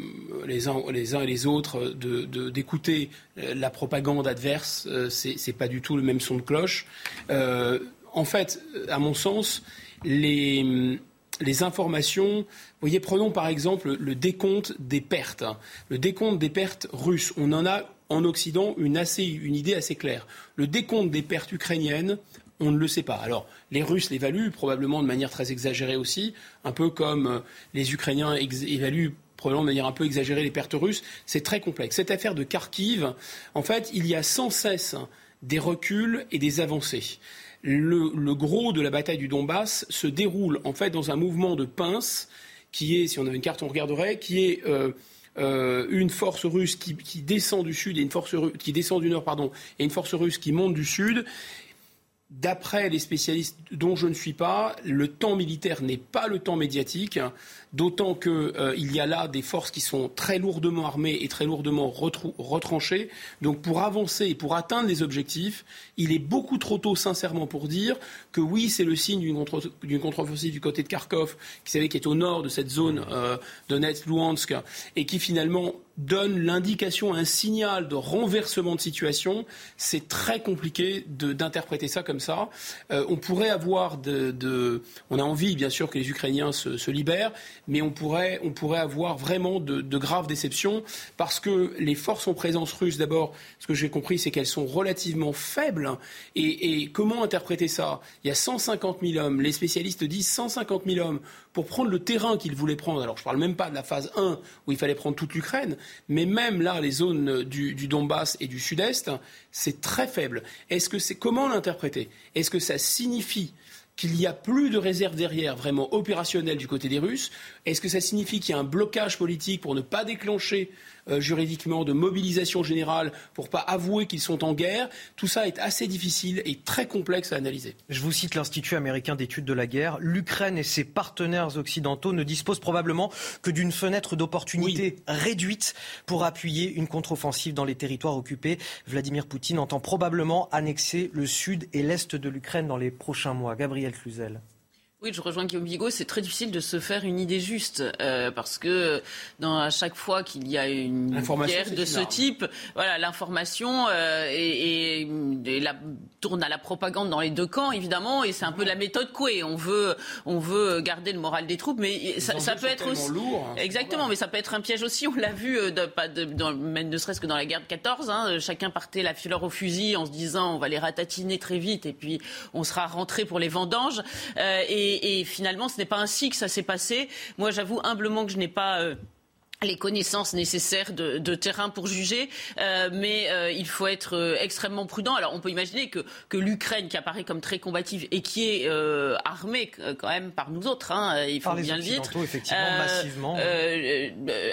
les uns, les uns et les autres d'écouter de, la propagande adverse. Euh, c'est, c'est pas du tout le même son de cloche. Euh, en fait, à mon sens, les, informations. Voyez, prenons par exemple le décompte des pertes. Le décompte des pertes russes. On en a en Occident une, une idée assez claire. Le décompte des pertes ukrainiennes, on ne le sait pas. Alors, les Russes l'évaluent probablement de manière très exagérée aussi, un peu comme euh, les Ukrainiens évaluent probablement de manière un peu exagérée les pertes russes. C'est très complexe. Cette affaire de Kharkiv, en fait, il y a sans cesse des reculs et des avancées le, gros de la bataille du Donbass se déroule en fait dans un mouvement de pince qui est, si on avait une carte, on regarderait, qui est euh, euh, une force russe qui, descend du sud et une force qui descend du nord, pardon, et une force russe qui monte du sud. D'après les spécialistes dont je ne suis pas, le temps militaire n'est pas le temps médiatique. D'autant qu'il euh, y a là des forces qui sont très lourdement armées et très lourdement retranchées. Donc pour avancer et pour atteindre les objectifs, il est beaucoup trop tôt, sincèrement, pour dire que oui, c'est le signe d'une contre-offensive du côté de Kharkov, qui, savez, qui est au nord de cette zone euh, Donetsk-Luhansk, et qui finalement donne l'indication, un signal de renversement de situation, c'est très compliqué d'interpréter ça comme ça. Euh, on pourrait avoir de, On a envie, bien sûr, que les Ukrainiens se, se libèrent, mais on pourrait, on pourrait avoir vraiment de, de, graves déceptions parce que les forces en présence russe, d'abord, ce que j'ai compris, c'est qu'elles sont relativement faibles. Et, et, comment interpréter ça? Il y a 150 000 hommes. Les spécialistes disent 150 000 hommes pour prendre le terrain qu'ils voulaient prendre. Alors, je ne parle même pas de la phase 1 où il fallait prendre toute l'Ukraine, mais même là, les zones du, Donbass et du Sud-Est, c'est très faible. Est-ce que c'est comment l'interpréter? Est-ce que ça signifie qu'il n'y a plus de réserve derrière vraiment opérationnelle du côté des Russes Est-ce que ça signifie qu'il y a un blocage politique pour ne pas déclencher euh, juridiquement de mobilisation générale pour pas avouer qu'ils sont en guerre? Tout ça est assez difficile et très complexe à analyser. Je vous cite l'Institut américain d'études de la guerre. L'Ukraine et ses partenaires occidentaux ne disposent probablement que d'une fenêtre d'opportunité réduite pour appuyer une contre-offensive dans les territoires occupés. Vladimir Poutine entend probablement annexer le sud et l'est de l'Ukraine dans les prochains mois. Gabriel Cluzel. Oui, je rejoins Guillaume Bigot. C'est très difficile de se faire une idée juste euh, parce que dans, à chaque fois qu'il y a une guerre de ce type, voilà, l'information euh, et, et, la, tourne à la propagande dans les deux camps, évidemment, et c'est un peu la méthode Coué. On veut, on veut garder le moral des troupes, mais ça, ça peut être aussi lourd, hein, exactement, mais ça peut être un piège aussi. On l'a vu, euh, de, pas de, dans, même ne serait-ce que dans la guerre de 14, hein, chacun partait la fleur au fusil en se disant on va les ratatiner très vite et puis on sera rentré pour les vendanges. Euh, et et, finalement, ce n'est pas ainsi que ça s'est passé. Moi, j'avoue humblement que je n'ai pas euh, les connaissances nécessaires de, de terrain pour juger, euh, mais euh, il faut être euh, extrêmement prudent. Alors on peut imaginer que, que l'Ukraine, qui apparaît comme très combative et qui est armée quand même par nous autres, hein, il faut par bien le dire, effectivement, massivement,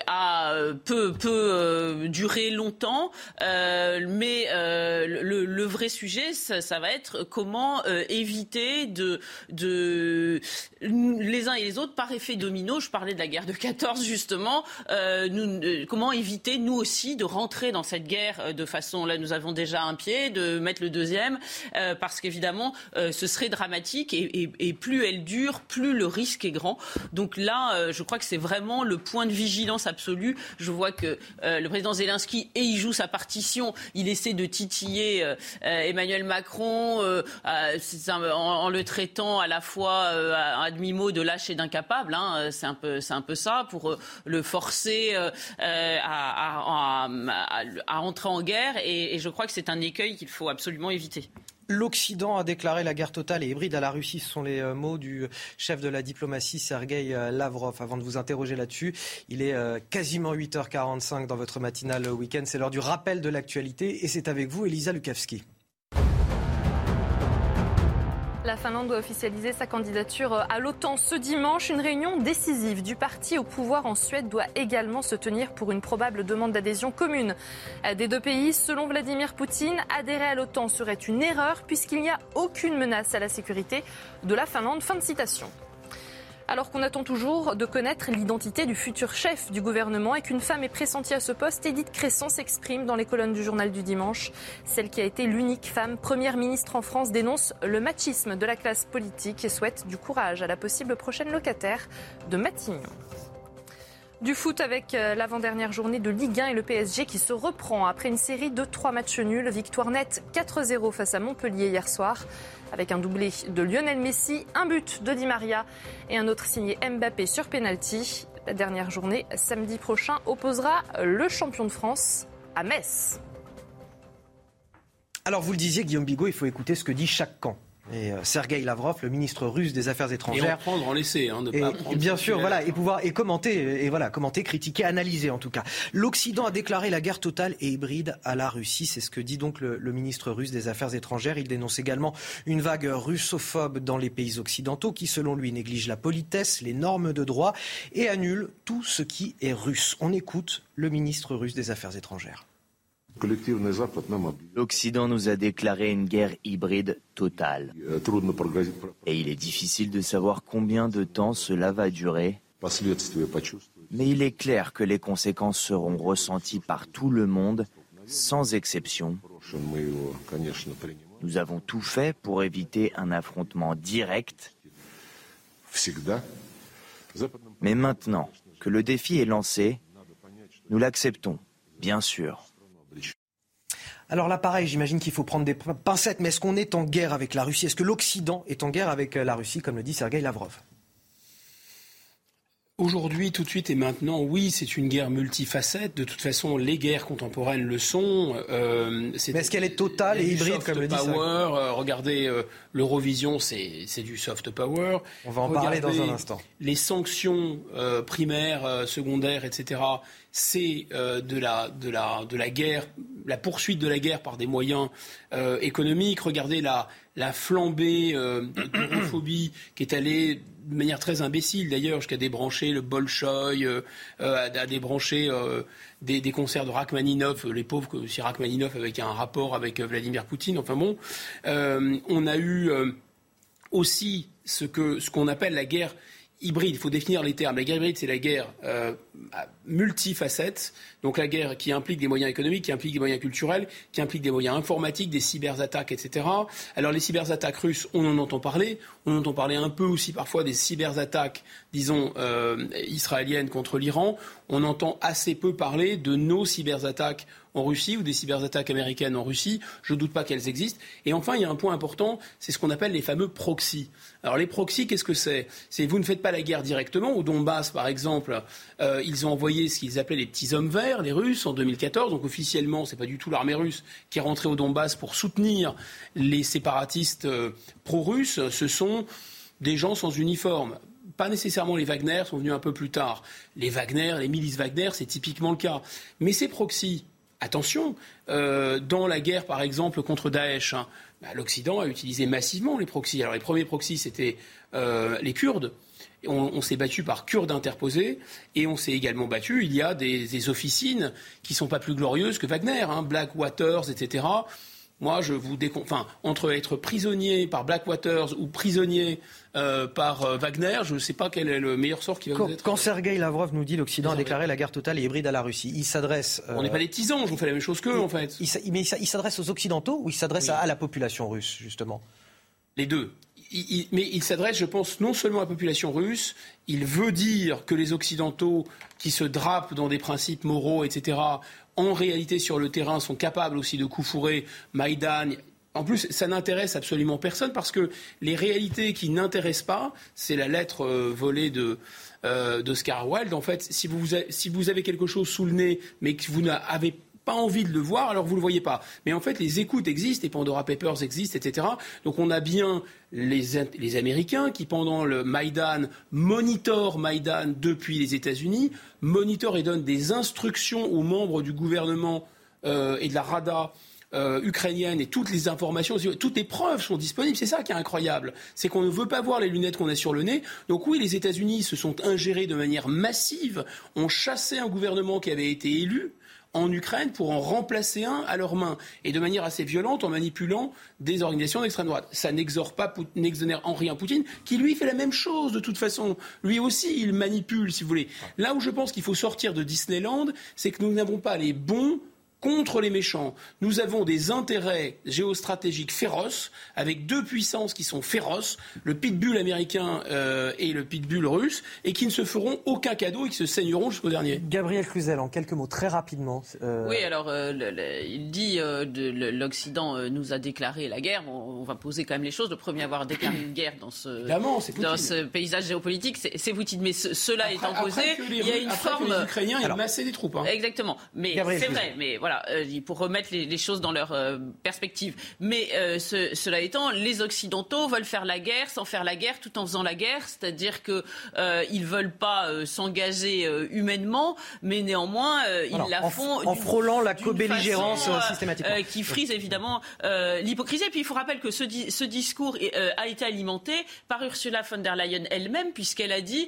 a peut, peut durer longtemps, mais le, le, vrai sujet, ça, ça, va être comment éviter de, de les uns et les autres par effet domino. Je parlais de la guerre de 14 justement. Euh, nous, comment éviter nous aussi de rentrer dans cette guerre de façon là nous avons déjà un pied, de mettre le deuxième, parce qu'évidemment ce serait dramatique et, et, plus elle dure, plus le risque est grand. Donc là, je crois que c'est vraiment le point de vigilance absolu. Je vois que le président Zelensky et il joue sa partition, il essaie de titiller Emmanuel Macron en, le traitant à la fois à, demi-mot de lâche et d'incapable. Hein, c'est un un peu ça pour le forcer à, à, entrer en guerre. Et, je crois que c'est un écueil qu'il faut absolument éviter. L'Occident a déclaré la guerre totale et hybride à la Russie. Ce sont les euh, mots du chef de la diplomatie, Sergei euh, Lavrov. Avant de vous interroger là-dessus, il est euh, quasiment 8h45 dans votre matinale week-end. C'est l'heure du rappel de l'actualité et c'est avec vous, Elisa Lukavski. La Finlande doit officialiser sa candidature à l'OTAN ce dimanche. Une réunion décisive du parti au pouvoir en Suède doit également se tenir pour une probable demande d'adhésion commune des deux pays. Selon Vladimir Poutine, adhérer à l'OTAN serait une erreur puisqu'il n'y a aucune menace à la sécurité de la Finlande. Fin de citation. Alors qu'on attend toujours de connaître l'identité du futur chef du gouvernement et qu'une femme est pressentie à ce poste, Edith Cresson s'exprime dans les colonnes du journal du dimanche. Celle qui a été l'unique femme première ministre en France dénonce le machisme de la classe politique et souhaite du courage à la possible prochaine locataire de Matignon. Du foot avec euh, l'avant-dernière journée de Ligue 1 et le PSG qui se reprend après une série de trois matchs nuls. Victoire nette 4-0 face à Montpellier hier soir avec un doublé de Lionel Messi, un but de Di Maria et un autre signé Mbappé sur penalty. La dernière journée, samedi prochain, opposera le champion de France à Metz. Alors vous le disiez, Guillaume Bigot, il faut écouter ce que dit chaque camp. Et euh, Sergei Lavrov, le ministre russe des Affaires étrangères. Et en prendre, en laisser, hein, ne et, pas prendre Bien sûr, voilà, et pouvoir et commenter, et voilà, commenter, critiquer, analyser en tout cas. L'Occident a déclaré la guerre totale et hybride à la Russie. C'est ce que dit donc le, le, ministre russe des Affaires étrangères. Il dénonce également une vague russophobe dans les pays occidentaux qui, selon lui, néglige la politesse, les normes de droit et annule tout ce qui est russe. On écoute le ministre russe des Affaires étrangères. L'Occident nous a déclaré une guerre hybride totale. Et il est difficile de savoir combien de temps cela va durer. Mais il est clair que les conséquences seront ressenties par tout le monde, sans exception. Nous avons tout fait pour éviter un affrontement direct. Mais maintenant que le défi est lancé, nous l'acceptons, bien sûr. Alors là, pareil, j'imagine qu'il faut prendre des pincettes, mais est-ce qu'on est en guerre avec la Russie? Est-ce que l'Occident est en guerre avec la Russie, comme le dit Sergei Lavrov? Aujourd'hui, tout de suite et maintenant, oui, c'est une guerre multifacette. De toute façon, les guerres contemporaines le sont. Euh, Mais est-ce qu'elle est totale et hybride, comme le dit power, euh, Regardez, euh, l'Eurovision, c'est du soft power. On va en regardez parler dans un instant. Les sanctions primaires, secondaires, etc., c'est de, la, de, la, de la guerre, la poursuite de la guerre par des moyens économiques. Regardez la, la flambée d'europhobie qui est allée de manière très imbécile d'ailleurs, jusqu'à débrancher le Bolchoï, euh, à, débrancher euh, des, concerts de Rachmaninov, les pauvres, si Rachmaninov avec un rapport avec euh, Vladimir Poutine. Enfin bon, euh, on a eu euh, aussi ce que ce qu'on appelle la guerre hybride, il faut définir les termes. La guerre hybride, c'est la guerre euh, multifacette, donc la guerre qui implique des moyens économiques, qui implique des moyens culturels, qui implique des moyens informatiques, des cyberattaques, etc. Alors les cyberattaques russes, on en entend parler, on entend parler un peu aussi parfois des cyberattaques, disons, euh, israéliennes contre l'Iran. On entend assez peu parler de nos cyberattaques en Russie ou des cyberattaques américaines en Russie. Je ne doute pas qu'elles existent. Et enfin, il y a un point important, c'est ce qu'on appelle les fameux proxys. Alors les proxys, qu'est-ce que c'est? C'est vous ne faites pas la guerre directement. Au Donbass, par exemple, euh, ils ont envoyé ce qu'ils appelaient les petits hommes verts, les Russes, en 2014. Donc officiellement, c'est pas du tout l'armée russe qui est rentrée au Donbass pour soutenir les séparatistes euh, pro-russes. Ce sont des gens sans uniforme pas nécessairement les Wagner, sont venus un peu plus tard. Les Wagner, les milices Wagner, c'est typiquement le cas. Mais ces proxys, attention, euh, dans la guerre, par exemple, contre Daesh, hein, bah, l'Occident a utilisé massivement les proxys. Alors les premiers proxys, c'était euh, les Kurdes. On, on s'est battu par Kurdes interposés et on s'est également battu. Il y a des, des officines qui sont pas plus glorieuses que Wagner, hein, Black Waters, etc moi, je vous décon... enfin, entre être prisonnier par Blackwaters ou prisonnier euh, par euh, Wagner, je ne sais pas quel est le meilleur sort qui va quand, vous être. Quand Sergei Lavrov nous dit l'Occident a déclaré la guerre totale et hybride à la Russie, il s'adresse. On n'est pas des tisans, je vous fais la même chose qu'eux, en fait. Il, mais il s'adresse aux Occidentaux ou il s'adresse à, à la population russe, justement? Les deux. Mais il s'adresse, je pense, non seulement à la population russe, il veut dire que les Occidentaux qui se drapent dans des principes moraux, etc., en réalité sur le terrain sont capables aussi de coup fourrer Maïdan. En plus, ça n'intéresse absolument personne parce que les réalités qui n'intéressent pas, c'est la lettre euh, volée de, euh, Wilde. En fait, si vous, si vous avez quelque chose sous le nez, mais que vous n'avez pas envie de le voir, alors vous ne le voyez pas. Mais en fait, les écoutes existent, les Pandora Papers existent, etc. Donc on a bien les, les Américains qui, pendant le Maïdan, monitorent Maïdan depuis les États-Unis, monitorent et donnent des instructions aux membres du gouvernement euh, et de la Rada euh, ukrainienne et toutes les informations, toutes les preuves sont disponibles. C'est ça qui est incroyable. C'est qu'on ne veut pas voir les lunettes qu'on a sur le nez. Donc oui, les États-Unis se sont ingérés de manière massive, ont chassé un gouvernement qui avait été élu en Ukraine pour en remplacer un à leurs mains et de manière assez violente en manipulant des organisations d'extrême droite. Ça n'exonère pas, n'exonère en rien Poutine, qui lui fait la même chose de toute façon. Lui aussi, il manipule, si vous voulez. Là où je pense qu'il faut sortir de Disneyland, c'est que nous n'avons pas les bons contre les méchants. Nous avons des intérêts géostratégiques féroces, avec deux puissances qui sont féroces, le pitbull américain euh, et le pitbull russe, et qui ne se feront aucun cadeau et qui se saigneront jusqu'au dernier. Gabriel Cluzel, en quelques mots, très rapidement. Euh... Oui, alors euh, le, le, il dit euh, l'Occident euh, nous a déclaré la guerre. On va poser quand même les choses. Le premier à avoir déclaré une guerre dans ce, dans ce paysage géopolitique, c'est Poutine. Mais ce, cela après, étant posé, il y a une forme. Que les Ukrainiens alors, ils massaient des troupes. Hein. Exactement. Mais c'est vrai. Mais voilà voilà, euh, pour remettre les, les, choses dans leur euh, perspective. Mais euh, ce, cela étant, les Occidentaux veulent faire la guerre sans faire la guerre tout en faisant la guerre, c'est-à-dire que ils veulent pas s'engager humainement, mais néanmoins ils Alors, la en, font en frôlant la co-belligérance systématiquement, qui frise évidemment l'hypocrisie. Et puis il faut rappeler que ce, di ce discours a été alimenté par Ursula von der Leyen elle-même, puisqu'elle a dit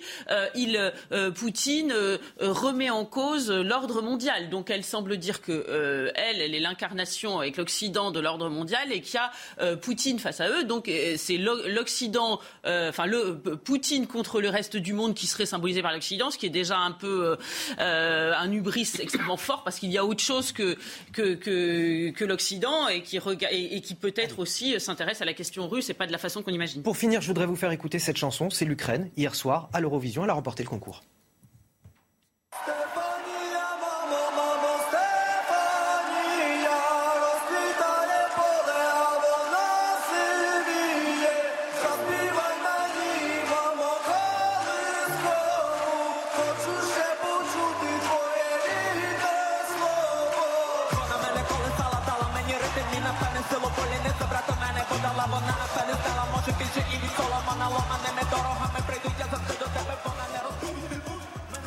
il Poutine remet en cause l'ordre mondial. Donc elle semble dire que euh, elle, elle est l'incarnation avec l'Occident de l'ordre mondial et qu'il y a euh, Poutine face à eux. Donc euh, c'est l'Occident, enfin le Poutine contre le reste du monde qui serait symbolisé par l'Occident, ce qui est déjà un peu un hubris extrêmement fort parce qu'il y a autre chose que que, que, que l'Occident et qui et, et qui peut-être aussi s'intéresse à la question russe et pas de la façon qu'on imagine. Pour finir, je voudrais vous faire écouter cette chanson. C'est l'Ukraine hier soir à l'Eurovision. Elle a remporté le concours.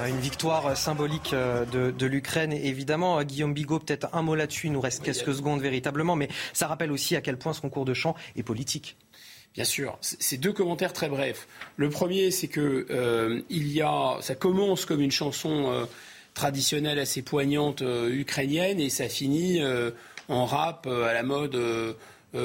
Une victoire symbolique de, de l'Ukraine, évidemment. Guillaume Bigot, peut-être un mot là-dessus, il nous reste quelques secondes véritablement, mais ça rappelle aussi à quel point ce concours de chant est politique. Bien sûr, c'est deux commentaires très brefs. Le premier, c'est que euh, il y a, ça commence comme une chanson euh, traditionnelle assez poignante euh, ukrainienne et ça finit en rap à la mode euh,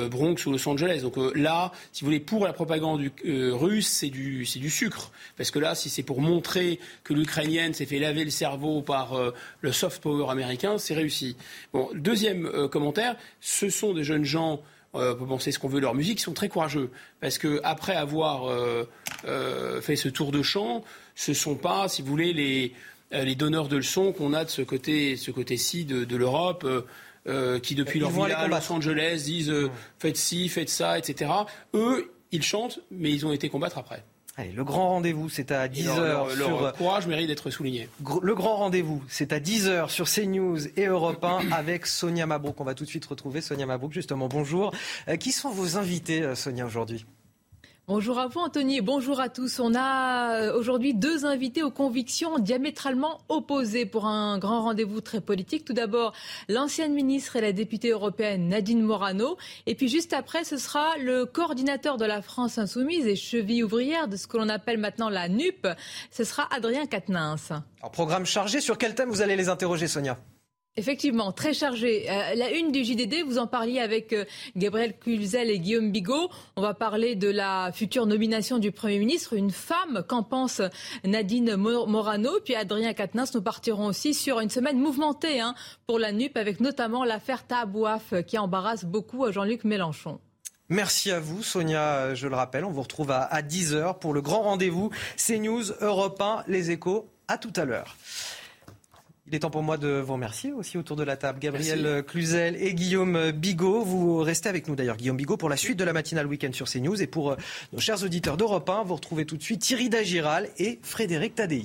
Bronx ou Los Angeles. Donc euh, là, si vous voulez, pour la propagande euh, russe, c'est du, du sucre. Parce que là, si c'est pour montrer que l'Ukrainienne s'est fait laver le cerveau par le soft power américain, c'est réussi. Bon, deuxième commentaire, ce sont des jeunes gens on peut penser ce qu'on veut leur musique, ils sont très courageux. Parce que après avoir euh, euh, fait ce tour de chant, ce sont pas, si vous voulez, les, les donneurs de leçons qu'on a de ce côté, ce côté-ci de l'Europe. Euh, qui depuis leur villa à Los Angeles disent euh, faites ci, faites ça, etc. Eux, ils chantent, mais ils ont été combattre après. Allez, le grand rendez-vous, c'est à 10h. Leur, sur... leur courage mérite d'être souligné. Le grand rendez-vous, c'est à 10h sur CNews et Europe 1 avec Sonia Mabrouk. On va tout de suite retrouver Sonia Mabrouk, justement. Bonjour. Euh, qui sont vos invités, Sonia, aujourd'hui? Bonjour à vous Anthony et bonjour à tous. On a aujourd'hui deux invités aux convictions diamétralement opposées pour un grand rendez-vous très politique. Tout d'abord, l'ancienne ministre et la députée européenne Nadine Morano. Et puis juste après, ce sera le coordinateur de la France insoumise et cheville ouvrière de ce que l'on appelle maintenant la NUP. Ce sera Adrien Quatennens. Alors, programme chargé. Sur quel thème vous allez les interroger, Sonia? Effectivement, très chargé. Euh, la une du JDD, vous en parliez avec euh, Gabriel Cluzel et Guillaume Bigot. On va parler de la future nomination du Premier ministre, une femme. Qu'en pense Nadine Morano? Puis Adrien Quatennens, nous partirons aussi sur une semaine mouvementée hein, pour la NUP, avec notamment l'affaire Tabouaf qui embarrasse beaucoup Jean-Luc Mélenchon. Merci à vous, Sonia. Je le rappelle, on vous retrouve à, 10h pour le grand rendez-vous CNews, Europe 1, Les Échos. À tout à l'heure. Il est temps pour moi de vous remercier aussi autour de la table. Gabriel Cluzel et Guillaume Bigot. Vous restez avec nous d'ailleurs, Guillaume Bigot, pour la suite de la matinale week-end sur CNews. Et pour euh, nos chers auditeurs d'Europe 1, vous retrouvez tout de suite Thierry Dagiral et Frédéric Tadei.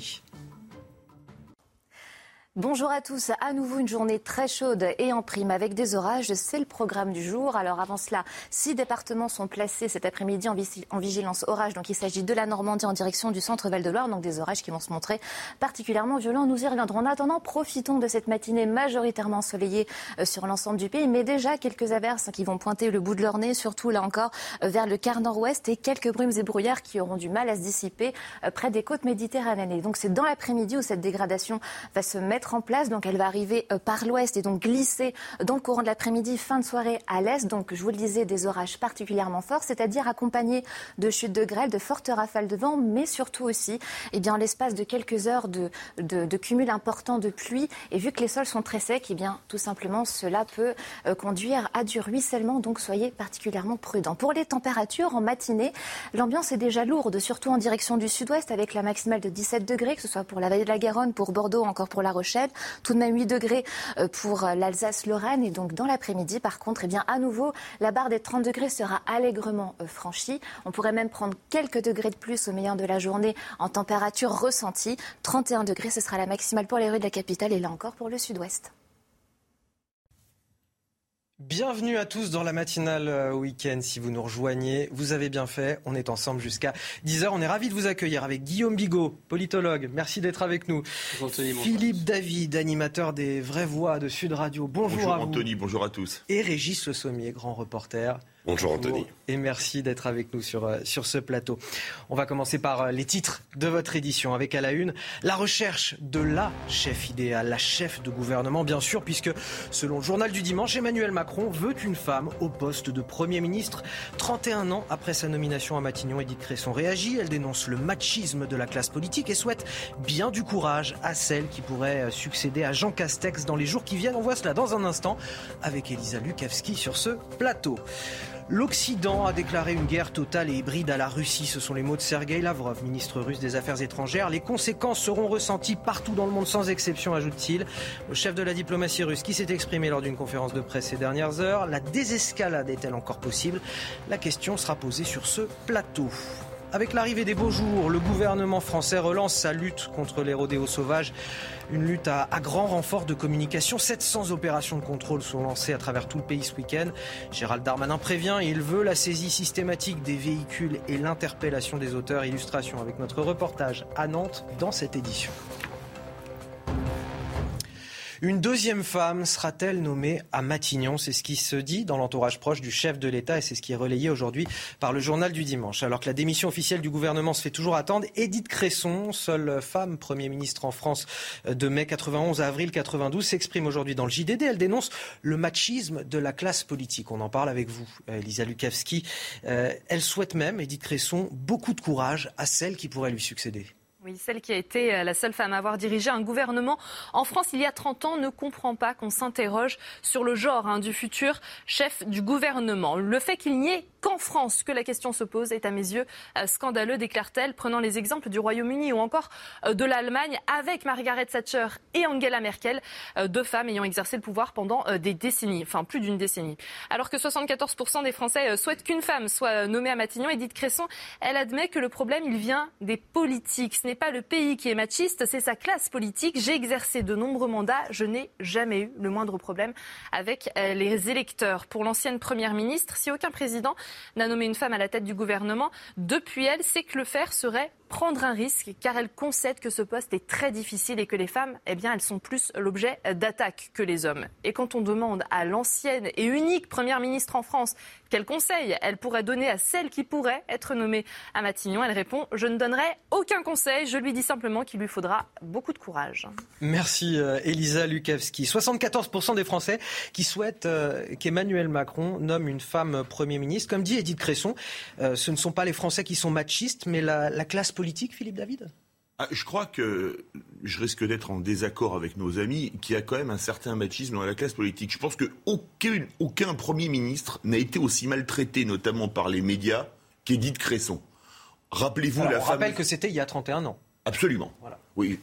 Bonjour à tous. À nouveau une journée très chaude et en prime avec des orages. C'est le programme du jour. Alors avant cela, six départements sont placés cet après-midi en, vigilance orage. Donc il s'agit de la Normandie en direction du centre Val-de-Loire. Donc des orages qui vont se montrer particulièrement violents. Nous y reviendrons. En attendant, profitons de cette matinée majoritairement ensoleillée euh, sur l'ensemble du pays. Mais déjà quelques averses qui vont pointer le bout de leur nez, surtout là encore euh, vers le quart nord-ouest et quelques brumes et brouillards qui auront du mal à se dissiper euh, près des côtes méditerranéennes. Donc c'est dans l'après-midi où cette dégradation va se mettre en place. Donc elle va arriver euh, par l'ouest et donc glisser dans le courant de l'après-midi, fin de soirée à l'est. Donc je vous le disais, des orages particulièrement forts, c'est-à-dire accompagnés de chutes de grêle, de fortes rafales de vent, mais surtout aussi, eh bien, l'espace de quelques heures de, de, cumul important de pluie. Et vu que les sols sont très secs, eh bien, tout simplement, cela peut euh, conduire à du ruissellement. Donc soyez particulièrement prudents. Pour les températures, en matinée, l'ambiance est déjà lourde, surtout en direction du sud-ouest, avec la maximale de 17 degrés, que ce soit pour la vallée de la Garonne, pour Bordeaux, encore pour La Rochelle. Tout de même 8 degrés euh, pour euh, l'Alsace-Lorraine. Et donc dans l'après-midi, par contre, eh bien, à nouveau, la barre des 30 degrés sera allègrement euh, franchie. On pourrait même prendre quelques degrés de plus au meilleur de la journée en température ressentie. 31 degrés, ce sera la maximale pour les rues de la capitale et là encore pour le sud-ouest. Bienvenue à tous dans la matinale euh, week-end. Si vous nous rejoignez, vous avez bien fait. On est ensemble jusqu'à 10h. On est ravis de vous accueillir avec Guillaume Bigot, politologue. Merci d'être avec nous. Philippe David, animateur des Vraies Voix de Sud Radio. Bonjour, bonjour à Anthony, bonjour à tous. Et Régis Le Sommier, grand reporter. Bonjour Anthony. Et merci d'être avec nous sur, euh, sur ce plateau. On va commencer par euh, les titres de votre édition avec à la une la recherche de la chef idéale, la chef de gouvernement bien sûr, puisque selon le journal du dimanche, Emmanuel Macron veut une femme au poste de Premier ministre. 31 ans après sa nomination à Matignon, Edith Cresson réagit. Elle dénonce le machisme de la classe politique et souhaite bien du courage à celle qui pourrait euh, succéder à Jean Castex dans les jours qui viennent. On voit cela dans un instant avec Elisa Lukavski sur ce plateau. L'Occident a déclaré une guerre totale et hybride à la Russie. Ce sont les mots de Sergei Lavrov, ministre russe des Affaires étrangères. Les conséquences seront ressenties partout dans le monde sans exception, ajoute-t-il. Le chef de la diplomatie russe qui s'est exprimé lors d'une conférence de presse ces dernières heures. La désescalade est-elle encore possible? La question sera posée sur ce plateau. Avec l'arrivée des beaux jours, le gouvernement français relance sa lutte contre les rodéos sauvages. Une lutte à, grand renfort de communication. 700 opérations de contrôle sont lancées à travers tout le pays ce week-end. Gérald Darmanin prévient, il veut la saisie systématique des véhicules et l'interpellation des auteurs. Illustration avec notre reportage à Nantes dans cette édition. Une deuxième femme sera-t-elle nommée à Matignon C'est ce qui se dit dans l'entourage proche du chef de l'État et c'est ce qui est relayé aujourd'hui par le journal du dimanche. Alors que la démission officielle du gouvernement se fait toujours attendre, Édith Cresson, seule femme Premier ministre en France de mai 91 à avril 92, s'exprime aujourd'hui dans le JDD. Elle dénonce le machisme de la classe politique. On en parle avec vous, Elisa Lukavski. Euh, elle souhaite même, Édith Cresson, beaucoup de courage à celle qui pourrait lui succéder. Oui, celle qui a été euh, la seule femme à avoir dirigé un gouvernement en France il y a 30 ans ne comprend pas qu'on s'interroge sur le genre hein, du futur chef du gouvernement. Le fait qu'il n'y ait qu'en France que la question se pose est à mes yeux euh, scandaleux, déclare-t-elle, prenant les exemples du Royaume-Uni ou encore euh, de l'Allemagne avec Margaret Thatcher et Angela Merkel, deux femmes ayant exercé le pouvoir pendant des décennies, enfin plus d'une décennie. Alors que 74% des Français souhaitent qu'une femme soit nommée à Matignon, Edith Cresson, elle admet que le problème, il vient des politiques. Ce pas le pays qui est machiste, c'est sa classe politique. J'ai exercé de nombreux mandats, je n'ai jamais eu le moindre problème avec euh, les électeurs. Pour l'ancienne Première ministre, si aucun président n'a nommé une femme à la tête du gouvernement, depuis elle, c'est que le faire serait prendre un risque car elle concède que ce poste est très difficile et que les femmes, eh bien, elles sont plus l'objet d'attaques que les hommes. Et quand on demande à l'ancienne et unique première ministre en France quel conseil elle pourrait donner à celle qui pourrait être nommée à Matignon, elle répond Je ne donnerai aucun conseil, je lui dis simplement qu'il lui faudra beaucoup de courage. Merci euh, Elisa Lukavski. 74% des Français qui souhaitent euh, qu'Emmanuel Macron nomme une femme Premier ministre. Comme dit Edith Cresson, euh, ce ne sont pas les Français qui sont machistes, mais la, la classe politique, Philippe David? Ah, je crois que je risque d'être en désaccord avec nos amis, qui a quand même un certain machisme dans la classe politique. Je pense qu'aucun aucun Premier ministre n'a été aussi maltraité, notamment par les médias, qu'Edith Cresson. Rappelez-vous la On rappelle que c'était il y a 31 ans. Absolument. Voilà. Oui,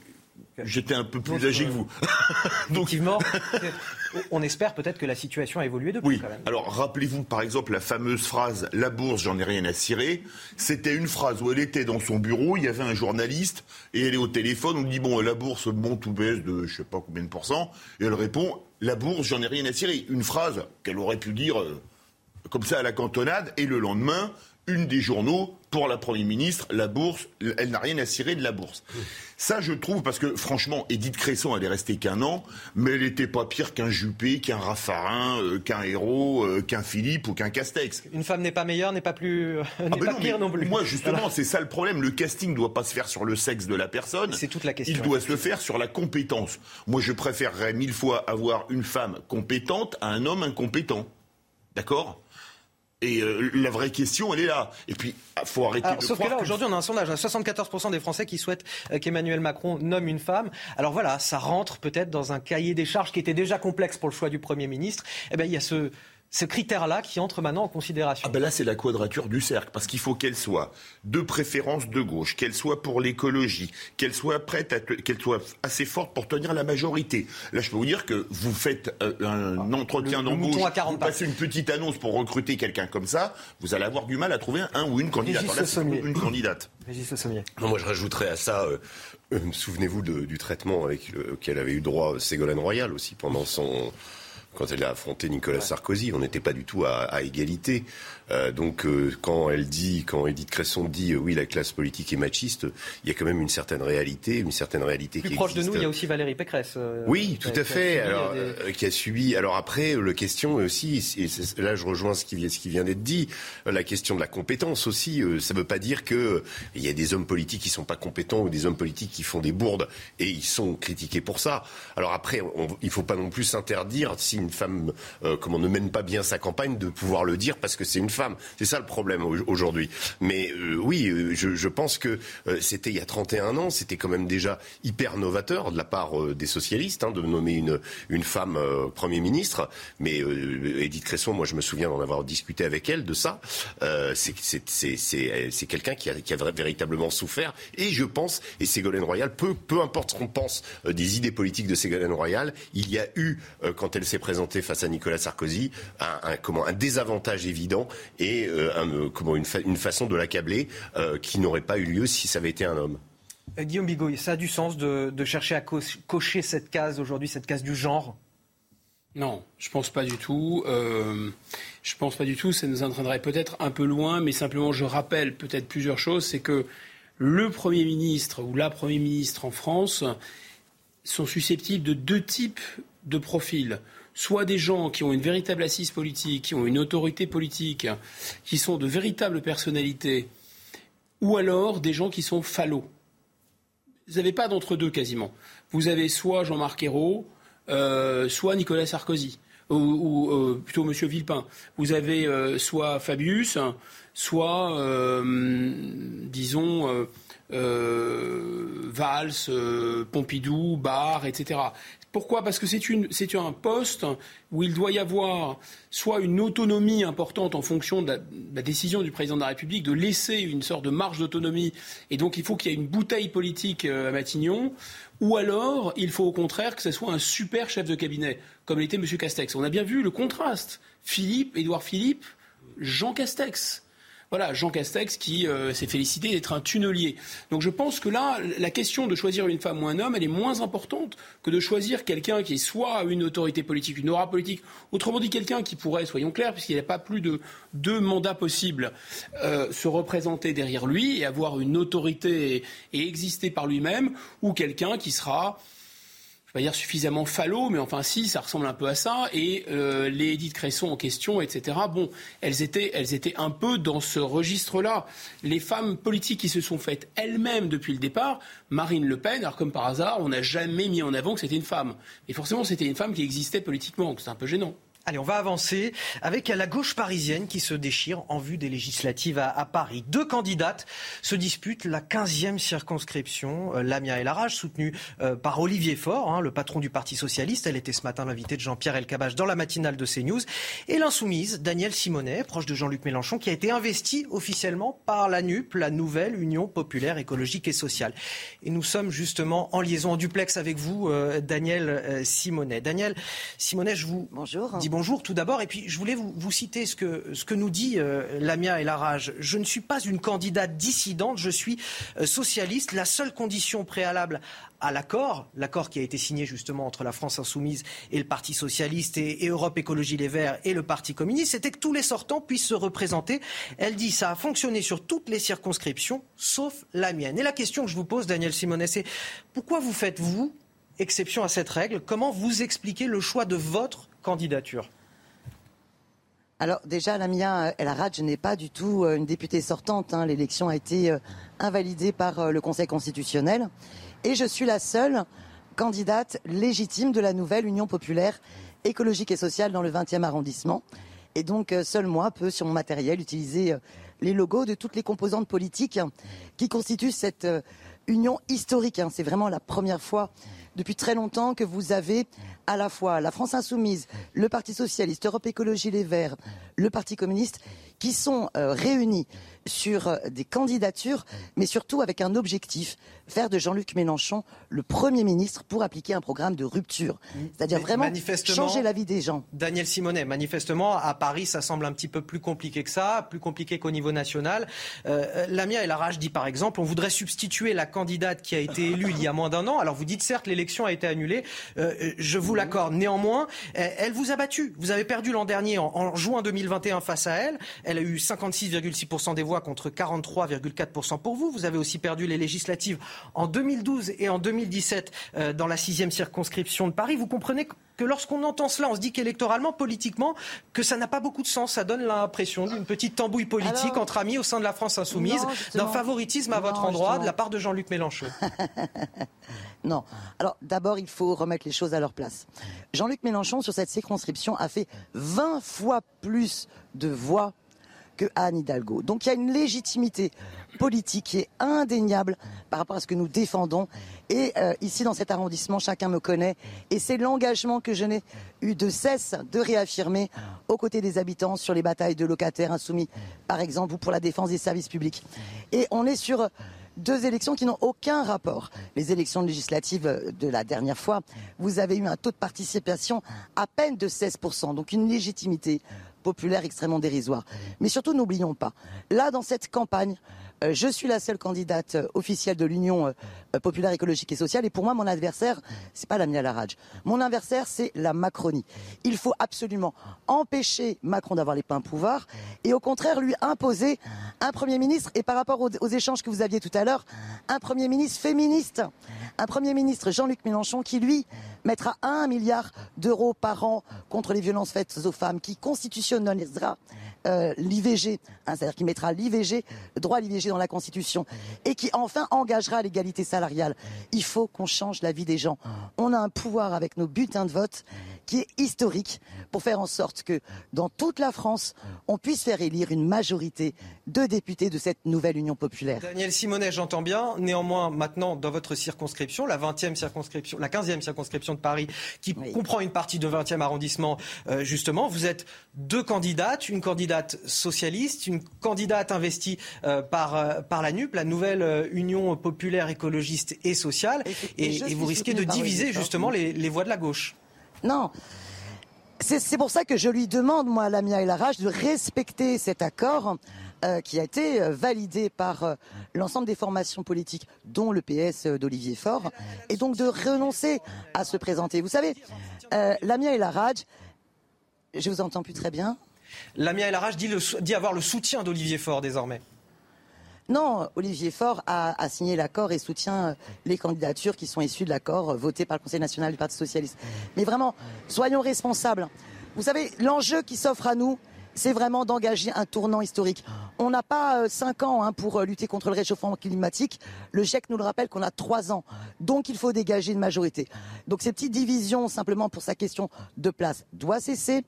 J'étais un peu plus âgé que vous. Donc, Effectivement, on espère peut-être que la situation a évolué depuis. Oui. Alors rappelez-vous par exemple la fameuse phrase "La bourse, j'en ai rien à cirer". C'était une phrase où elle était dans son bureau, il y avait un journaliste et elle est au téléphone. On dit bon la bourse monte ou baisse de je sais pas combien de pourcents et elle répond "La bourse, j'en ai rien à cirer". Une phrase qu'elle aurait pu dire euh, comme ça à la cantonade et le lendemain une des journaux pour la Première ministre, la bourse, elle n'a rien à cirer de la bourse. Ça, je trouve, parce que franchement, Edith Cresson, elle est restée qu'un an, mais elle n'était pas pire qu'un Juppé, qu'un Raffarin, euh, qu'un Hérault, euh, qu'un Philippe ou qu'un Castex. Une femme n'est pas meilleure, n'est pas plus, euh, ah ben pas pire non plus. Moi, justement, c'est ça le problème. Le casting ne doit pas se faire sur le sexe de la personne. C'est toute la question. Il doit se faire sur la compétence. Moi, je préférerais mille fois avoir une femme compétente à un homme incompétent. D'accord? Et euh, la vraie question, elle est là. Et puis, il ah, faut arrêter de Sauf que là, aujourd'hui, on a un sondage. 74% des Français qui souhaitent euh, qu'Emmanuel Macron nomme une femme. Alors voilà, ça rentre peut-être dans un cahier des charges qui était déjà complexe pour le choix du Premier ministre. Eh bien, il y a ce, ce critère-là qui entre maintenant en considération. Ah ben là, c'est la quadrature du cercle, parce qu'il faut qu'elle soit de préférence de gauche, qu'elle soit pour l'écologie, qu'elle soit prête, qu'elle soit assez forte pour tenir la majorité. Là, je peux vous dire que vous faites euh, un ah, entretien d'embauche, vous passez une petite annonce pour recruter quelqu'un comme ça, vous allez avoir du mal à trouver un ou une candidate. une candidate. moi, je rajouterais à ça. Euh, euh, souvenez-vous du traitement avec lequel avait eu droit Ségolène Royal aussi pendant son quand elle a affronté Nicolas Sarkozy. On n'était pas du tout à, égalité. Euh, donc euh, quand elle dit, quand Edith Cresson dit euh, oui la classe politique est machiste, il y a quand même une certaine réalité, une certaine réalité Plus qui proche de nous, il y a aussi Valérie Pécresse. oui, tout à fait. alors qui a subi. Alors après, le question aussi, et là je rejoins ce qui, ce qui vient d'être dit, la question de la compétence aussi. ça ne veut pas dire que il y a des hommes politiques qui sont pas compétents ou des hommes politiques qui font des bourdes et ils sont critiqués pour ça. Alors après, on, il faut pas non plus s'interdire si une femme, comment ne mène pas bien sa campagne, de pouvoir le dire parce que c'est une femme. C'est ça le problème aujourd'hui. Mais euh, oui, euh, je, pense que euh, c'était il y a 31 ans, c'était quand même déjà hyper novateur de la part des socialistes hein, de nommer une, une femme Premier ministre. Mais Edith Cresson, moi je me souviens d'en avoir discuté avec elle de ça. c'est quelqu'un qui a, qui a véritablement souffert. Et je pense, et Ségolène Royal, peu, peu importe ce qu'on pense des idées politiques de Ségolène Royal, il y a eu, quand elle s'est présentée face à Nicolas Sarkozy, un, comment, un désavantage évident et euh, euh, comment, une, une, façon de l'accabler euh, qui n'aurait pas eu lieu si ça avait été un homme. Guillaume Bigot, ça a du sens de, de chercher à cocher cette case aujourd'hui, cette case du genre? Non, je pense pas du tout. Euh, je pense pas du tout. Ça nous entraînerait peut-être un peu loin, mais simplement je rappelle peut-être plusieurs choses. C'est que le Premier ministre ou la Premier ministre en France sont susceptibles de deux types de profils soit des gens qui ont une véritable assise politique, qui ont une autorité politique, qui sont de véritables personnalités, ou alors des gens qui sont fallots. Vous n'avez pas d'entre-deux quasiment. Vous avez soit Jean-Marc Ayrault, euh, soit Nicolas Sarkozy, ou, euh, plutôt M. Villepin. Vous avez euh, soit Fabius, soit, disons, Valls, Pompidou, Barre, etc. Pourquoi? Parce que c'est un poste où il doit y avoir soit une autonomie importante en fonction de la, décision du président de la République de laisser une sorte de marge d'autonomie, et donc il faut qu'il y ait une bouteille politique euh, à Matignon, ou alors il faut au contraire que ce soit un super chef de cabinet, comme l'était M. Castex. On a bien vu le contraste. Philippe, Édouard Philippe, Jean Castex. Voilà, Jean Castex qui euh, s'est félicité d'être un tunnelier. Donc je pense que là, la question de choisir une femme ou un homme, elle est moins importante que de choisir quelqu'un qui est soit une autorité politique, une aura politique, autrement dit quelqu'un qui pourrait, soyons clairs, puisqu'il n'y a pas plus de deux mandats possibles, euh, se représenter derrière lui et avoir une autorité et exister par lui-même, ou quelqu'un qui sera pas dire suffisamment fallo, mais enfin si, ça ressemble un peu à ça. Et euh, les Edith Cresson en question, etc. Bon, elles étaient, elles étaient un peu dans ce registre-là. Les femmes politiques qui se sont faites elles-mêmes depuis le départ, Marine Le Pen, alors comme par hasard, on n'a jamais mis en avant que c'était une femme. Et forcément, c'était une femme qui existait politiquement, donc c'est un peu gênant. Allez, on va avancer avec la gauche parisienne qui se déchire en vue des législatives à, Paris. Deux candidates se disputent la 15e circonscription, euh, Lamia El Arage, soutenue euh, par Olivier Faure, hein, le patron du Parti Socialiste. Elle était ce matin l'invité de Jean-Pierre Elkabbach dans la matinale de CNews. Et l'insoumise, Daniel Simonet, proche de Jean-Luc Mélenchon, qui a été investi officiellement par la NUP, la nouvelle Union populaire écologique et sociale. Et nous sommes justement en liaison en duplex avec vous, euh, Daniel Simonet. Daniel Simonet, je vous Bonjour bonjour tout d'abord. Et puis, je voulais vous, citer ce que, nous dit euh, Lamia et Larage. Je ne suis pas une candidate dissidente, je suis euh, socialiste. La seule condition préalable à l'accord, l'accord qui a été signé justement entre la France insoumise et le Parti socialiste et, Europe Écologie Les Verts et le Parti communiste, c'était que tous les sortants puissent se représenter. Elle dit ça a fonctionné sur toutes les circonscriptions, sauf la mienne. Et la question que je vous pose, Daniel Simonet, c'est pourquoi vous faites, vous, exception à cette règle? Comment vous expliquez le choix de votre candidature alors déjà, Lamia El Arad, je n'ai pas du tout euh, une députée sortante. Hein. L'élection a été euh, invalidée par euh, le Conseil constitutionnel. Et je suis la seule candidate légitime de la nouvelle Union populaire écologique et sociale dans le 20e arrondissement. Et donc, seul moi peux, sur mon matériel, utiliser les logos de toutes les composantes politiques qui constituent cette union historique. Hein. C'est vraiment la première fois depuis très longtemps que vous avez à la fois la France insoumise, le Parti socialiste, Europe écologie les Verts, le Parti communiste, qui sont euh, réunis sur euh, des candidatures, mais surtout avec un objectif, faire de Jean-Luc Mélenchon le Premier ministre pour appliquer un programme de rupture. C'est-à-dire vraiment changer la vie des gens. Daniel Simonet, manifestement, à Paris, ça semble un petit peu plus compliqué que ça, plus compliqué qu'au niveau national. Euh, Lamia et Larage dit par exemple, on voudrait substituer la candidate qui a été élue il y a moins d'un an. Alors vous dites certes, l'élection a été annulée. Euh, je vous l'accorde. Néanmoins, elle vous a battu. Vous avez perdu l'an dernier, en, en juin 2021, face à elle. Elle a eu 56,6% des voix contre 43,4% pour vous. Vous avez aussi perdu les législatives en 2012 et en 2017 euh, dans la sixième circonscription de Paris. Vous comprenez que lorsqu'on entend cela, on se dit qu'électoralement, politiquement, que ça n'a pas beaucoup de sens. Ça donne l'impression d'une petite tambouille politique entre amis au sein de la France insoumise, d'un favoritisme à votre endroit de la part de Jean-Luc Mélenchon. non. Alors d'abord, il faut remettre les choses à leur place. Jean-Luc Mélenchon, sur cette circonscription, a fait 20 fois plus de voix que Anne Hidalgo. Donc il y a une légitimité politique qui est indéniable par rapport à ce que nous défendons. Et euh, ici, dans cet arrondissement, chacun me connaît. Et c'est l'engagement que je n'ai eu de cesse de réaffirmer aux côtés des habitants sur les batailles de locataires insoumis, par exemple, ou pour la défense des services publics. Et on est sur deux élections qui n'ont aucun rapport. Les élections législatives de la dernière fois, vous avez eu un taux de participation à peine de 16%, donc une légitimité populaire extrêmement dérisoire. Mais surtout, n'oublions pas, là, dans cette campagne, je suis la seule candidate euh, officielle de l'Union euh, populaire écologique et sociale. Et pour moi, mon adversaire, c'est pas la Larage. Mon adversaire, c'est la Macronie. Il faut absolument empêcher Macron d'avoir les pleins pouvoirs et au contraire lui imposer un Premier ministre. Et par rapport aux, aux échanges que vous aviez tout à l'heure, un Premier ministre féministe. Un Premier ministre, Jean-Luc Mélenchon, qui lui mettra un milliard d'euros par an contre les violences faites aux femmes, qui constitutionnalisera euh, l'IVG, hein, c'est-à-dire qui mettra l'IVG, le droit à l'IVG dans la Constitution, et qui enfin engagera l'égalité salariale. Il faut qu'on change la vie des gens. On a un pouvoir avec nos bulletins de vote qui est historique pour faire en sorte que dans toute la France, on puisse faire élire une majorité de députés de cette nouvelle Union populaire. Daniel Simonet, j'entends bien. Néanmoins, maintenant, dans votre circonscription, la 20e circonscription, la 15e circonscription de Paris, qui comprend une partie de 20e arrondissement, euh, justement, vous êtes deux candidates, une candidate socialiste, une candidate investie euh, par, euh, par la NUP, la nouvelle Union populaire écologiste et sociale, et, vous risquez de diviser justement les, les voix de la gauche. Non. C'est pour ça que je lui demande, moi, Lamia El Arach, de respecter cet accord euh, qui a été euh, validé par euh, l'ensemble des formations politiques, dont le PS d'Olivier Faure, et donc de renoncer à se présenter. Vous savez, Lamia El Haraj, je vous entends plus très bien. Lamia El Haraj dit, dit avoir le soutien d'Olivier Faure désormais. Non, Olivier Faure a, signé l'accord et soutient les candidatures qui sont issues de l'accord voté par le Conseil national du Parti socialiste. Mais vraiment, soyons responsables. Vous savez, l'enjeu qui s'offre à nous, c'est vraiment d'engager un tournant historique. On n'a pas euh, cinq ans hein, pour euh, lutter contre le réchauffement climatique. Le GIEC nous le rappelle qu'on a trois ans. Donc il faut dégager une majorité. Donc ces petites divisions, simplement pour sa question de place, doit cesser.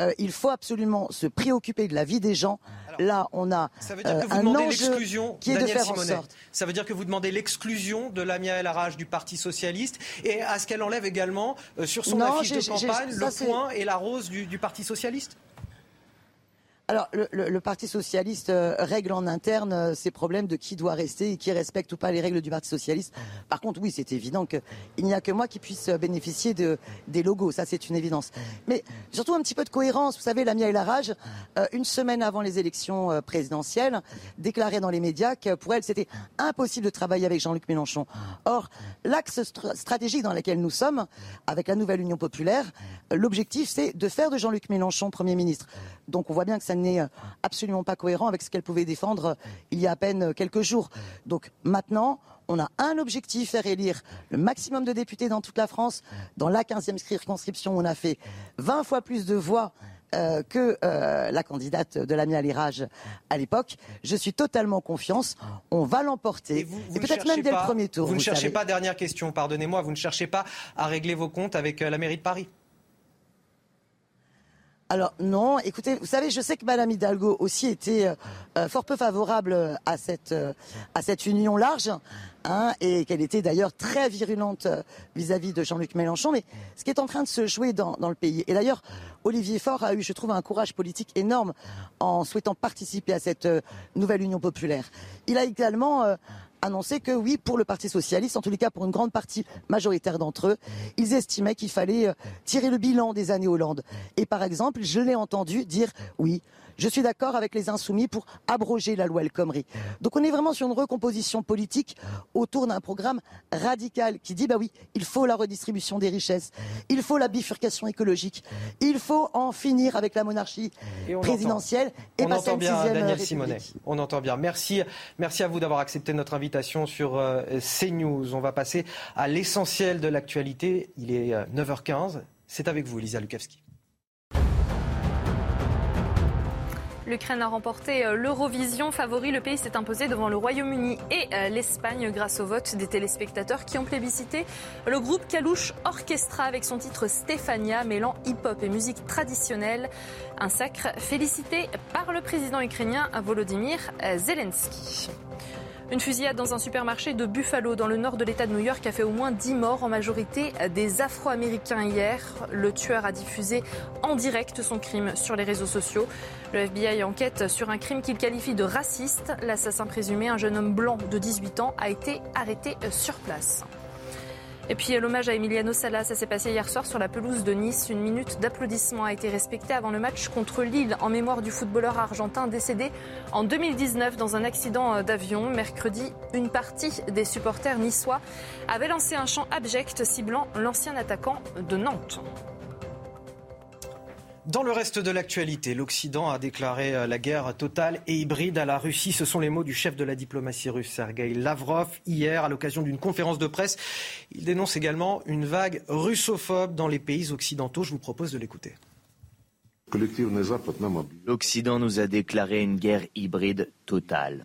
Euh, il faut absolument se préoccuper de la vie des gens. Là, on a ça veut dire que vous demandez l'exclusion qui est de faire en sorte. Ça veut dire que vous demandez l'exclusion de Lamia El du Parti socialiste et à ce qu'elle enlève également sur son affiche de campagne le point et la rose du Parti socialiste? Alors, le, Parti socialiste euh, règle en interne euh, ses problèmes de qui doit rester et qui respecte ou pas les règles du Parti socialiste. Par contre, oui, c'est évident qu'il n'y a que moi qui puisse euh, bénéficier de, des logos. Ça, c'est une évidence. Mais surtout un petit peu de cohérence. Vous savez, Lamia El Arage, une semaine avant les élections présidentielles, déclarait dans les médias que pour elle, c'était impossible de travailler avec Jean-Luc Mélenchon. Or, l'axe stratégique dans lequel nous sommes, avec la nouvelle Union populaire, l'objectif, c'est de faire de Jean-Luc Mélenchon Premier ministre. Donc, on voit bien que ça n'est euh, absolument pas cohérent avec ce qu'elle pouvait défendre euh, il y a à peine euh, quelques jours. Donc maintenant, on a un objectif, faire élire le maximum de députés dans toute la France. Dans la 15e circonscription, on a fait 20 fois plus de voix que la candidate de l'ami Alirage à l'époque. Je suis totalement confiance. On va l'emporter. Et, peut-être même dès le premier tour. Vous, ne cherchez pas, dernière question, pardonnez-moi, vous ne cherchez pas à régler vos comptes avec la mairie de Paris alors non, écoutez, vous savez, je sais que Madame Hidalgo aussi était euh, euh, fort peu favorable à cette euh, à cette union large, hein, et qu'elle était d'ailleurs très virulente vis-à-vis de Jean-Luc Mélenchon. Mais ce qui est en train de se jouer dans, dans le pays, et d'ailleurs Olivier Faure a eu, je trouve, un courage politique énorme en souhaitant participer à cette nouvelle union populaire. Il a également annoncé que oui, pour le Parti socialiste, en tous les cas pour une grande partie majoritaire d'entre eux, ils estimaient qu'il fallait euh, tirer le bilan des années Hollande. Et par exemple, je l'ai entendu dire oui, je suis d'accord avec les insoumis pour abroger la loi El Khomri. Donc on est vraiment sur une recomposition politique autour d'un programme radical qui dit bah oui, il faut la redistribution des richesses, il faut la bifurcation écologique, il faut en finir avec la monarchie présidentielle et on passer entend bien Daniel Simonet. On entend bien. Merci, merci à vous d'avoir accepté notre invitation sur euh, CNews. On va passer à l'essentiel de l'actualité. Il est 9h15. Euh, C'est avec vous, Elisa Lukavski. L'Ukraine a remporté euh, l'Eurovision. Favori, le pays s'est imposé devant le Royaume-Uni et euh, l'Espagne grâce au vote des téléspectateurs qui ont plébiscité le groupe Kalouche Orchestra avec son titre Stéphania, mêlant hip-hop et musique traditionnelle. Un sacre félicité par le président ukrainien Volodymyr Zelensky. Une fusillade dans un supermarché de Buffalo, dans le nord de l'État de New York, a fait au moins 10 morts, en majorité des Afro-Américains hier. Le tueur a diffusé en direct son crime sur les réseaux sociaux. Le FBI enquête sur un crime qu'il qualifie de raciste. L'assassin présumé, un jeune homme blanc de 18 ans, a été arrêté sur place. Et puis l'hommage à Emiliano Sala, ça s'est passé hier soir sur la pelouse de Nice. Une minute d'applaudissement a été respectée avant le match contre Lille en mémoire du footballeur argentin décédé en 2019 dans un accident d'avion. Mercredi, une partie des supporters niçois avait lancé un chant abject ciblant l'ancien attaquant de Nantes. Dans le reste de l'actualité, l'Occident a déclaré euh, la guerre totale et hybride à la Russie. Ce sont les mots du chef de la diplomatie russe, Sergei Lavrov, hier à l'occasion d'une conférence de presse. Il dénonce également une vague russophobe dans les pays occidentaux. Je vous propose de l'écouter. L'Occident nous a déclaré une guerre hybride totale.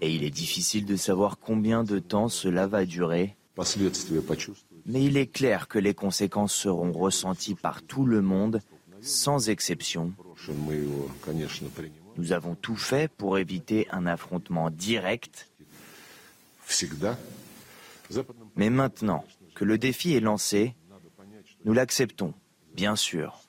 Et il est difficile de savoir combien de temps cela va durer. Mais il est clair que les conséquences seront ressenties par tout le monde, sans exception. Nous avons tout fait pour éviter un affrontement direct. Mais maintenant que le défi est lancé, nous l'acceptons, bien sûr.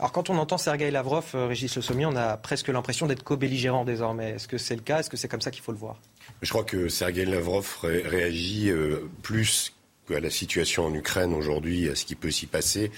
Alors quand on entend Sergei Lavrov, euh, Régis Le Sommier, on a presque l'impression d'être co-belligérant désormais. Est-ce que c'est le cas? Est-ce que c'est comme ça qu'il faut le voir? Je crois que Sergei Lavrov réagit euh, plus à la situation en Ukraine aujourd'hui, à ce qui peut s'y passer,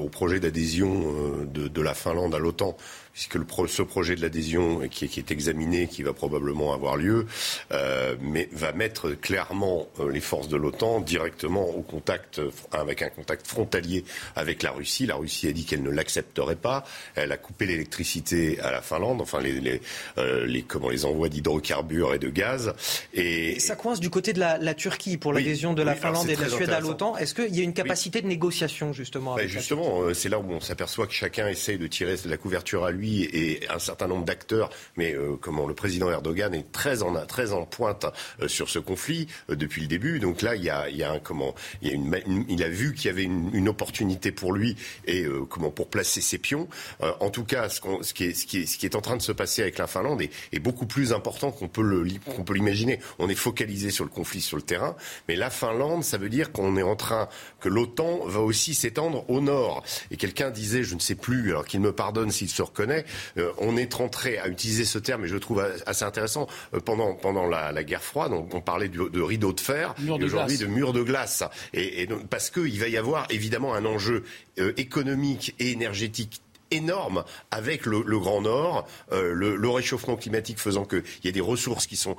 au projet d'adhésion euh, de, la Finlande à l'OTAN. Puisque le ce projet de l'adhésion qui, qui, est examiné, qui va probablement avoir lieu, euh, mais va mettre clairement euh, les forces de l'OTAN directement au contact, avec un contact frontalier avec la Russie. La Russie a dit qu'elle ne l'accepterait pas. Elle a coupé l'électricité à la Finlande, enfin les, les, euh, les comment, les envois d'hydrocarbures et de gaz. Et, ça coince du côté de la, la Turquie pour l'adhésion de la Finlande et de la Suède à l'OTAN. Est-ce qu'il y a une capacité de négociation justement ben, Justement, euh, c'est là où on s'aperçoit que chacun essaye de tirer la couverture à lui et un certain nombre d'acteurs. Mais euh, comment le président Erdogan est très en, très en pointe euh, sur ce conflit depuis le début. Donc là, il y a, comment, il, a vu qu'il y avait une, opportunité pour lui et comment pour placer ses pions. en tout cas, ce, qui est, ce, qui est, ce, qui est, en train de se passer avec la Finlande est, beaucoup plus important qu'on peut le, qu'on peut l'imaginer. On est focalisé sur le conflit sur le terrain, mais la Finlande, ça veut dire qu'on est en train que l'OTAN va aussi s'étendre au nord. Et quelqu'un disait, je ne sais plus, alors qu'il me pardonne s'il se reconnaît, euh, on est rentré à utiliser ce terme, et je le trouve assez intéressant, euh, pendant, pendant la, la, guerre froide, on, on parlait de, de, rideau de fer, aujourd'hui de mur de glace. Et, et donc, parce qu'il va y avoir évidemment un enjeu euh, économique et énergétique énorme avec le, Grand Nord, euh, le, réchauffement climatique faisant qu'il y a des ressources qui, sont,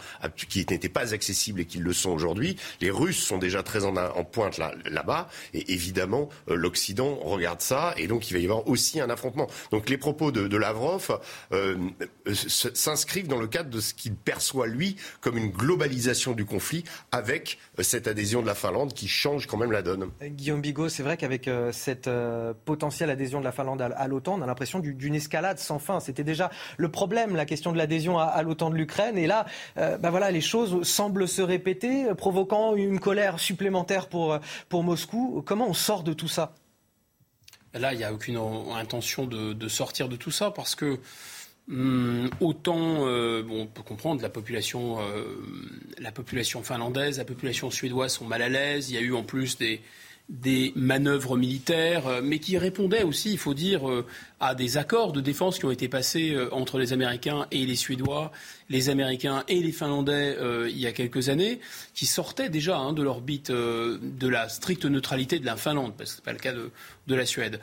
qui n'étaient pas accessibles et qui le sont aujourd'hui. Les Russes sont déjà très en, pointe là, là-bas et évidemment euh, l'Occident regarde ça et donc il va y avoir aussi un affrontement. Donc les propos de, Lavrov euh, s'inscrivent dans le cadre de ce qu'il perçoit lui comme une globalisation du conflit avec cette adhésion de la Finlande qui change quand même la donne. Guillaume Bigot, c'est vrai qu'avec cette potentielle adhésion de la Finlande à l'OTAN, on a l'impression d'une escalade sans fin. C'était déjà le problème, la question de l'adhésion à, l'OTAN de l'Ukraine. Et là, euh, bah voilà, les choses semblent se répéter, provoquant une colère supplémentaire pour, pour Moscou. Comment on sort de tout ça? Là, il n'y a aucune intention de, sortir de tout ça parce que hum, autant euh, bon, on peut comprendre la population, euh, la population finlandaise, la population suédoise sont mal à l'aise. Il y a eu en plus des, des manœuvres militaires, euh, mais qui répondaient aussi, il faut dire, euh, à des accords de défense qui ont été passés euh, entre les Américains et les Suédois, les Américains et les Finlandais il y a quelques années, qui sortaient déjà hein, de l'orbite de la stricte neutralité de la Finlande, parce que ce n'est pas le cas de, de la Suède.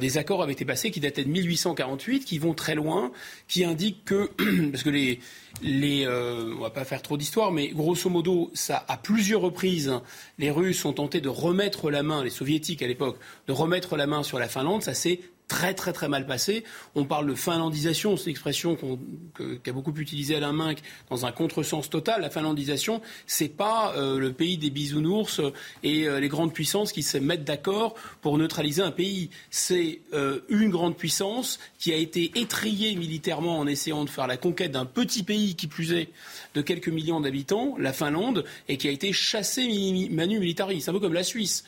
des accords avaient été passés qui dataient de 1848, qui vont très loin, qui indiquent que, parce que les, les, euh, on va pas faire trop d'histoire, mais grosso modo, ça, à plusieurs reprises, les Russes ont tenté de remettre la main, les Soviétiques à l'époque, de remettre la main sur la Finlande. Ça s'est très très très mal passé. On parle de finlandisation, c'est une expression qu'a beaucoup utilisée Alain Minck dans un contresens total. La finlandisation, c'est pas euh, le pays des bisounours et euh, les grandes puissances qui se mettent d'accord pour neutraliser un pays. C'est euh, une grande puissance qui a été étriée militairement en essayant de faire la conquête d'un petit pays qui plus est de quelques millions d'habitants, la Finlande, et qui a été chassée manu militari. C'est un peu comme la Suisse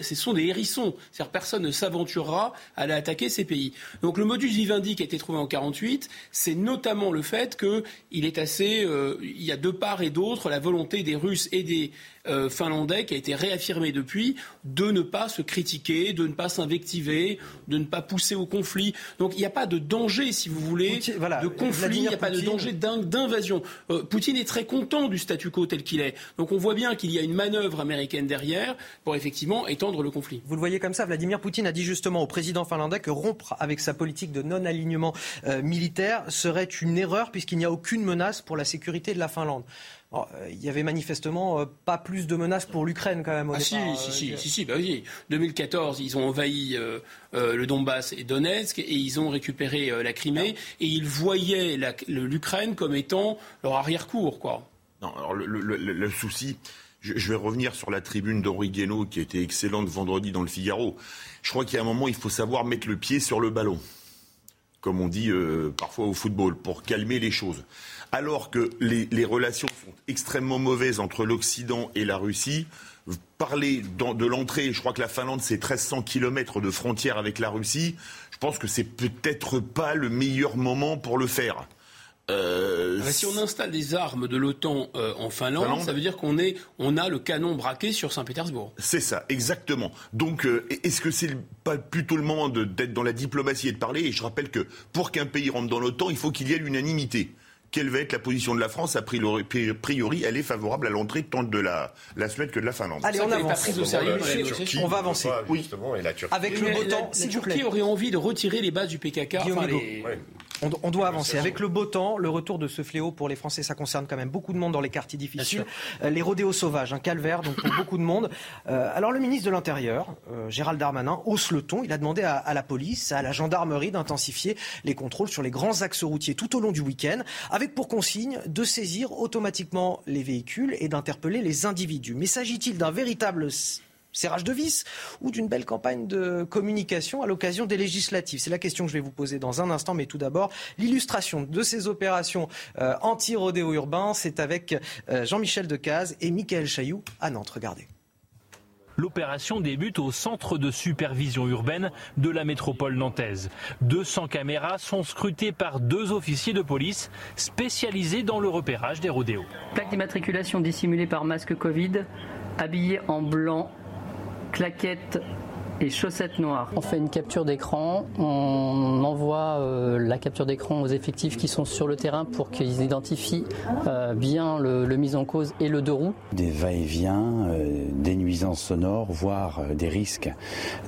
ce sont des hérissons. C'est-à-dire personne ne s'aventurera à aller attaquer ces pays. Donc le modus vivendi qui a été trouvé en 1948, c'est notamment le fait qu'il est assez, euh, il y a de part et d'autre la volonté des Russes et des euh, finlandais qui a été réaffirmé depuis de ne pas se critiquer, de ne pas s'invectiver, de ne pas pousser au conflit. Donc il n'y a pas de danger, si vous voulez, de conflit, il n'y a pas de danger d'invasion. Euh, Poutine est très content du statu quo tel qu'il est. Donc on voit bien qu'il y a une manœuvre américaine derrière pour effectivement étendre le conflit. Vous le voyez comme ça, Vladimir Poutine a dit justement au président finlandais que rompre avec sa politique de non-alignement euh, militaire serait une erreur puisqu'il n'y a aucune menace pour la sécurité de la Finlande. Euh, il y avait manifestement euh, pas plus de menaces pour l'Ukraine quand même. ah si, si, si, si, si, bah oui. 2014, ils ont envahi euh, le Donbass et Donetsk et ils ont récupéré la Crimée et ils voyaient l'Ukraine comme étant leur arrière-cour, quoi. Non, alors le, le, le, souci, je, je, vais revenir sur la tribune d'Henri Guénaud qui était excellente vendredi dans le Figaro. Je crois qu'il y a un moment, il faut savoir mettre le pied sur le ballon, comme on dit parfois au football, pour calmer les choses alors que les, relations sont extrêmement mauvaises entre l'Occident et la Russie. Parler de l'entrée, je crois que la Finlande, c'est 1300 kilomètres de frontière avec la Russie. Je pense que c'est peut-être pas le meilleur moment pour le faire. Euh, si on installe des armes de l'OTAN euh, en Finlande, ça veut dire qu'on on a le canon braqué sur Saint-Pétersbourg. C'est ça, exactement. Donc, euh, est-ce que c'est pas plutôt le moment d'être dans la diplomatie et de parler? Et je rappelle que pour qu'un pays rentre dans l'OTAN, il faut qu'il y ait l'unanimité quelle va être la position de la France A priori, elle est favorable à l'entrée tant de la, la Suède que de la Finlande. Allez, on avance. on va avancer. Oui. Et la Avec le beau temps, Turquie aurait envie de retirer les bases du PKK. On, doit avancer. Avec le beau temps, le retour de ce fléau pour les Français, ça concerne quand même beaucoup de monde dans les quartiers difficiles. Euh, les rodéos sauvages, un calvaire donc pour beaucoup de monde. Euh, alors le ministre de l'Intérieur, euh, Gérald Darmanin, hausse le ton. Il a demandé à, la police, à la gendarmerie d'intensifier les contrôles sur les grands axes routiers tout au long du week-end, avec pour consigne de saisir automatiquement les véhicules et d'interpeller les individus. Mais s'agit-il d'un véritable serrage de vis ou d'une belle campagne de communication à l'occasion des législatives? C'est la question que je vais vous poser dans un instant, mais tout d'abord, l'illustration de ces opérations euh, anti-rodéo urbain, c'est avec euh, Jean-Michel Decaze et Michael Chailloux à Nantes. Regardez. L'opération débute au centre de supervision urbaine de la métropole nantaise. 200 caméras sont scrutées par deux officiers de police spécialisés dans le repérage des rodéos. Plaque d'immatriculation dissimulée par masque Covid, habillé en blanc claquettes et chaussettes noires. On fait une capture d'écran, on envoie euh, la capture d'écran aux effectifs qui sont sur le terrain pour qu'ils identifient euh, bien le, mise en cause et le deux roues. Des va-et-vient, euh, des nuisances sonores, voire des risques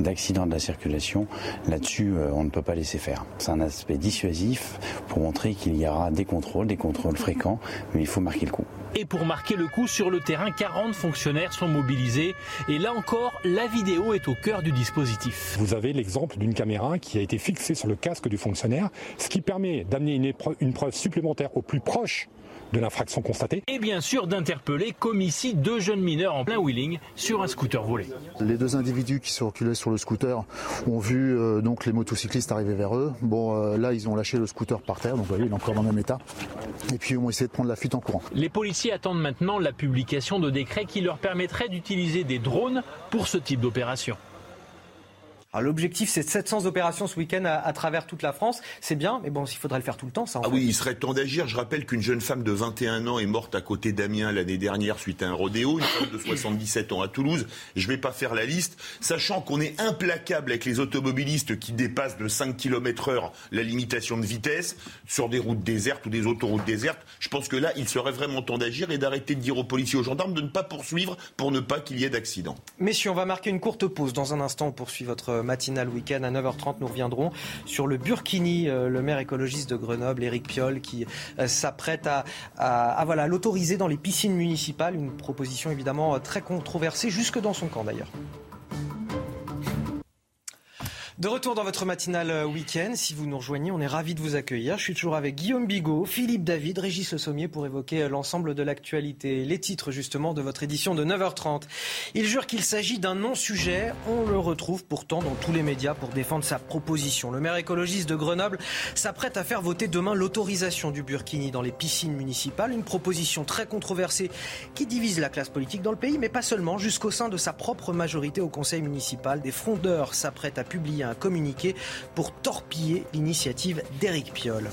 d'accident de la circulation. Là-dessus, on ne peut pas laisser faire. C'est un aspect dissuasif pour montrer qu'il y aura des contrôles, des contrôles fréquents, mais il faut marquer le coup. Et pour marquer le coup sur le terrain, 40 fonctionnaires sont mobilisés. Et là encore, la vidéo est au cœur du dispositif. Vous avez l'exemple d'une caméra qui a été fixée sur le casque du fonctionnaire, ce qui permet d'amener une, une preuve supplémentaire au plus proche de l'infraction constatée. Et bien sûr d'interpeller, comme ici, deux jeunes mineurs en plein wheeling sur un scooter volé. Les deux individus qui circulaient sur le scooter ont vu euh, donc les motocyclistes arriver vers eux. Bon, euh, là, ils ont lâché le scooter par terre, donc vous voyez, il est encore dans le même état. Et puis, ils ont essayé de prendre la fuite en courant. Les policiers attendent maintenant la publication de décrets qui leur permettraient d'utiliser des drones pour ce type d'opération. L'objectif, c'est 700 opérations ce week-end à, travers toute la France. C'est bien, mais bon, il faudrait le faire tout le temps, ça. ah oui, il serait temps d'agir. Je rappelle qu'une jeune femme de 21 ans est morte à côté d'Amiens l'année dernière suite à un rodéo, une femme de 77 ans à Toulouse. Je ne vais pas faire la liste, sachant qu'on est implacable avec les automobilistes qui dépassent de 5 km heure la limitation de vitesse sur des routes désertes ou des autoroutes désertes. Je pense que là, il serait vraiment temps d'agir et d'arrêter de dire aux policiers, aux gendarmes de ne pas poursuivre pour ne pas qu'il y ait d'accident. Messieurs, on va marquer une courte pause. Dans un instant, on poursuit votre matinale week-end à 9h30. Nous reviendrons sur le Burkini, euh, le maire écologiste de Grenoble, Éric Piolle, qui euh, s'apprête à, à, l'autoriser dans les piscines municipales. Une proposition évidemment euh, très controversée, jusque dans son camp d'ailleurs. De retour dans votre matinale euh, week-end, si vous nous rejoignez, on est ravis de vous accueillir. Je suis toujours avec Guillaume Bigot, Philippe David, Régis Sommier pour évoquer euh, l'ensemble de l'actualité, les titres justement de votre édition de 9h30. Il jure qu'il s'agit d'un non-sujet. On le retrouve pourtant dans tous les médias pour défendre sa proposition. Le maire écologiste de Grenoble s'apprête à faire voter demain l'autorisation du burkini dans les piscines municipales. Une proposition très controversée qui divise la classe politique dans le pays, mais pas seulement. Jusqu'au sein de sa propre majorité au conseil municipal, des frondeurs s'apprêtent à publier un communiqué pour torpiller l'initiative d'Éric Piolle.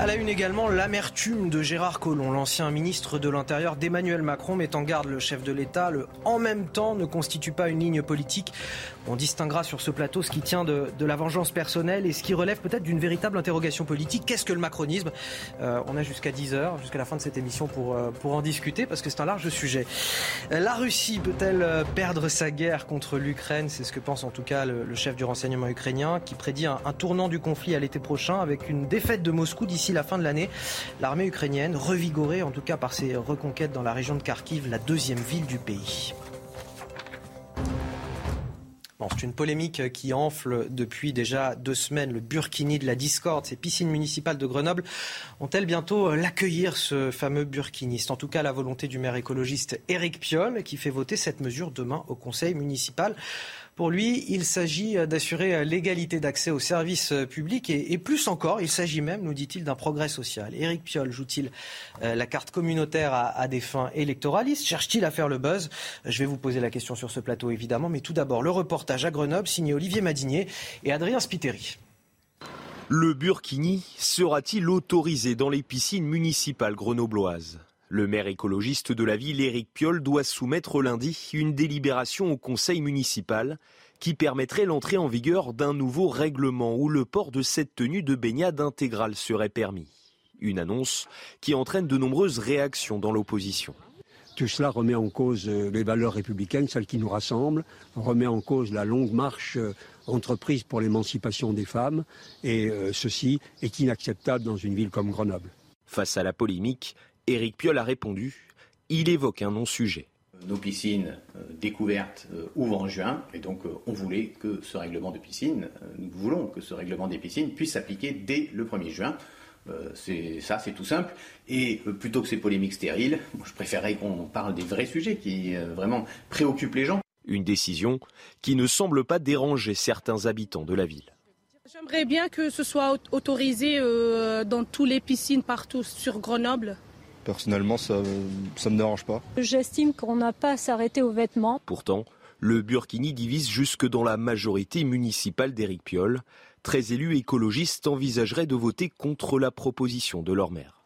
À la une également, l'amertume de Gérard Collomb, l'ancien ministre de l'Intérieur d'Emmanuel Macron, met en garde le chef de l'État. Le en même temps ne constitue pas une ligne politique. On distinguera sur ce plateau ce qui tient de, la vengeance personnelle et ce qui relève peut-être d'une véritable interrogation politique. Qu'est-ce que le macronisme euh, On a jusqu'à 10h, jusqu'à la fin de cette émission pour, euh, pour en discuter parce que c'est un large sujet. Euh, la Russie peut-elle perdre sa guerre contre l'Ukraine? C'est ce que pense en tout cas le, chef du renseignement ukrainien qui prédit un tournant du conflit à l'été prochain avec une défaite de Moscou d'ici la fin de l'année. L'armée ukrainienne, revigorée en tout cas par ses reconquêtes dans la région de Kharkiv, la deuxième ville du pays c'est une polémique qui enfle depuis déjà deux semaines. Le burkini de la discorde, ces piscines municipales de Grenoble ont-elles bientôt l'accueillir, ce fameux burkiniste? En tout cas, la volonté du maire écologiste Éric Piolle, qui fait voter cette mesure demain au conseil municipal. Pour lui, il s'agit d'assurer l'égalité d'accès aux services publics et, plus encore, il s'agit même, nous dit-il, d'un progrès social. Éric Piolle joue-t-il euh, la carte communautaire à, des fins électoralistes? Cherche-t-il à faire le buzz? Je vais vous poser la question sur ce plateau, évidemment, mais tout d'abord, le reportage à Grenoble signé Olivier Madinier et Adrien Spiteri. Le burkini sera-t-il autorisé dans les piscines municipales grenobloises? Le maire écologiste de la ville, Éric Piolle, doit soumettre lundi une délibération au conseil municipal qui permettrait l'entrée en vigueur d'un nouveau règlement où le port de cette tenue de baignade intégrale serait permis. Une annonce qui entraîne de nombreuses réactions dans l'opposition. Tout cela remet en cause les valeurs républicaines, celles qui nous rassemblent, remet en cause la longue marche entreprise pour l'émancipation des femmes, et ceci est inacceptable dans une ville comme Grenoble. Face à la polémique, Éric Piolle a répondu. Il évoque un non-sujet. Nos piscines euh, découvertes euh, ouvrent en juin et donc euh, on voulait que ce règlement de piscine, nous voulons que ce règlement des piscines puisse s'appliquer dès le 1er juin. c'est ça, c'est tout simple. Et plutôt que ces polémiques stériles, je préférerais qu'on parle des vrais sujets qui vraiment préoccupent les gens. Une décision qui ne semble pas déranger certains habitants de la ville. J'aimerais bien que ce soit autorisé dans toutes les piscines partout sur Grenoble. Personnellement, ça ne me dérange pas. J'estime qu'on n'a pas à s'arrêter aux vêtements. Pourtant, le Burkini divise jusque dans la majorité municipale d'Éric Piolle. Très élus écologistes envisageraient de voter contre la proposition de leur maire.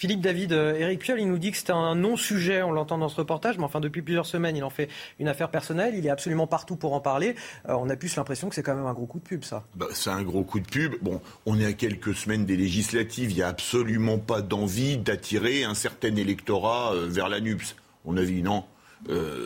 Philippe David, Eric euh, Piolle, il nous dit que c'est un non-sujet, on l'entend dans ce reportage, mais enfin depuis plusieurs semaines, il en fait une affaire personnelle, il est absolument partout pour en parler. Euh, on a plus l'impression que c'est quand même un gros coup de pub, ça. Bah, c'est un gros coup de pub. Bon, on est à quelques semaines des législatives, il n'y a absolument pas d'envie d'attirer un certain électorat euh, vers la NUPS. On a vu, non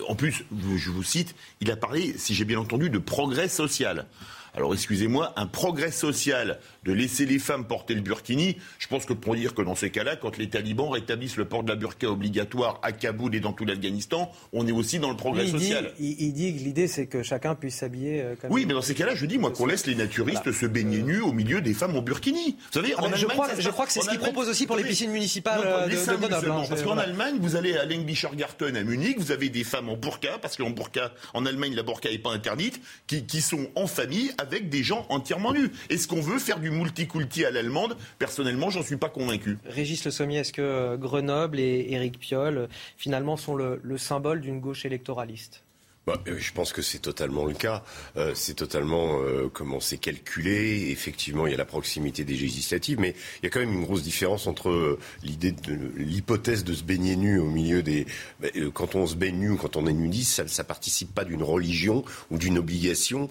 En plus, je vous cite, il a parlé, si j'ai bien entendu, de progrès social. Alors excusez-moi, un progrès social de laisser les femmes porter le burkini, je pense que pour dire que dans ces cas-là, quand les talibans rétablissent le port de la burqa obligatoire à Kaboul et dans tout l'Afghanistan, on est aussi dans le progrès social. il, dit que l'idée c'est que chacun puisse s'habiller euh, comme Oui, mais dans ces cas-là, je dis moi qu'on laisse les naturistes se baigner nus au milieu des femmes en burkini. Vous savez, ah, je, crois, je, crois, que c'est ce qu'il propose aussi pour les piscines municipales euh, de, de Grenoble. Hein, parce qu'en Allemagne, vous allez à Garten à Munich, vous avez des femmes en burqa, parce qu'en burqa, en Allemagne, la burqa n'est pas interdite, qui, qui sont en famille avec des gens entièrement nus. Est-ce qu'on veut faire du multiculti à l'allemande? Personnellement, j'en suis pas convaincu. Régis Le Sommier, est-ce que Grenoble et Éric Piolle, euh, finalement, sont le symbole d'une gauche électoraliste? Bah, euh, je pense que c'est totalement le cas. Euh, c'est totalement euh, comment c'est calculé. Effectivement, il y a la proximité des législatives, mais il y a quand même une grosse différence entre euh, l'idée l'hypothèse de se baigner nu au milieu des. Bah, quand on se baigne nu ou quand on est nudiste, ça, ça participe pas d'une religion ou d'une obligation.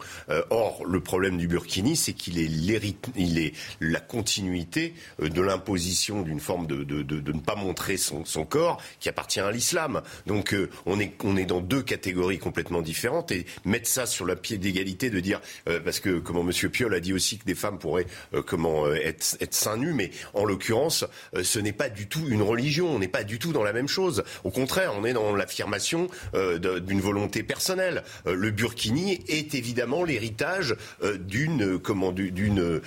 or, le problème du burkini, c'est qu'il est il est la continuité de l'imposition d'une forme de, de, de, ne pas montrer son, son corps qui appartient à l'islam. Donc, on est on est dans deux catégories complètement différentes et mettre ça sur le pied d'égalité de dire euh, parce que comment Monsieur Piolle a dit aussi que des femmes pourraient euh, comment euh, être, être seins nus, mais en l'occurrence, ce n'est pas du tout une religion, on n'est pas du tout dans la même chose. Au contraire, on est dans l'affirmation d'une volonté personnelle. le burkini est évidemment l'héritage d'une comment d'une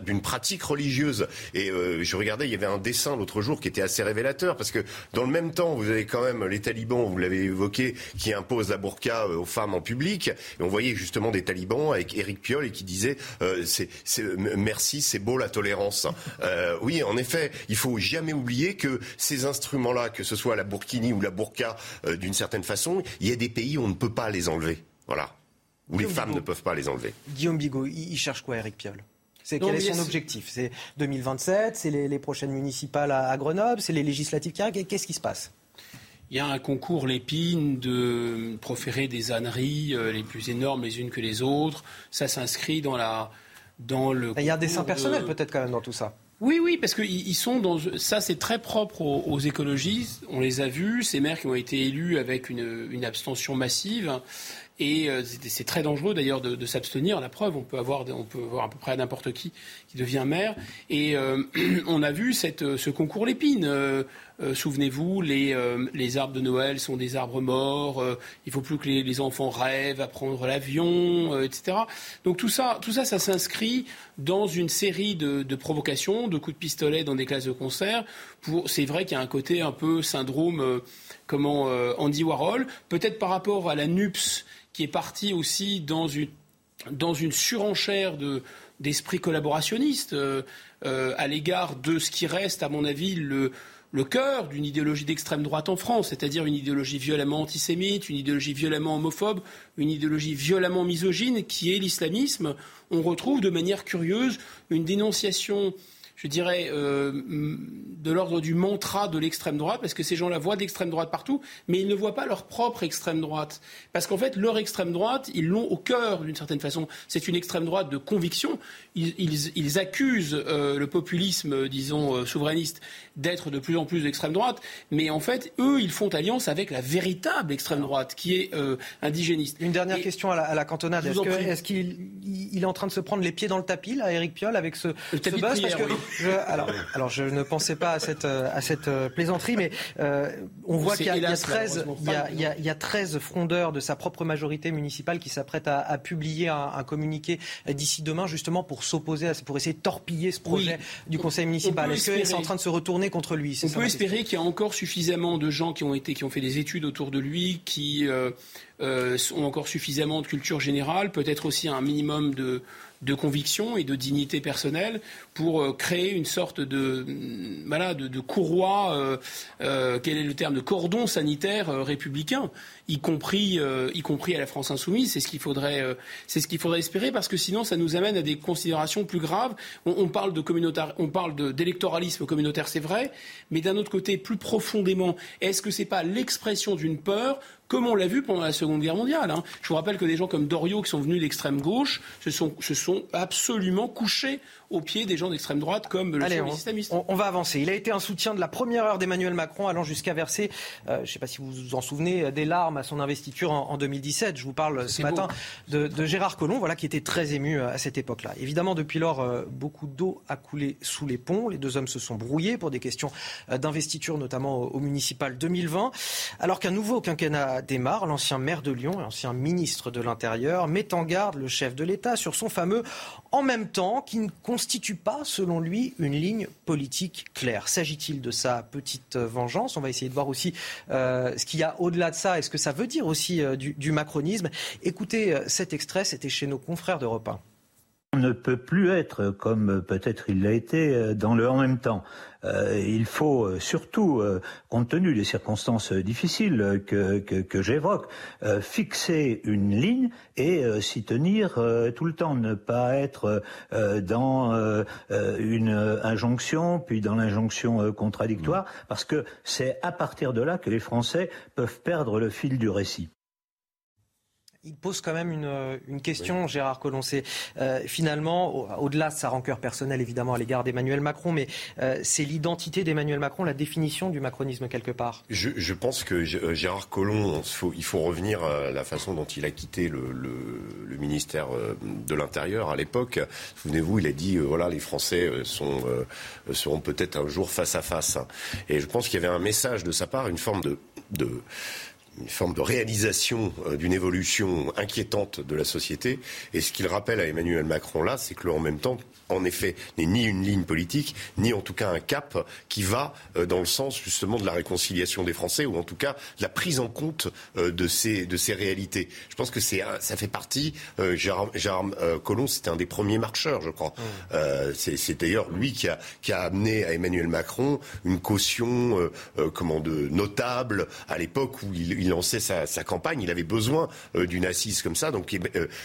d'une pratique religieuse. Et je regardais, il y avait un dessin l'autre jour qui était assez révélateur parce que dans le même temps, vous avez quand même les talibans, vous l'avez évoqué, qui imposent la burqa euh, aux femmes en public. Et on voyait justement des talibans avec Éric Piolle et qui disait euh, c'est, merci, c'est beau la tolérance. Euh, oui, en effet, il faut jamais oublier que ces instruments-là, que ce soit la burkini ou la burqa, d'une certaine façon, il y a des pays où on ne peut pas les enlever. Voilà. Où les femmes ne peuvent pas les enlever. Guillaume Bigot, il cherche quoi, Éric Piolle? C'est quel est son objectif? C'est 2027, c'est les, prochaines municipales à Grenoble, c'est les législatives qui arrivent. Qu'est-ce qui se passe? Il y a un concours l'épine de proférer des âneries euh, les plus énormes les unes que les autres. Ça s'inscrit dans la dans le. Il y a un dessin personnel peut-être quand même dans tout ça. Oui, oui, parce que ils sont dans ça, c'est très propre aux, écologistes. On les a vus, ces maires qui ont été élus avec une, une abstention massive. Et euh, c'est très dangereux d'ailleurs de, s'abstenir. La preuve, on peut avoir, on peut avoir à peu près n'importe qui qui devient maire. Et euh, on a vu cette, ce concours l'épine. Euh, souvenez-vous, les, les, arbres de Noël sont des arbres morts. il faut plus que les, enfants rêvent à prendre l'avion, etc. Donc tout ça, tout ça, ça s'inscrit dans une série de, provocations, de coups de pistolet dans des classes de concert. C'est vrai qu'il y a un côté un peu syndrome, comment Andy Warhol, peut-être par rapport à la NUPS qui est parti aussi dans une, dans une surenchère de, d'esprit collaborationniste euh, euh, à l'égard de ce qui reste, à mon avis, le, le cœur d'une idéologie d'extrême droite en France, c'est-à-dire une idéologie violemment antisémite, une idéologie violemment homophobe, une idéologie violemment misogyne qui est l'islamisme. On retrouve de manière curieuse une dénonciation je dirais, euh, de l'ordre du mantra de l'extrême droite, parce que ces gens-là voient d'extrême droite partout, mais ils ne voient pas leur propre extrême droite. Parce qu'en fait, leur extrême droite, ils l'ont au cœur, d'une certaine façon. C'est une extrême droite de conviction. Ils, accusent euh, le populisme, disons, euh, souverainiste d'être de plus en plus d'extrême droite, mais en fait, eux, ils font alliance avec la véritable extrême droite, qui est indigéniste. Une dernière question à la, cantonade. Est-ce qu'il est, en train de se prendre les pieds dans le tapis, là, Eric Piolle, avec ce, ce buzz je, alors, alors, je ne pensais pas à cette, à cette euh, plaisanterie, mais euh, on voit qu'il y, y, a 13, il y, a, il y a 13 frondeurs de sa propre majorité municipale qui s'apprêtent à, à, publier un, un communiqué d'ici demain, justement pour s'opposer, pour essayer de torpiller ce projet du conseil municipal. Est-ce que c'est en train de se retourner contre lui On peut espérer qu'il y a encore suffisamment de gens qui ont, été, qui ont fait des études autour de lui, qui euh, euh, ont encore suffisamment de culture générale, peut-être aussi un minimum de de conviction et de dignité personnelle pour euh, créer une sorte de, mm, voilà, de, courroie, euh, euh, quel est le terme, de cordon sanitaire républicain, y compris, y compris à la France insoumise. C'est ce qu'il faudrait, c'est ce qu'il faudrait espérer parce que sinon ça nous amène à des considérations plus graves. On, parle de communautaire, on parle d'électoralisme communautaire, c'est vrai, mais d'un autre côté, plus profondément, est-ce que c'est pas l'expression d'une peur comme on l'a vu pendant la Seconde Guerre mondiale. Hein. Je vous rappelle que des gens comme Doriot, qui sont venus d'extrême gauche, se sont, se sont absolument couchés au pied des gens d'extrême droite comme le on, islamiste. On, va avancer. Il a été un soutien de la première heure d'Emmanuel Macron, allant jusqu'à verser, euh, je ne sais pas si vous vous en souvenez, des larmes à son investiture en, 2017. Je vous parle ce matin de, Gérard Collomb, voilà, qui était très ému euh, à cette époque-là. Évidemment, depuis lors, euh, beaucoup d'eau a coulé sous les ponts. Les deux hommes se sont brouillés pour des questions d'investiture, notamment au, municipal 2020. Alors qu'un nouveau quinquennat démarre, l'ancien maire de Lyon et ancien ministre de l'Intérieur met en garde le chef de l'État sur son fameux en même temps qui ne constitue pas, selon lui, une ligne politique claire. S'agit-il de sa petite vengeance? On va essayer de voir aussi euh, ce qu'il y a au-delà de ça et ce que ça veut dire aussi euh, du, macronisme. Écoutez euh, cet extrait, c'était chez nos confrères d'Europe 1. On ne peut plus être, comme peut-être il l'a été, dans le en même temps. Euh, il faut euh, surtout, euh, compte tenu des circonstances difficiles que, que, j'évoque, fixer une ligne et s'y tenir tout le temps, ne pas être dans une injonction, puis dans l'injonction contradictoire, parce que c'est à partir de là que les Français peuvent perdre le fil du récit il pose quand même une, euh, question, Gérard Collonce. Euh, finalement, au-delà de sa rancœur personnelle, évidemment, à l'égard d'Emmanuel Macron, mais euh, c'est l'identité d'Emmanuel Macron, la définition du macronisme, quelque part. Je, pense que Gérard Collomb, il faut, revenir à la façon dont il a quitté le, ministère de l'Intérieur à l'époque. Souvenez-vous, il a dit, voilà, les Français sont, seront peut-être un jour face à face. Et je pense qu'il y avait un message de sa part, une forme de, de une forme de réalisation euh, d'une évolution inquiétante de la société. Et ce qu'il rappelle à Emmanuel Macron là, c'est que le en même temps en effet, n'est ni une ligne politique, ni en tout cas un cap qui va euh, dans le sens justement de la réconciliation des Français, ou en tout cas de la prise en compte euh, de, ces, de ces réalités. Je pense que c'est, ça fait partie, euh, Gérard, Gérard Collomb, c'était un des premiers marcheurs, je crois. Mmh. c'est, d'ailleurs lui qui a, qui a amené à Emmanuel Macron une caution comment, de notable à l'époque où il, il lançait sa, sa, campagne. Il avait besoin d'une assise comme ça. Donc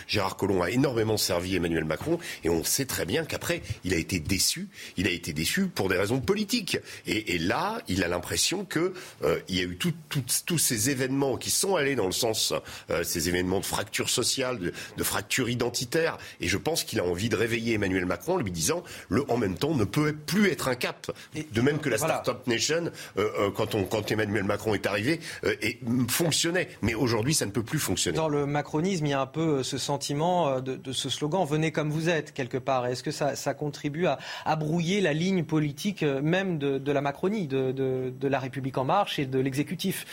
Gérard Collomb a énormément servi Emmanuel Macron, et on sait très bien qu'après, il a été déçu. Il a été déçu pour des raisons politiques. Et, là, il a l'impression que euh, il y a eu tous ces événements qui sont allés dans le sens, euh, ces événements de fracture sociale, de, fracture identitaire. Et je pense qu'il a envie de réveiller Emmanuel Macron en lui disant, le en même temps ne peut plus être un cap. de même que la Startup Nation, euh, quand, on, quand Emmanuel Macron est arrivé, et fonctionnait. Mais aujourd'hui, ça ne peut plus fonctionner. Dans le macronisme, il y a un peu ce sentiment de, de ce slogan venez comme vous êtes quelque part. Est-ce que ça, contribue à, brouiller la ligne politique euh, même de, la Macronie, de, la République en marche et de l'exécutif?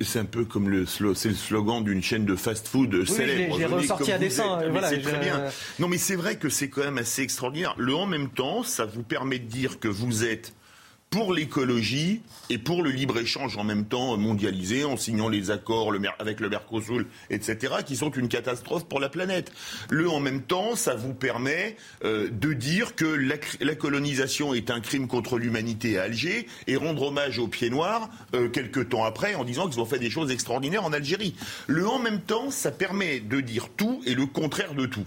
C'est un peu comme le, c'est le slogan d'une chaîne de fast-food célèbre. J'ai ressorti à dessin. c'est très bien. Non, mais c'est vrai que c'est quand même assez extraordinaire. Le en même temps, ça vous permet de dire que vous êtes pour l'écologie et pour le libre-échange en même temps mondialisé, en signant les accords avec le Mercosur, etc., qui sont une catastrophe pour la planète. Le en même temps, ça vous permet euh, de dire que la, colonisation est un crime contre l'humanité à Alger et rendre hommage aux pieds noirs euh, quelques temps après en disant qu'ils ont fait des choses extraordinaires en Algérie. Le en même temps, ça permet de dire tout et le contraire de tout.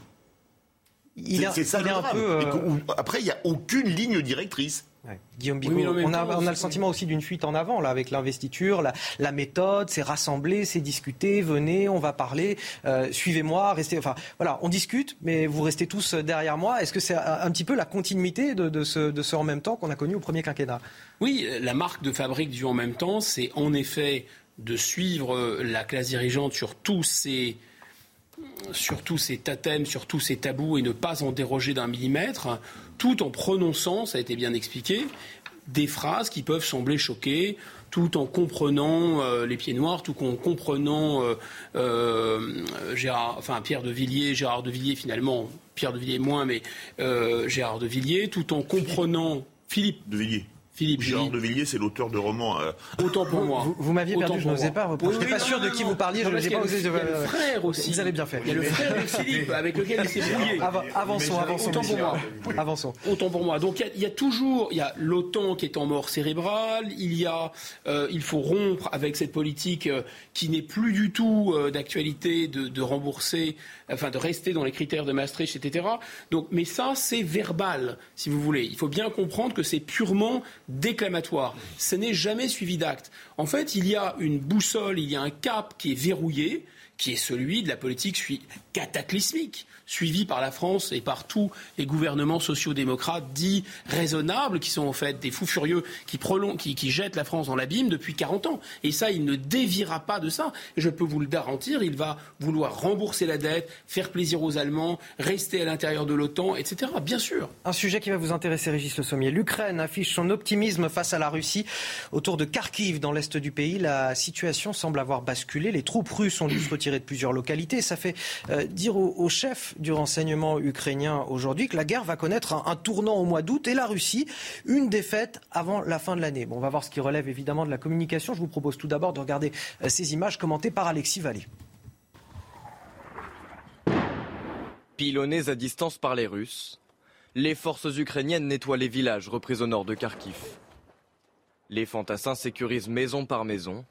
C'est ça le drame. peu, euh, Après, il n'y a aucune ligne directrice. Guillaume Bigot, on, a, on, a, le sentiment aussi d'une fuite en avant là avec l'investiture, la, la, méthode, c'est rassembler, c'est discuter, venez, on va parler, euh, suivez-moi, restez. Enfin voilà, on discute, mais vous restez tous derrière moi. Est-ce que c'est un, petit peu la continuité de, de, ce, de ce en même temps qu'on a connu au premier quinquennat? Oui, la marque de fabrique du en même temps, c'est en effet de suivre la classe dirigeante sur tous ces sur tous ces totems, sur tous ces tabous et ne pas en déroger d'un millimètre, tout en prononçant, ça a été bien expliqué, des phrases qui peuvent sembler choquer, tout en comprenant euh, les pieds noirs, tout en comprenant euh, euh, enfin Pierre de Villiers, Gérard de Villiers finalement, Pierre de Villiers moins, mais Gérard de Villiers, tout en comprenant Philippe de Villiers. Philippe Jean de Villiers, c'est l'auteur de romans. Euh, Autant pour moi. Vous, m'aviez perdu, je n'osais pas. je n'étais pas sûr de qui vous parliez. je n'osais pas osé. Il y a le frère aussi. Vous avez bien fait. Il y a le frère de Philippe avec lequel il s'est brouillé. Avançons, avançons. Autant pour moi. Avançons. Autant pour moi. Donc il y, a toujours, il y a l'OTAN qui est en mort cérébrale. Il y a, euh, il faut rompre avec cette politique euh, qui n'est plus du tout d'actualité de, de rembourser, enfin de rester dans les critères de Maastricht, etc. Donc, mais ça c'est verbal, si vous voulez. Il faut bien comprendre que c'est purement déclamatoire. Ce n'est jamais suivi d'actes. En fait, il y a une boussole, il y a un cap qui est verrouillé, qui est celui de la politique cataclysmique suivis par la France et par tous les gouvernements sociaux-démocrates dits raisonnables, qui sont en fait des fous furieux qui, qui, qui jettent la France dans l'abîme depuis 40 ans. Et ça, il ne déviera pas de ça. Je peux vous le garantir, il va vouloir rembourser la dette, faire plaisir aux Allemands, rester à l'intérieur de l'OTAN, etc. Bien sûr. Un sujet qui va vous intéresser, Régis Le Sommier. L'Ukraine affiche son optimisme face à la Russie. Autour de Kharkiv, dans l'est du pays, la situation semble avoir basculé. Les troupes russes ont dû se retirer de plusieurs localités. Ça fait euh, dire au, au chef du renseignement ukrainien aujourd'hui que la guerre va connaître un, tournant au mois d'août et la Russie, une défaite avant la fin de l'année. Bon, on va voir ce qui relève évidemment de la communication. Je vous propose tout d'abord de regarder euh, ces images commentées par Alexis Vallée. Pilonnés à distance par les Russes, les forces ukrainiennes nettoient les villages repris au nord de Kharkiv. Les fantassins sécurisent maison par maison,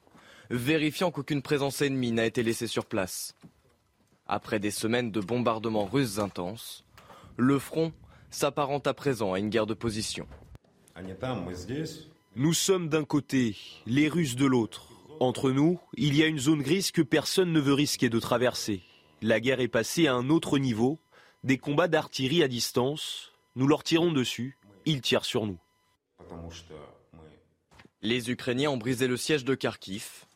vérifiant qu'aucune présence ennemie n'a été laissée sur place. Après des semaines de bombardements russes intenses, le front s'apparente à présent à une guerre de position. Nous sommes d'un côté, les Russes de l'autre. Entre nous, il y a une zone grise que personne ne veut risquer de traverser. La guerre est passée à un autre niveau, des combats d'artillerie à distance. Nous leur tirons dessus, ils tirent sur nous. Les Ukrainiens ont brisé le siège de Kharkiv.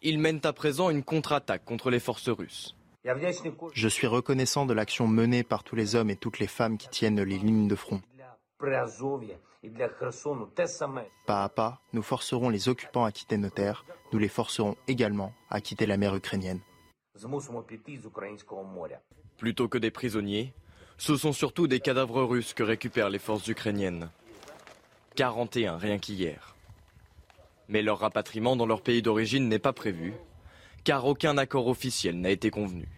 Ils mènent à présent une contre-attaque contre les forces russes. Je suis reconnaissant de l'action menée par tous les hommes et toutes les femmes qui tiennent les lignes de front. Pas à pas, nous forcerons les occupants à quitter nos terres, nous les forcerons également à quitter la mer ukrainienne. Plutôt que des prisonniers, ce sont surtout des cadavres russes que récupèrent les forces ukrainiennes. 41 rien qu'hier. Mais leur rapatriement dans leur pays d'origine n'est pas prévu car aucun accord officiel n'a été convenu.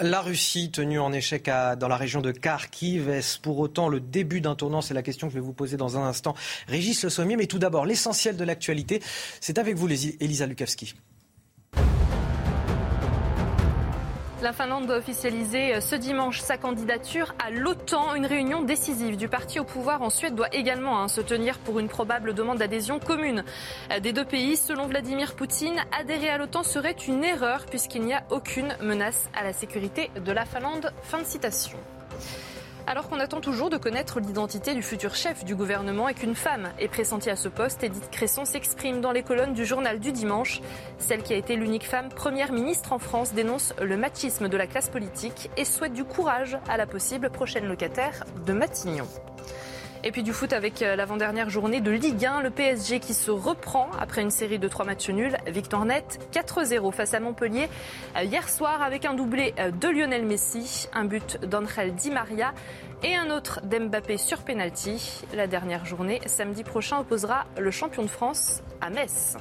La Russie tenue en échec dans la région de Kharkiv, est-ce pour autant le début d'un tournant? C'est la question que je vais vous poser dans un instant. Régis Le Sommier, mais tout d'abord, l'essentiel de l'actualité, c'est avec vous, Elisa Lukavski. La Finlande doit officialiser euh, ce dimanche sa candidature à l'OTAN. Une réunion décisive du parti au pouvoir en Suède doit également hein, se tenir pour une probable demande d'adhésion commune euh, des deux pays. Selon Vladimir Poutine, adhérer à l'OTAN serait une erreur puisqu'il n'y a aucune menace à la sécurité de la Finlande. Fin de citation. Alors qu'on attend toujours de connaître l'identité du futur chef du gouvernement et qu'une femme est pressentie à ce poste, Edith Cresson s'exprime dans les colonnes du journal du dimanche. Celle qui a été l'unique femme première ministre en France dénonce le machisme de la classe politique et souhaite du courage à la possible prochaine locataire de Matignon. Et puis du foot avec euh, l'avant-dernière journée de Ligue 1, le PSG qui se reprend après une série de trois matchs nuls. Victoire nette 4-0 face à Montpellier euh, hier soir avec un doublé euh, de Lionel Messi, un but d'Angel Di Maria et un autre d'Mbappé sur penalty. La dernière journée, samedi prochain, opposera le champion de France à Metz.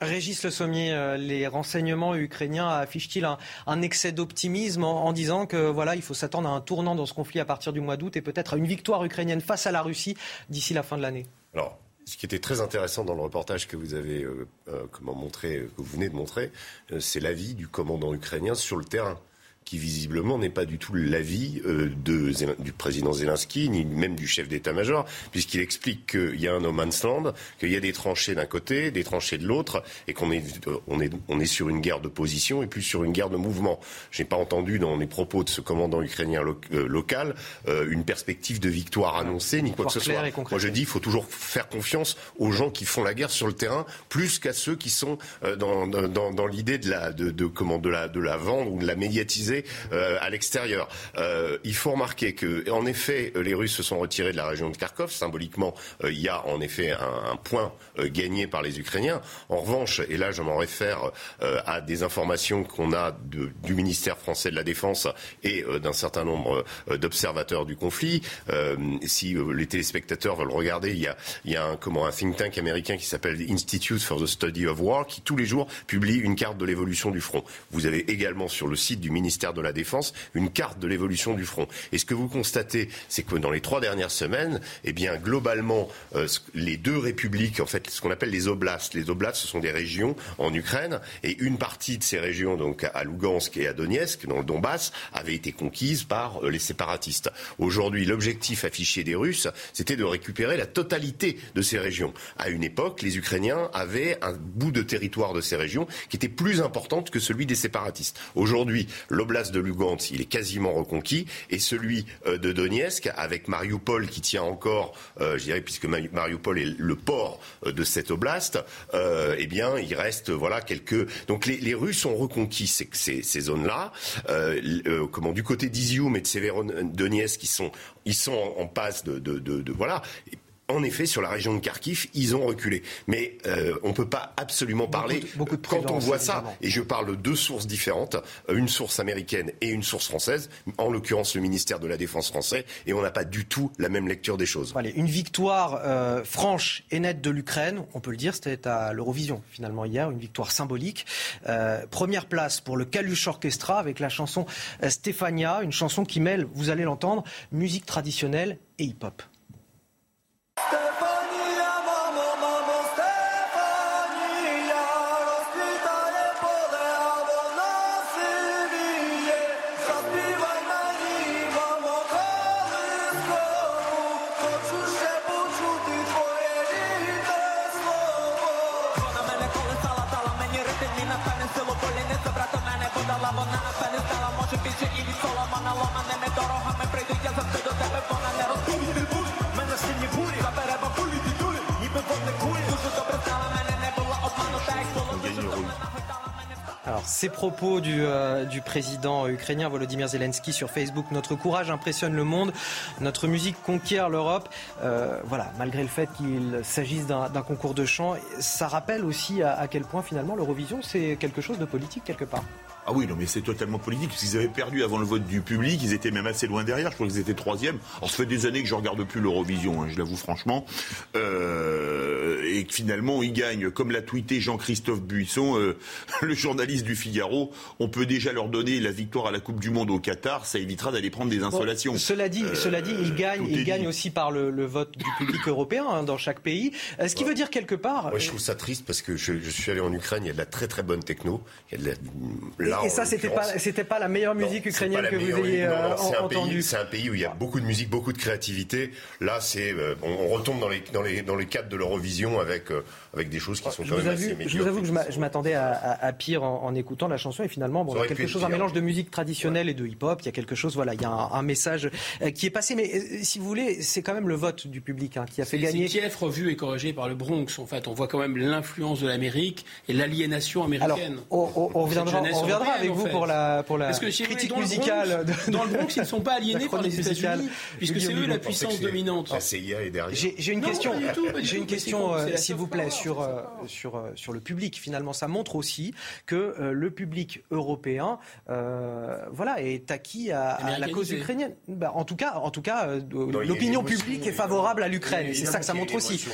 Régis Le Sommier, euh, les renseignements ukrainiens affichent-ils un, excès d'optimisme en, disant que voilà, il faut s'attendre à un tournant dans ce conflit à partir du mois d'août et peut-être à une victoire ukrainienne face à la Russie d'ici la fin de l'année? Alors, ce qui était très intéressant dans le reportage que vous avez euh, euh, comment montré, que vous venez de montrer, c'est l'avis du commandant ukrainien sur le terrain. Qui visiblement n'est pas du tout l'avis euh, du président Zelensky, ni même du chef d'état-major, puisqu'il explique qu'il y a un no man's land, qu'il y a des tranchées d'un côté, des tranchées de l'autre, et qu'on est, euh, on est, on est sur une guerre de position et plus sur une guerre de mouvement. Je n'ai pas entendu dans les propos de ce commandant ukrainien euh, local une perspective de victoire annoncée, ni quoi que ce soit. Moi je dis, il faut toujours faire confiance aux gens qui font la guerre sur le terrain, plus qu'à ceux qui sont dans, dans, dans l'idée de la, de, de, comment, de, la, de la vendre ou de la médiatiser euh, à l'extérieur. Euh, il faut remarquer que, en effet, les Russes se sont retirés de la région de Kharkov. Symboliquement, euh, il y a en effet un, point gagné par les Ukrainiens. En revanche, et là je m'en réfère à des informations qu'on a du ministère français de la Défense et d'un certain nombre d'observateurs du conflit, si les téléspectateurs veulent regarder, il y a, il y a comment, un think tank américain qui s'appelle Institute for the Study of War qui tous les jours publie une carte de l'évolution du front. Vous avez également sur le site du ministère de la Défense une carte de l'évolution du front. Et ce que vous constatez, c'est que dans les trois dernières semaines, eh bien, globalement, euh, les deux républiques, en fait, ce qu'on appelle les oblasts, les oblasts, ce sont des régions en Ukraine, et une partie de ces régions, donc à Lugansk et à Donetsk, dans le Donbass, avait été conquise par euh, les séparatistes. Aujourd'hui, l'objectif affiché des Russes, c'était de récupérer la totalité de ces régions. À une époque, les Ukrainiens avaient un bout de territoire de ces régions qui était plus importante que celui des séparatistes. Aujourd'hui, l'oblast de Lugansk, il est quasiment reconquis, et celui euh, de Donetsk, avec Mariupol qui tient encore, euh, je dirais, puisque Mariupol est le port euh, de cette oblast, eh bien, il reste voilà quelques. Donc les, Russes ont reconquis ces, zones-là. comment du côté d'Izium et de Severodonetsk, ils sont ils sont en, passe de, de, de, de voilà en effet, sur la région de Kharkiv, ils ont reculé. Mais euh, on ne peut pas absolument parler, beaucoup de, quand on voit ça, et je parle de deux sources différentes, euh, une source américaine et une source française, en l'occurrence le ministère de la Défense français, et on n'a pas du tout la même lecture des choses. Allez, une victoire euh, franche et nette de l'Ukraine, on peut le dire, c'était à l'Eurovision finalement hier, une victoire symbolique. première place pour le Kalush Orchestra avec la chanson Stefania, une chanson qui mêle, vous allez l'entendre, musique traditionnelle et hip-hop. Stop. Ces propos euh, du, président ukrainien Volodymyr Zelensky sur Facebook. Notre courage impressionne le monde, notre musique conquiert l'Europe. Euh, voilà, malgré le fait qu'il s'agisse d'un concours de chant, ça rappelle aussi à quel point finalement l'Eurovision c'est quelque chose de politique quelque part. Ah oui, non, mais c'est totalement politique, parce qu'ils avaient perdu avant le vote du public, ils étaient même assez loin derrière, je crois qu'ils étaient troisième. Alors, ça fait des années que je regarde plus l'Eurovision, hein, je l'avoue franchement. Euh, et que finalement, ils gagnent, comme l'a tweeté Jean-Christophe Buisson, euh, le journaliste du Figaro, on peut déjà leur donner la victoire à la Coupe du Monde au Qatar, ça évitera d'aller prendre des insolations. cela dit, euh, cela dit, ils gagnent, ils gagnent aussi par le, vote du public européen hein, dans chaque pays. Ce qui veut dire quelque part... Moi, je trouve ça triste, parce que je, je, suis allé en Ukraine, il y a de la très très bonne techno, il y a de la et ça, c'était pas, c'était pas la meilleure musique ukrainienne que vous ayez euh, entendue. C'est un pays où il y a beaucoup de musique, beaucoup de créativité. Là, c'est, euh, on, retombe dans les, dans les, dans les cadres de l'Eurovision avec, euh, avec des choses qui sont quand même assez Je vous avoue que je m'attendais à, pire en, écoutant la chanson et finalement, bon, il y a quelque chose, un mélange de musique traditionnelle et de hip-hop. Il y a quelque chose, voilà, il y a un, message qui est passé. Mais si vous voulez, c'est quand même le vote du public hein, qui a fait gagner. C'est Kiev revu et corrigé par le Bronx. En fait, on voit quand même l'influence de l'Amérique et l'aliénation américaine. Alors, on, reviendra, on reviendra avec vous pour la, pour la critique musicale. dans le Bronx, ils ne sont pas aliénés par les États-Unis, puisque c'est eux la puissance dominante. J'ai une question, j'ai une question, s'il vous plaît, sur, euh, sur, euh, sur le public. Finalement, ça montre aussi que euh, le public européen, voilà, est acquis à, la cause ukrainienne. Bah, en tout cas, en tout cas, l'opinion publique est favorable à l'Ukraine. C'est ça que ça montre aussi.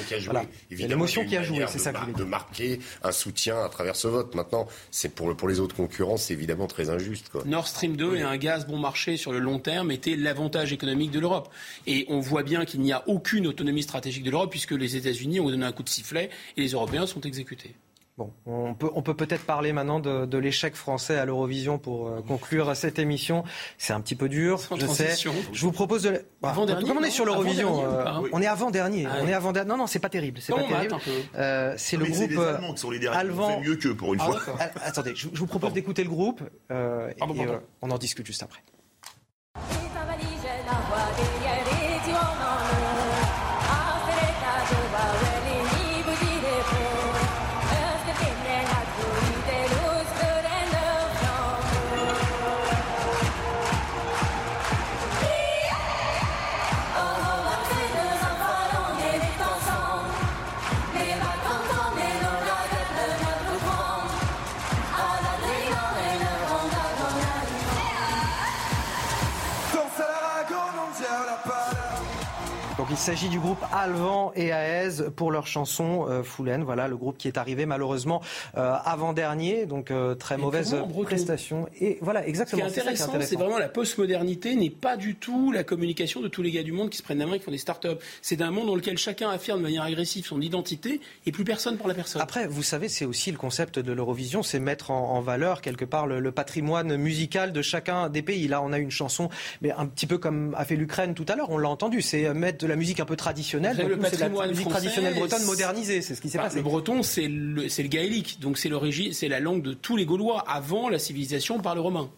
L'émotion qui a joué, c'est ça De marquer un soutien à travers ce vote. Maintenant, c'est pour, pour les autres concurrents, c'est évidemment très injuste. Nord Stream 2 et un gaz bon marché sur le long terme était l'avantage économique de l'Europe. Et on voit bien qu'il n'y a aucune autonomie stratégique de l'Europe puisque les États-Unis ont donné un coup de sifflet et les Européens sont exécutés. Bon, on peut on peut peut-être parler maintenant de, l'échec français à l'Eurovision pour euh, conclure cette émission. C'est un petit peu dur, je sais. Je vous propose de bah, avant comme on est sur l'Eurovision, euh, on est avant dernier. Ah on est avant dernier. Non non, c'est pas terrible, c'est pas terrible. Euh, c'est le groupe Alvan. mieux que pour une ah, fois. Ah, attendez, je, vous propose d'écouter le groupe et on en discute juste après. S'agit du groupe Alvan et Aez pour leur chanson euh, Foulen. Voilà, le groupe qui est arrivé malheureusement euh, avant-dernier, donc euh, très mauvaise prestation. Et voilà, exactement. Ce qui est intéressant, c'est vraiment la postmodernité n'est pas du tout la communication de tous les gars du monde qui se prennent la main, qui font des start-up. C'est un monde dans lequel chacun affirme de manière agressive son identité et plus personne pour la personne. Après, vous savez, c'est aussi le concept de l'Eurovision, c'est mettre en, valeur quelque part le, patrimoine musical de chacun des pays. Là, on a une chanson, mais un petit peu comme a fait l'Ukraine tout à l'heure, on l'a entendu, c'est mettre de la musique un peu traditionnelle. le patrimoine la musique traditionnelle bretonne modernisée, c'est ce qui s'est passé. Le breton, c'est le, le gaélique, donc c'est l'origine, c'est la langue de tous les Gaulois avant la civilisation par le romain.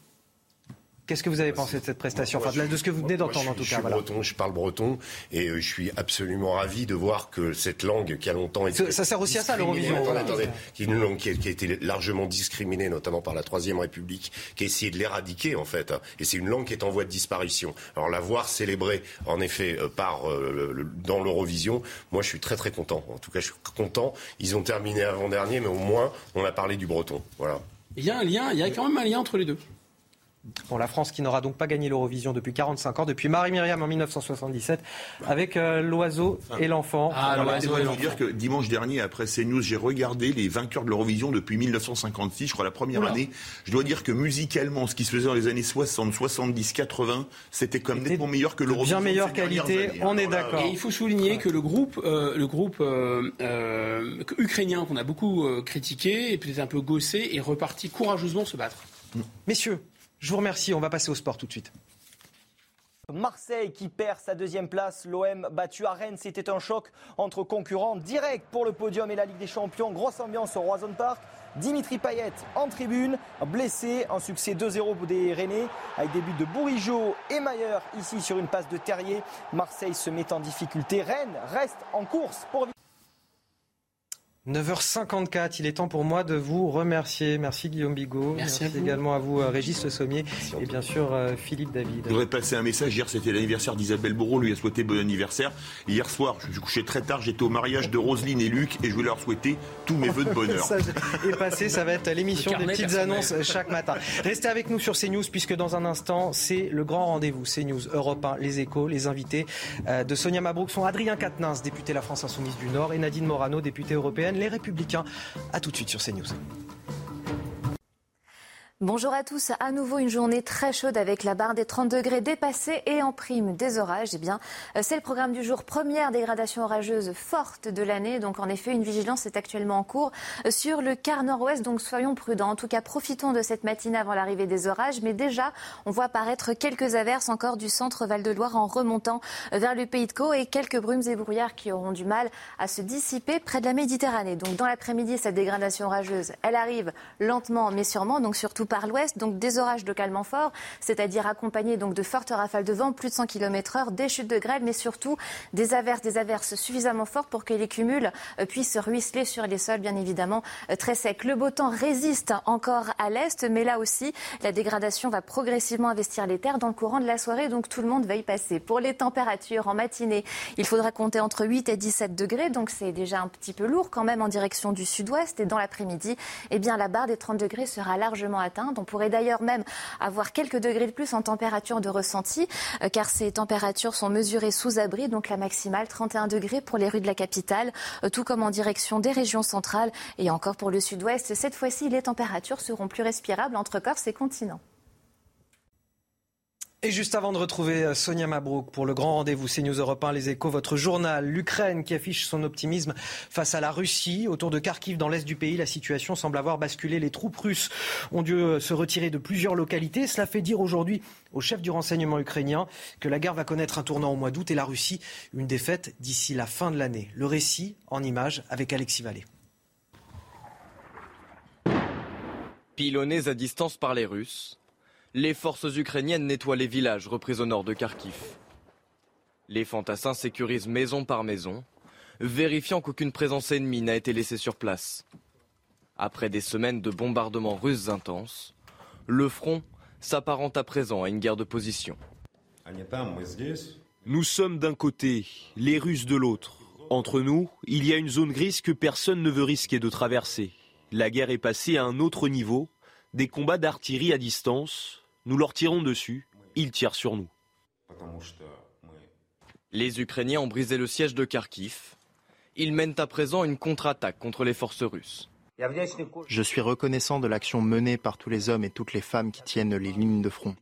Qu'est-ce que vous avez pensé de cette prestation enfin, de ce que vous venez d'entendre en tout cas. Je suis breton, je parle breton et euh, je suis absolument ravi de voir que cette langue qui a longtemps été. Ça, sert aussi à ça l'Eurovision. Attendez, qui est une langue qui a, été largement discriminée, notamment par la Troisième République, qui a essayé de l'éradiquer en fait. Et c'est une langue qui est en voie de disparition. Alors la voir célébrée en effet euh, par euh, dans l'Eurovision, moi je suis très très content. En tout cas, je suis content. Ils ont terminé avant dernier, mais au moins on a parlé du breton. Voilà. Il y a un lien, il y a quand même un lien entre les deux. La France qui n'aura donc pas gagné l'Eurovision depuis 45 ans, depuis Marie-Myriam en 1977, avec euh, l'oiseau et l'enfant. Ah, je dois dire que dimanche dernier, après CNews, j'ai regardé les vainqueurs de l'Eurovision depuis 1956, je crois la première année. Je dois dire que musicalement, ce qui se faisait dans les années 60, 70, 80, c'était comme nettement meilleur que l'Eurovision. Bien meilleure qualité, on est d'accord. Et il faut souligner que le groupe, euh, le groupe euh, ukrainien qu'on a beaucoup critiqué et peut-être un peu gossé est reparti courageusement se battre. Messieurs, je vous remercie. On va passer au sport tout de suite. Marseille qui perd sa deuxième place, l'OM battu à Rennes, c'était un choc entre concurrents direct pour le podium et la Ligue des Champions. Grosse ambiance au Roison Park. Dimitri Payet en tribune, blessé, un succès 2-0 des Rennais avec des buts de Bourigeau et Mayer ici sur une passe de Terrier. Marseille se met en difficulté, Rennes reste en course pour 9h54, il est temps pour moi de vous remercier. Merci Guillaume Bigot. Merci, également à vous euh, Régis Le Sommier et bien sûr euh, Philippe David. Je voudrais passer un message. Hier c'était l'anniversaire d'Isabelle Bourreau, lui a souhaité bon anniversaire. Hier soir, je suis couché très tard, j'étais au mariage de Roselyne et Luc et je voulais leur souhaiter tous mes voeux de bonheur. ça est passé, ça va être l'émission des petites annonces chaque matin. Restez avec nous sur CNews puisque dans un instant c'est le grand rendez-vous CNews Europe 1, les échos, les invités euh, de Sonia Mabrouk sont Adrien Quatennens, député La France Insoumise du Nord et Nadine Morano, députée européenne les Républicains. A tout de suite sur CNews. Bonjour à tous. À nouveau une journée très chaude avec la barre des 30 degrés dépassée et en prime des orages. Eh bien, euh, c'est le programme du jour. Première dégradation orageuse forte de l'année. Donc, en effet, une vigilance est actuellement en cours euh, sur le quart nord-ouest. Donc, soyons prudents. En tout cas, profitons de cette matinée avant l'arrivée des orages. Mais déjà, on voit apparaître quelques averses encore du centre Val-de-Loire en remontant euh, vers le pays de Caux et quelques brumes et brouillards qui auront du mal à se dissiper près de la Méditerranée. Donc, dans l'après-midi, cette dégradation orageuse, elle arrive lentement mais sûrement. Donc, surtout par l'ouest, donc des orages localement forts, c'est-à-dire accompagnés donc de fortes rafales de vent, plus de 100 km heure, des chutes de grêle, mais surtout des averses, des averses suffisamment fortes pour que les cumuls euh, puissent ruisseler sur les sols, bien évidemment, euh, très secs. Le beau temps résiste encore à l'est, mais là aussi, la dégradation va progressivement investir les terres dans le courant de la soirée, donc tout le monde va y passer. Pour les températures en matinée, il faudra compter entre 8 et 17 degrés, donc c'est déjà un petit peu lourd quand même en direction du sud-ouest. Et dans l'après-midi, eh bien, la barre des 30 degrés sera largement atteinte. On pourrait d'ailleurs même avoir quelques degrés de plus en température de ressenti, euh, car ces températures sont mesurées sous abri, donc la maximale 31 degrés pour les rues de la capitale, euh, tout comme en direction des régions centrales et encore pour le sud-ouest. Cette fois-ci, les températures seront plus respirables entre Corse et continent. Et juste avant de retrouver euh, Sonia Mabrouk pour le grand rendez-vous CNews Europe 1, Les Échos, votre journal, l'Ukraine qui affiche son optimisme face à la Russie. Autour de Kharkiv, dans l'est du pays, la situation semble avoir basculé. Les troupes russes ont dû euh, se retirer de plusieurs localités. Cela fait dire aujourd'hui au chef du renseignement ukrainien que la guerre va connaître un tournant au mois d'août et la Russie une défaite d'ici la fin de l'année. Le récit en images avec Alexis Vallée. Pilonnés à distance par les Russes, les forces ukrainiennes nettoient les villages repris au nord de Kharkiv. Les fantassins sécurisent maison par maison, vérifiant qu'aucune présence ennemie n'a été laissée sur place. Après des semaines de bombardements russes intenses, le front s'apparente à présent à une guerre de position. Nous sommes d'un côté, les Russes de l'autre. Entre nous, il y a une zone grise que personne ne veut risquer de traverser. La guerre est passée à un autre niveau, des combats d'artillerie à distance, nous leur tirons dessus, ils tirent sur nous. Les Ukrainiens ont brisé le siège de Kharkiv. Ils mènent à présent une contre-attaque contre les forces russes. Je suis reconnaissant de l'action menée par tous les hommes et toutes les femmes qui tiennent les lignes de front.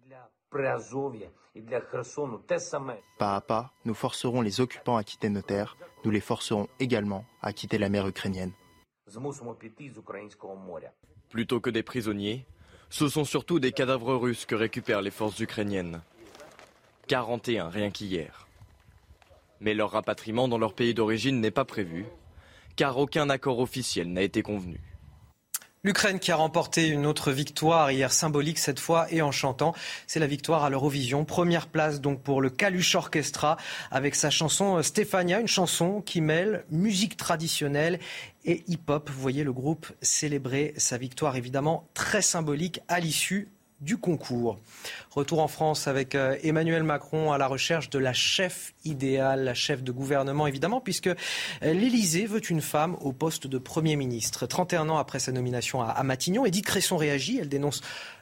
Pas à pas, nous forcerons les occupants à quitter nos terres, nous les forcerons également à quitter la mer ukrainienne. Plutôt que des prisonniers, ce sont surtout des cadavres russes que récupèrent les forces ukrainiennes. 41 rien qu'hier. Mais leur rapatriement dans leur pays d'origine n'est pas prévu, car aucun accord officiel n'a été convenu. L'Ukraine qui a remporté une autre victoire hier symbolique cette fois et en chantant. C'est la victoire à l'Eurovision. Première place donc pour le Kalush Orchestra avec sa chanson Stéphania, une chanson qui mêle musique traditionnelle et hip-hop. Vous voyez le groupe célébrer sa victoire évidemment très symbolique à l'issue du concours. Retour en France avec euh, Emmanuel Macron à la recherche de la chef idéale, la chef de gouvernement évidemment, puisque euh, l'Élysée veut une femme au poste de Premier ministre. 31 ans après sa nomination à Matignon, Edith Cresson réagit, elle dénonce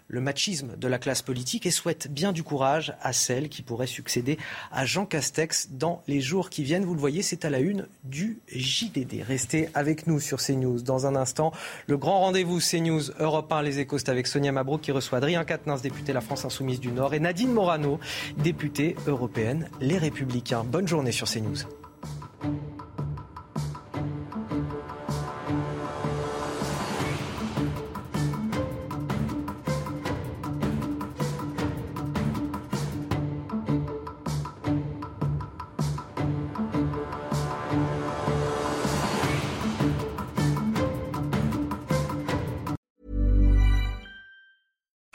le machisme de la classe politique et souhaite bien du courage à celle qui pourrait succéder à Jean Castex dans les jours qui viennent. Vous le voyez, c'est à la une du JDD. Restez avec nous sur CNews. Dans un instant, le grand rendez-vous CNews Europe 1 Les Échos, avec Sonia Mabrouk qui reçoit Adrien Quatennens, député La France Insoumise du Nord, et Nadine Morano, députée européenne Les Républicains. Bonne journée sur CNews.